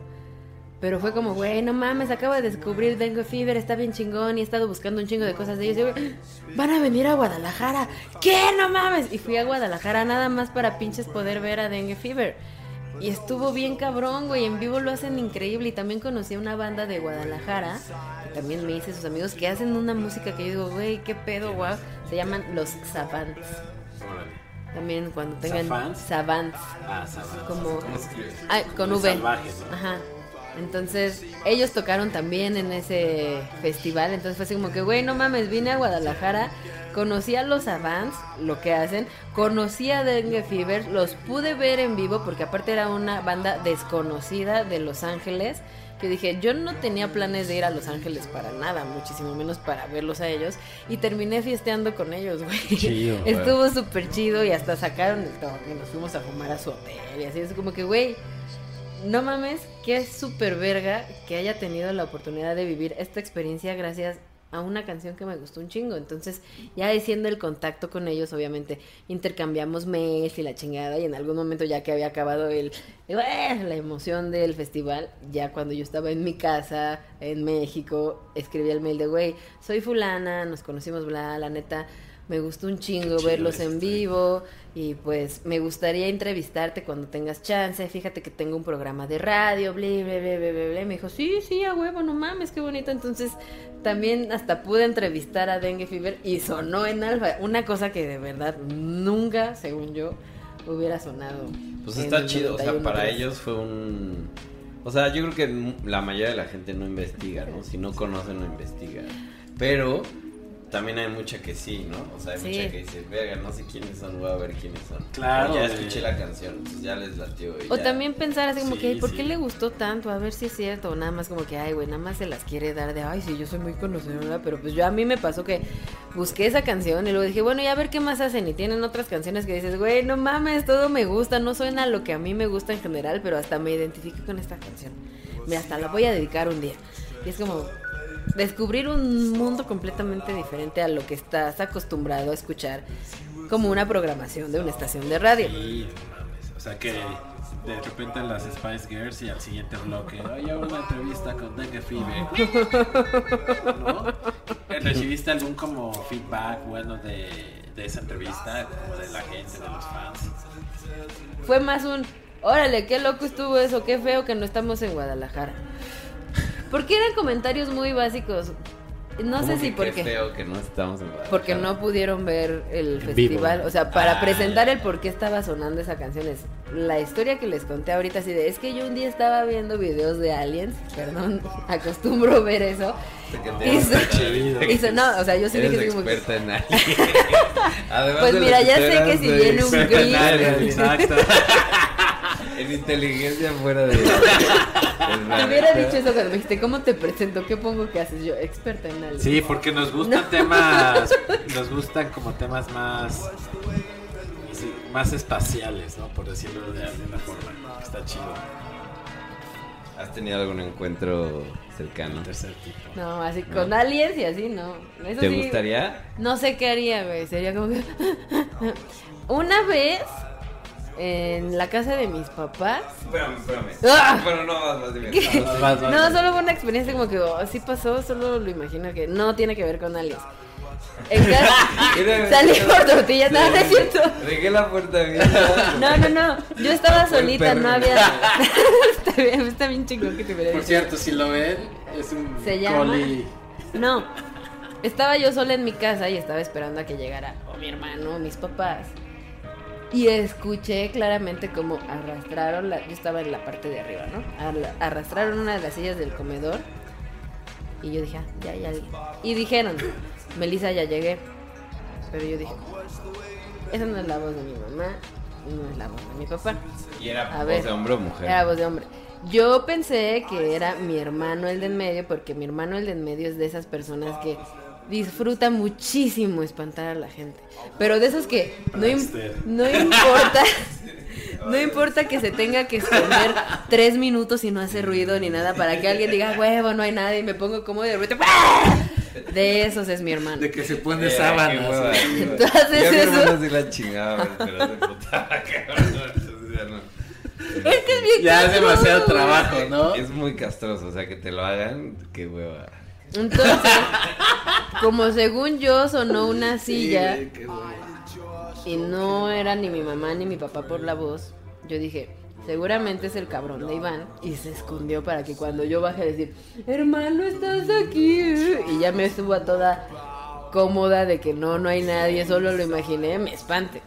Pero fue como, güey, no mames, acabo de descubrir Dengue Fever, está bien chingón y he estado buscando un chingo de cosas de ellos. Y van a venir a Guadalajara. ¿Qué? No mames. Y fui a Guadalajara nada más para pinches poder ver a Dengue Fever. Y estuvo bien cabrón, güey. En vivo lo hacen increíble. Y también conocí a una banda de Guadalajara, que también me hice sus amigos, que hacen una música que yo digo, güey, qué pedo, guau. Se llaman Los Savants. También cuando tengan ¿Savants? Savants. Ah. Como. Ah, con Muy V. salvaje, ¿no? Ajá. Entonces, ellos tocaron también en ese festival. Entonces fue así como que, güey, no mames, vine a Guadalajara, conocí a los Avants, lo que hacen, conocí a Dengue Fever, los pude ver en vivo porque aparte era una banda desconocida de Los Ángeles. Que dije, yo no tenía planes de ir a Los Ángeles para nada, muchísimo menos para verlos a ellos. Y terminé fiesteando con ellos, güey. Chido. Estuvo súper chido y hasta sacaron el toque. y Nos fuimos a fumar a su hotel y así. Es como que, güey, no mames, que es súper verga que haya tenido la oportunidad de vivir esta experiencia gracias a una canción que me gustó un chingo. Entonces, ya haciendo el contacto con ellos, obviamente, intercambiamos mails y la chingada. Y en algún momento, ya que había acabado el- eh, la emoción del festival, ya cuando yo estaba en mi casa, en México, escribí el mail de, güey, soy fulana, nos conocimos, bla, la neta. Me gustó un chingo verlos en vivo y pues me gustaría entrevistarte cuando tengas chance. Fíjate que tengo un programa de radio, bla, bla, bla, bla, bla, me dijo, sí, sí, a huevo, no mames, qué bonito. Entonces también hasta pude entrevistar a Dengue Fever y sonó en alfa. Una cosa que de verdad nunca, según yo, hubiera sonado. Pues está chido, o sea, 91, para ellos fue un... O sea, yo creo que la mayoría de la gente no investiga, ¿no? Si no conoce, no investiga. Pero también hay mucha que sí, ¿no? O sea, hay Sí. mucha que dice, verga, no sé quiénes son, voy a ver quiénes son. Claro, O ya escuché la canción, pues ya les latió. y O ya. también pensar así como Sí, que, "Ay, ¿por sí. qué le gustó tanto? A ver si es cierto. O nada más como que, ay, güey, nada más se las quiere dar de, ay, sí, yo soy muy conocedora. Pero pues yo a mí me pasó que busqué esa canción y luego dije, bueno, y a ver qué más hacen. Y tienen otras canciones que dices, güey, no mames, todo me gusta. No suena lo que a mí me gusta en general, pero hasta me identifico con esta canción. Mira, hasta la voy a dedicar un día. Y es como descubrir un mundo completamente diferente a lo que estás acostumbrado a escuchar como una programación de una estación de radio. Sí. O sea que de repente las Spice Girls y al siguiente bloque, oye, una entrevista con Dengue Fever. ¿No? ¿Recibiste algún como feedback bueno de, de esa entrevista? De la gente, de los fans. Fue más un, órale, qué loco estuvo eso, qué feo que no estamos en Guadalajara. Porque eran comentarios muy básicos. No ¿Cómo sé si que qué porque feo que no estamos en porque no pudieron ver el En festival, vivo. o sea, para Ah, presentar el por qué estaba sonando esa canción es la historia que les conté ahorita así de, es que yo un día estaba viendo videos de aliens, perdón, acostumbro ver eso. Y so- y so- no, o sea, yo sí dije como que- experta en alien. Además Pues mira, ya sé que si viene un en gris-. En inteligencia fuera de. Te hubiera dicho eso cuando me dijiste, ¿cómo te presento? ¿Qué pongo que haces? Yo, experta en aliens. Sí, porque nos gustan temas, nos gustan como temas más, sí, más espaciales, ¿no? Por decirlo de alguna forma. Está chido. ¿Has tenido algún encuentro cercano? Tercer tipo. No, así con aliens y así, no. Eso ¿Te sí, gustaría? No sé qué haría, güey. Sería como que. Una vez en la casa de mis papás. Espérame, espérame. ¡Ah! Bueno, no, vas, vas, dime. ¿Qué? Vas, vas, vas. No, solo fue una experiencia como que oh, sí pasó, solo lo imagino que no tiene que ver con aliens. En casa, salí por tortilla, no, no es cierto. Dejé la puerta abierta. No, no, no. Yo estaba solita, no había. está, bien, está bien chingón que te hubiera Por cierto, si lo ven, es un Se llama- coli. No, estaba yo sola en mi casa y estaba esperando a que llegara o mi hermano o mis papás. Y escuché claramente como arrastraron, la, yo estaba en la parte de arriba, ¿no? Arrastraron una de las sillas del comedor. Y yo dije, ah, ya, ya. Y dijeron, Melissa, ya llegué. Pero yo dije, esa no es la voz de mi mamá, no es la voz de mi papá. ¿Y era A voz ver. de hombre o mujer? Era voz de hombre. Yo pensé que era mi hermano el de en medio, porque mi hermano el de en medio es de esas personas que disfruta muchísimo espantar a la gente. Pero de esos que no, im- no importa. No importa que se tenga que esconder tres minutos y no hace ruido ni nada para que alguien diga, huevo, no hay nadie y me pongo como de repente. ¡ah! De esos es mi hermano. De que se pone Eh. ¿Tú haces Yo a mi eso? hermano sí la chingaba, pero sea, no. Es que es bien Ya es demasiado trabajo. ¿no? Es muy castroso, o sea, que te lo hagan, qué hueva. Entonces, como según yo sonó una silla Sí, y no era ni mi mamá ni mi papá por la voz, yo dije, seguramente es el cabrón de Iván y se escondió para que cuando yo baje a decir, hermano, estás aquí. Y ya me estuvo a toda cómoda de que no, no hay nadie, solo lo imaginé, me espante.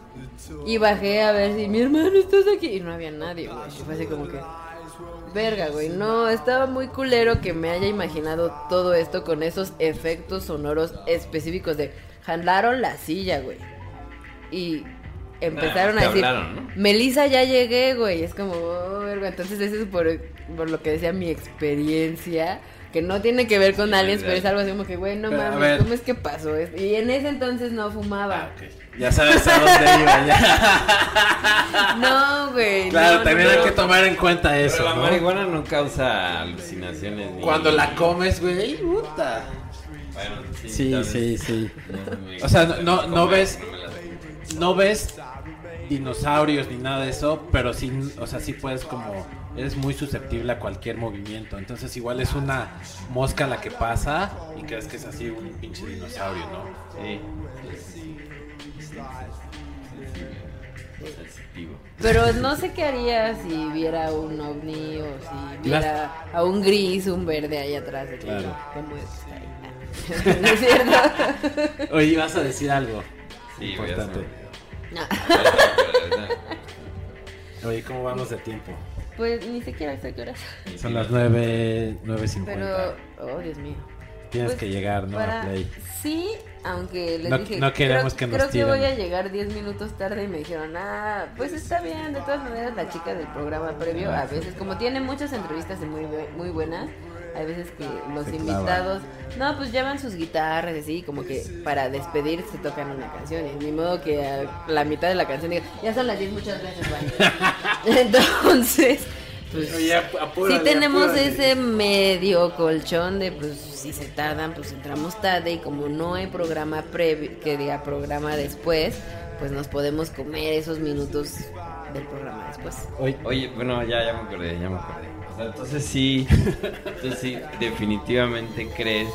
Y bajé a ver si mi hermano estás aquí y no había nadie, güey. Fue así como que, verga, güey. No, estaba muy culero que me haya imaginado todo esto con esos efectos sonoros específicos de jalaron la silla, güey. Y empezaron Ah, a decir, hablaron, ¿no? Melissa, ya llegué, güey. Es como, oh, verga. Entonces, eso es por, por lo que decía mi experiencia. Que no tiene que ver con Sí, aliens, pero es algo así como que, güey, no mames. ¿cómo es que pasó? esto? Y en ese entonces no fumaba. Ah, ok. Ya sabes a dónde iba ya. No, güey. Claro, no, también no, hay no. que tomar en cuenta eso, Pero la ¿no? marihuana no causa alucinaciones ni... Cuando la comes, güey, puta. Bueno, sí, Sí, sí, sí. O sea, no- no- ves- No ves dinosaurios ni nada de eso, pero sí, o sea, sí puedes como eres muy susceptible a cualquier movimiento. Entonces igual es una mosca la que pasa y crees que es así un pinche dinosaurio, ¿no? Sí. Sensitivo. Pero no sé qué haría si viera un ovni o si viera a un gris, un verde ahí atrás. de Claro. ¿Cómo es? ¿No es cierto? Oye, vas a decir algo Sí, importante. Oye, ¿cómo vamos de tiempo? Pues ni siquiera sé qué hora. Son las 9, 9.50. Pero, oh Dios mío. Tienes Pues, que llegar, ¿no? para- A Play. Sí, aunque les No- dije. no queremos creo, que nos Creo que voy a llegar 10 minutos tarde y me dijeron, ah, pues está bien. De todas maneras, la chica del programa previo, a veces, como tiene muchas entrevistas muy, muy buenas, hay veces que los Se clava. invitados, no, pues llevan sus guitarras, así, como que para despedirse tocan una canción. Y ni modo que a la mitad de la canción diga, ya son las 10, muchas gracias, bye". Entonces. Pues, Oye, ap- apúrale, sí tenemos apúrale. ese medio colchón de pues si se tardan pues entramos tarde y como no hay programa previo que diga programa después pues nos podemos comer esos minutos del programa después Oye, Oye, bueno, ya, ya me acordé, ya me acordé. O sea, entonces sí, entonces sí, definitivamente crees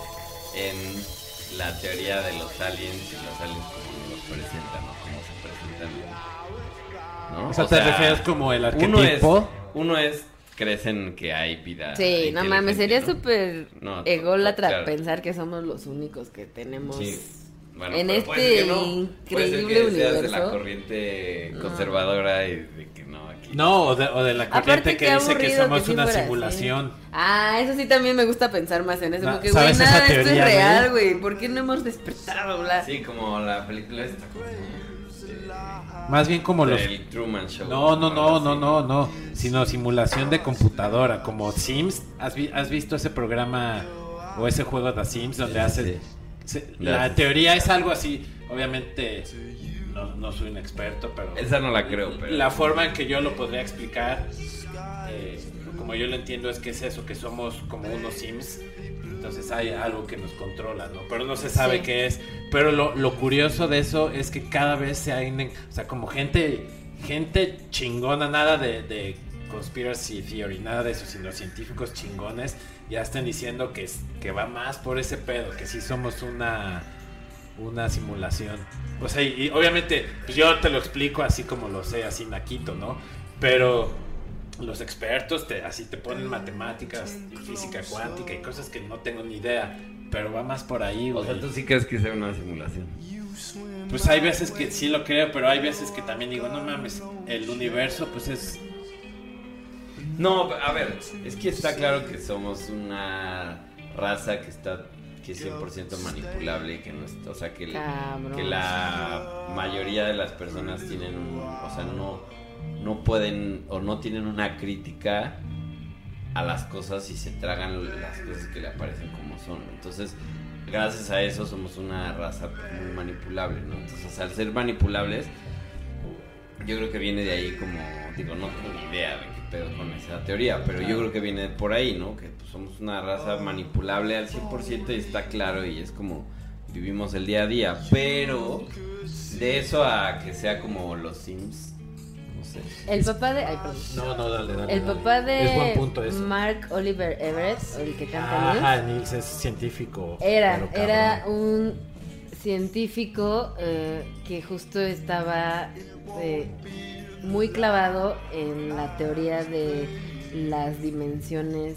en la teoría de los aliens y los aliens como los presentan o como se presentan. ¿no? o sea, te refieres como el uno es, arquetipo. Uno es, crecen que hay vida. sí no mames sería inteligente, súper ¿no? No, ególatra claro. pensar que somos los únicos que tenemos Sí. Bueno, en pero puede este ser que no. Puede ser increíble que seas de la universo. corriente No. conservadora y de que no, aquí. No, o de, o de la corriente Aparte, que dice que somos sí una fuera así. simulación. Ah, eso sí también me gusta pensar más en eso. Na- Como que, güey, ¿sabes esa nada, de esto es teoría, real, güey? güey. ¿Por qué no hemos despertado, bla? Sí, como la película esta. Más bien como los... El Truman Show. No, no, no, no, no, no. Sino simulación de computadora, como Sims. ¿Has, vi- has visto ese programa o ese juego de Sims donde Sí, haces... sí. se- la teoría es algo así. Obviamente no, no soy un experto, pero... Esa no la creo, pero. La forma en que yo lo podría explicar, eh, como yo lo entiendo, es que es eso, que somos como unos Sims. Entonces hay algo que nos controla, ¿no? Pero no se sabe Sí. qué es. Pero lo, lo curioso de eso es que cada vez se hay, o sea, como gente, gente chingona, nada de, de conspiracy theory, nada de eso, sino científicos chingones, ya están diciendo que, que va más por ese pedo, que sí somos una, una simulación. O sea, y, y obviamente, pues yo te lo explico así como lo sé, así naquito, ¿no? Pero los expertos te, así te ponen matemáticas, física cuántica y cosas que no tengo ni idea. Pero va más por ahí, O sea, tú sí crees que sea una simulación. Pues hay veces que sí lo creo, pero hay veces que también digo, no mames, el universo pues es... No, a ver, es que está claro que somos una raza que está que es 100% manipulable y que no está, o sea, que, que la mayoría de las personas tienen un, o sea, no no pueden o no tienen una crítica a las cosas y se tragan las cosas que le aparecen como son. Entonces, gracias a eso somos una raza muy manipulable, ¿no? Entonces, al ser manipulables, yo creo que viene de ahí como, digo, no tengo ni idea de qué pedo con esa teoría, pero yo creo que viene por ahí, ¿no? Que pues, somos una raza manipulable al 100% y está claro y es como vivimos el día a día, pero de eso a que sea como los Sims, El papá de. Ay, perdón. No, no, dale, dale. El dale. papá Es buen de punto. Mark Oliver Everett, el que canta Nils, Ajá, Nils es científico. Era, era un científico eh, que justo estaba eh, muy clavado en la teoría de las dimensiones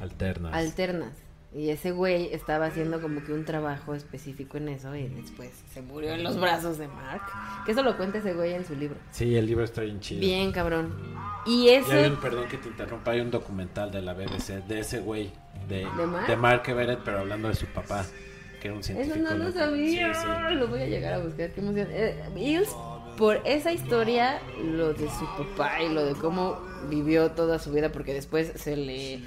Alternas. alternas. Y ese güey estaba haciendo como que un trabajo específico en eso y después se murió en los brazos de Mark. Que eso lo cuenta ese güey en su libro. Sí, el libro está bien chido. Bien, cabrón. Y Y ese... un, perdón que te interrumpa, hay un documental de la BBC de ese güey, de, ¿De Mark? Everett, pero hablando de su papá, que era un científico. Eso no lo sabía. Sí, sí. Lo voy a llegar a buscar. Qué emoción. Eh, por esa historia, lo de su papá y lo de cómo vivió toda su vida, porque después se le.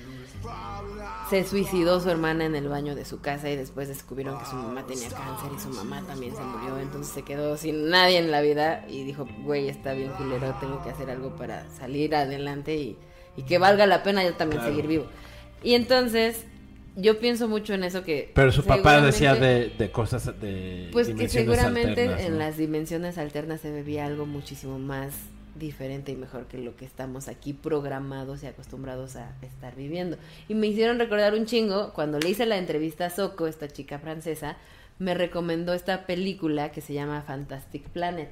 Se suicidó su hermana en el baño de su casa y después descubrieron que su mamá tenía cáncer y su mamá también se murió. Entonces se quedó sin nadie en la vida y dijo, güey, está bien culero, tengo que hacer algo para salir adelante y, y que valga la pena yo también Claro. seguir vivo. Y entonces yo pienso mucho en eso que... Pero su papá decía de, de cosas de. pues que seguramente alternas, en las dimensiones alternas se bebía algo muchísimo más diferente y mejor que lo que estamos aquí programados y acostumbrados a estar viviendo. Y me hicieron recordar un chingo cuando le hice la entrevista a Soko, esta chica francesa, me recomendó esta película que se llama Fantastic Planet.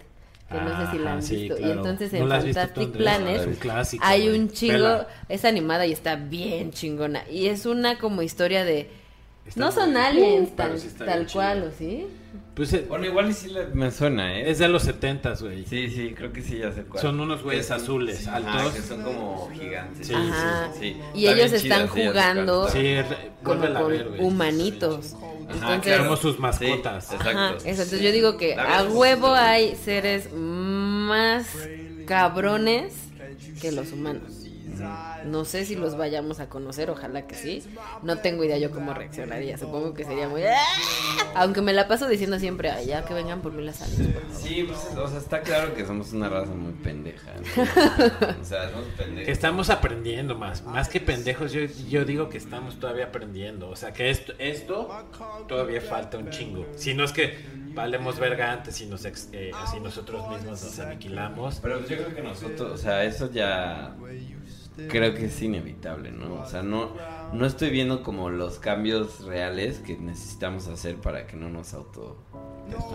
Que no sé si la han sí, visto. Y entonces ¿No en tú, Fantastic? Planet Es un clásico, hay un chingo, es animada y está bien chingona. Y es una como historia de... Está no son aliens tal, sí tal cual. ¿o sí? Pues eh, Bueno, igual y sí le- me suena, ¿eh? es de los setentas, güey. Sí, sí, creo que sí, ya sé cuál. Son unos güeyes azules, Ajá, altos. que son como gigantes. Sí, Ajá. sí. Y ellos están sí, jugando. Sí, con ver, güey. humanitos. Ajá, Entonces, Somos sus Sí, mascotas. exacto. ajá, eso. Entonces yo digo que La a huevo sí. hay seres más cabrones que los humanos. No sé si los vayamos a conocer, ojalá que sí. No tengo idea yo cómo reaccionaría. Supongo que sería muy... ¡Ah! Aunque me la paso diciendo siempre, "Ay, ya que vengan por mí las aliens, por favor". Sí, pues, o sea, está claro que somos una raza muy pendeja. ¿no? o sea, somos pendejos. Que estamos aprendiendo más, más que pendejos, yo, yo digo que estamos todavía aprendiendo, o sea que esto, esto todavía falta un chingo, si no es que valemos verga antes y nos ex- eh, si nosotros mismos nos aniquilamos, Pero yo creo que nosotros, o sea, eso ya creo que es inevitable, ¿no? O sea, no, no estoy viendo como los cambios reales que necesitamos hacer para que no nos auto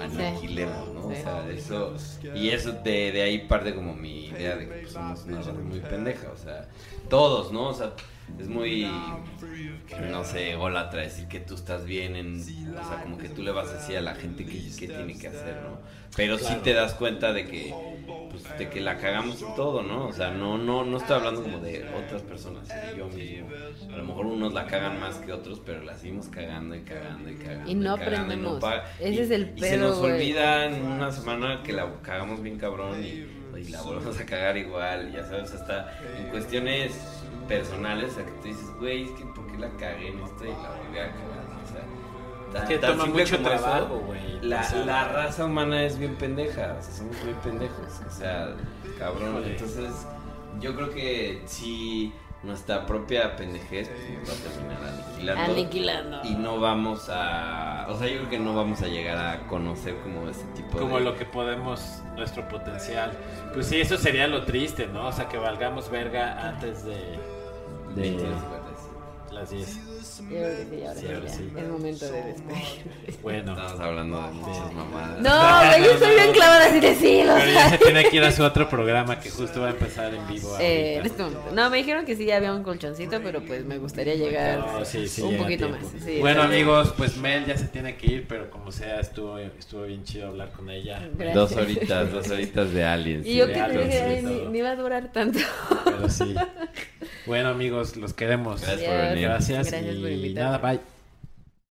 aniquilemos, ¿no? O sea, eso, y eso de, de ahí parte como mi idea de que pues, somos una raza muy pendeja, o sea, todos, ¿no? O sea, es muy, no sé, golatra decir que tú estás bien, en, o sea, como que tú le vas a decir a la gente qué, qué tiene que hacer, ¿no? Pero sí te das cuenta de que, pues, de que la cagamos en todo, ¿no? O sea, no, no, no estoy hablando como de otras personas, de yo mismo. A lo mejor unos la cagan más que otros, pero la seguimos cagando y cagando y cagando. Y no cagando, y no aprendemos. pa- Ese y- es el Y se pedo, nos olvida en una semana que la cagamos bien cabrón y, y la volvemos a cagar igual, ya sabes, hasta en cuestiones personales, o sea, que tú dices, güey, es que ¿por qué la cagué en esto y la volví a cagar? Tan- que tan toma simple mucho como trabajo, güey. La, O sea, la raza humana es bien pendeja, o sea, somos muy pendejos, o sea, cabrón. Entonces, yo creo que si nuestra propia pendejez pues, nos va a terminar aniquilando. Aniquilando. Y no vamos a. O sea, yo creo que no vamos a llegar a conocer como este tipo como de. lo que podemos, nuestro potencial, pues sí, eso sería lo triste, ¿no? O sea que valgamos verga antes de... de-. Las 10. Yo creo que sí, ahora Sí, sí, ahora sí. Es momento de despedir. Bueno. Estamos hablando de muchas mamadas. No, güey, yo estoy bien clavada así de sí, lo Pero ya se tiene que ir a su otro programa que justo va a empezar en vivo. Eh, en este momento. No, me dijeron que sí había un colchoncito, pero pues me gustaría llegar No, sí, sí, un poquito tiempo. más. sí, bueno, amigos, pues Mel ya se tiene que ir, pero como sea, estuvo, estuvo bien chido hablar con ella. Gracias. Dos horitas, dos horitas de aliens. Y yo que te dije, ni, ni va a durar tanto. Pero sí. Bueno, amigos, los queremos. Gracias por venir. Gracias. Gracias por y invitarme. nada, bye.